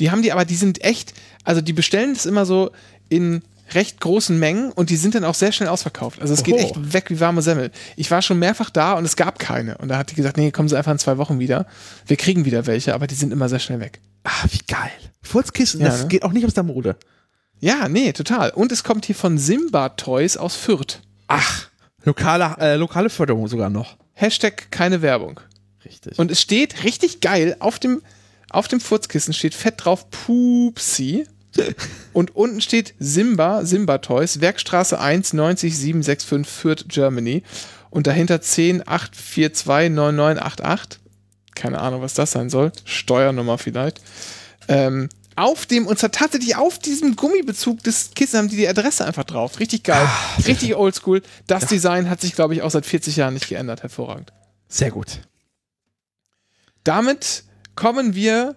Die haben die, aber die sind echt, also die bestellen das immer so in recht großen Mengen und die sind dann auch sehr schnell ausverkauft. Also es geht Oho. echt weg wie warme Semmel. Ich war schon mehrfach da und es gab keine. Und da hat die gesagt, nee, kommen Sie einfach in zwei Wochen wieder. Wir kriegen wieder welche, aber die sind immer sehr schnell weg. Ah, wie geil. Furzkissen, Ja, das ne? geht auch nicht aus der Mode. Ja, nee, total. Und es kommt hier von Simba Toys aus Fürth. Ach, lokale, äh, lokale Förderung sogar noch. Hashtag keine Werbung. Richtig. Und es steht richtig geil, auf dem, auf dem Furzkissen steht fett drauf Pupsi. Und unten steht Simba, Simba Toys, Werkstraße 1 90 765 Fürth, Germany. Und dahinter 10 842 9988. Keine Ahnung, was das sein soll. Steuernummer vielleicht. Ähm, auf dem, und zwar tatsächlich auf diesem Gummibezug des Kissen haben die die Adresse einfach drauf. Richtig geil. richtig oldschool. Das Design hat sich, glaube ich, auch seit 40 Jahren nicht geändert. Hervorragend. Sehr gut. Damit kommen wir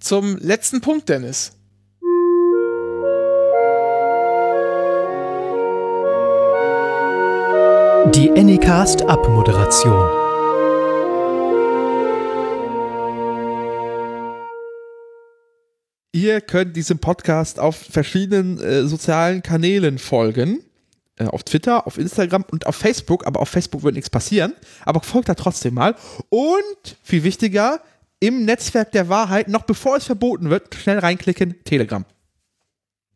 zum letzten Punkt, Dennis. Die Anycast Abmoderation. Ihr könnt diesem Podcast auf verschiedenen äh, sozialen Kanälen folgen. Äh, auf Twitter, auf Instagram und auf Facebook. Aber auf Facebook wird nichts passieren. Aber folgt da trotzdem mal. Und viel wichtiger, im Netzwerk der Wahrheit, noch bevor es verboten wird, schnell reinklicken, Telegram.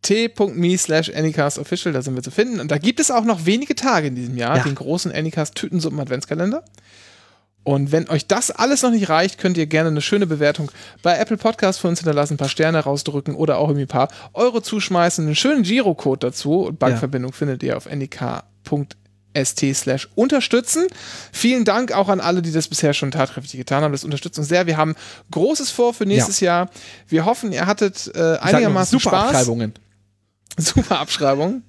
t.me slash anycastofficial, da sind wir zu finden. Und da gibt es auch noch wenige Tage in diesem Jahr, Ja. den großen Anycast Tütensuppen Adventskalender. Und wenn euch das alles noch nicht reicht, könnt ihr gerne eine schöne Bewertung bei Apple Podcast für uns hinterlassen, ein paar Sterne rausdrücken oder auch irgendwie ein paar Euro zuschmeißen, einen schönen Girocode dazu. Und Bankverbindung findet ihr auf nik.st slash unterstützen. Vielen Dank auch an alle, die das bisher schon tatkräftig getan haben. Das unterstützt uns sehr. Wir haben Großes vor für nächstes Jahr. Wir hoffen, ihr hattet äh, einigermaßen super Spaß. Abschreibungen. Super Abschreibung.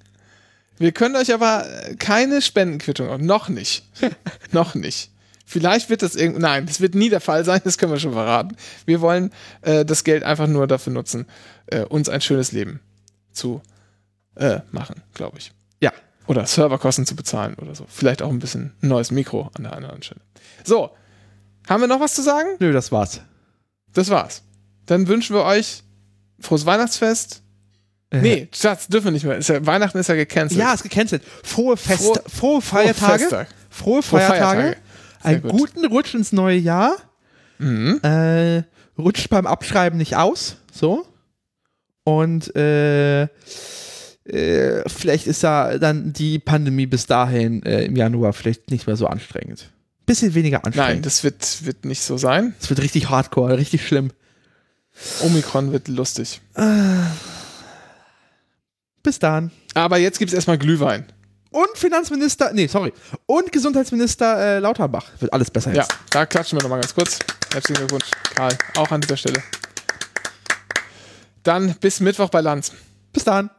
Wir können euch aber keine Spendenquittung, noch nicht. noch nicht. Vielleicht wird das irgendwie, nein, das wird nie der Fall sein, das können wir schon verraten. Wir wollen äh, das Geld einfach nur dafür nutzen, äh, uns ein schönes Leben zu äh, machen, glaube ich. Ja. Oder Serverkosten zu bezahlen oder so. Vielleicht auch ein bisschen ein neues Mikro an der anderen Stelle. So, haben wir noch was zu sagen? Nö, das war's. Das war's. Dann wünschen wir euch frohes Weihnachtsfest. Äh, Nee, Schatz, dürfen wir nicht mehr. Ist ja, Weihnachten ist ja gecancelt. Ja, ist gecancelt. Frohe Fest, Frohe- frohe Feiertage. Frohe Frohe Feiertage. Feiertage. Einen gut. guten Rutsch ins neue Jahr. Mhm. Äh, rutscht beim Abschreiben nicht aus. So. Und äh, äh, vielleicht ist da dann die Pandemie bis dahin äh, im Januar vielleicht nicht mehr so anstrengend. Bisschen weniger Nein, anstrengend. das wird, wird nicht so sein. das wird richtig hardcore, richtig schlimm. Omikron wird lustig. Bis dann. Aber jetzt gibt es erstmal Glühwein. Und Finanzminister, nee, sorry. Und Gesundheitsminister äh, Lauterbach. Wird alles besser Ja, jetzt. da klatschen wir nochmal ganz kurz. Herzlichen Glückwunsch, Karl. Auch an dieser Stelle. Dann bis Mittwoch bei Lanz. Bis dann.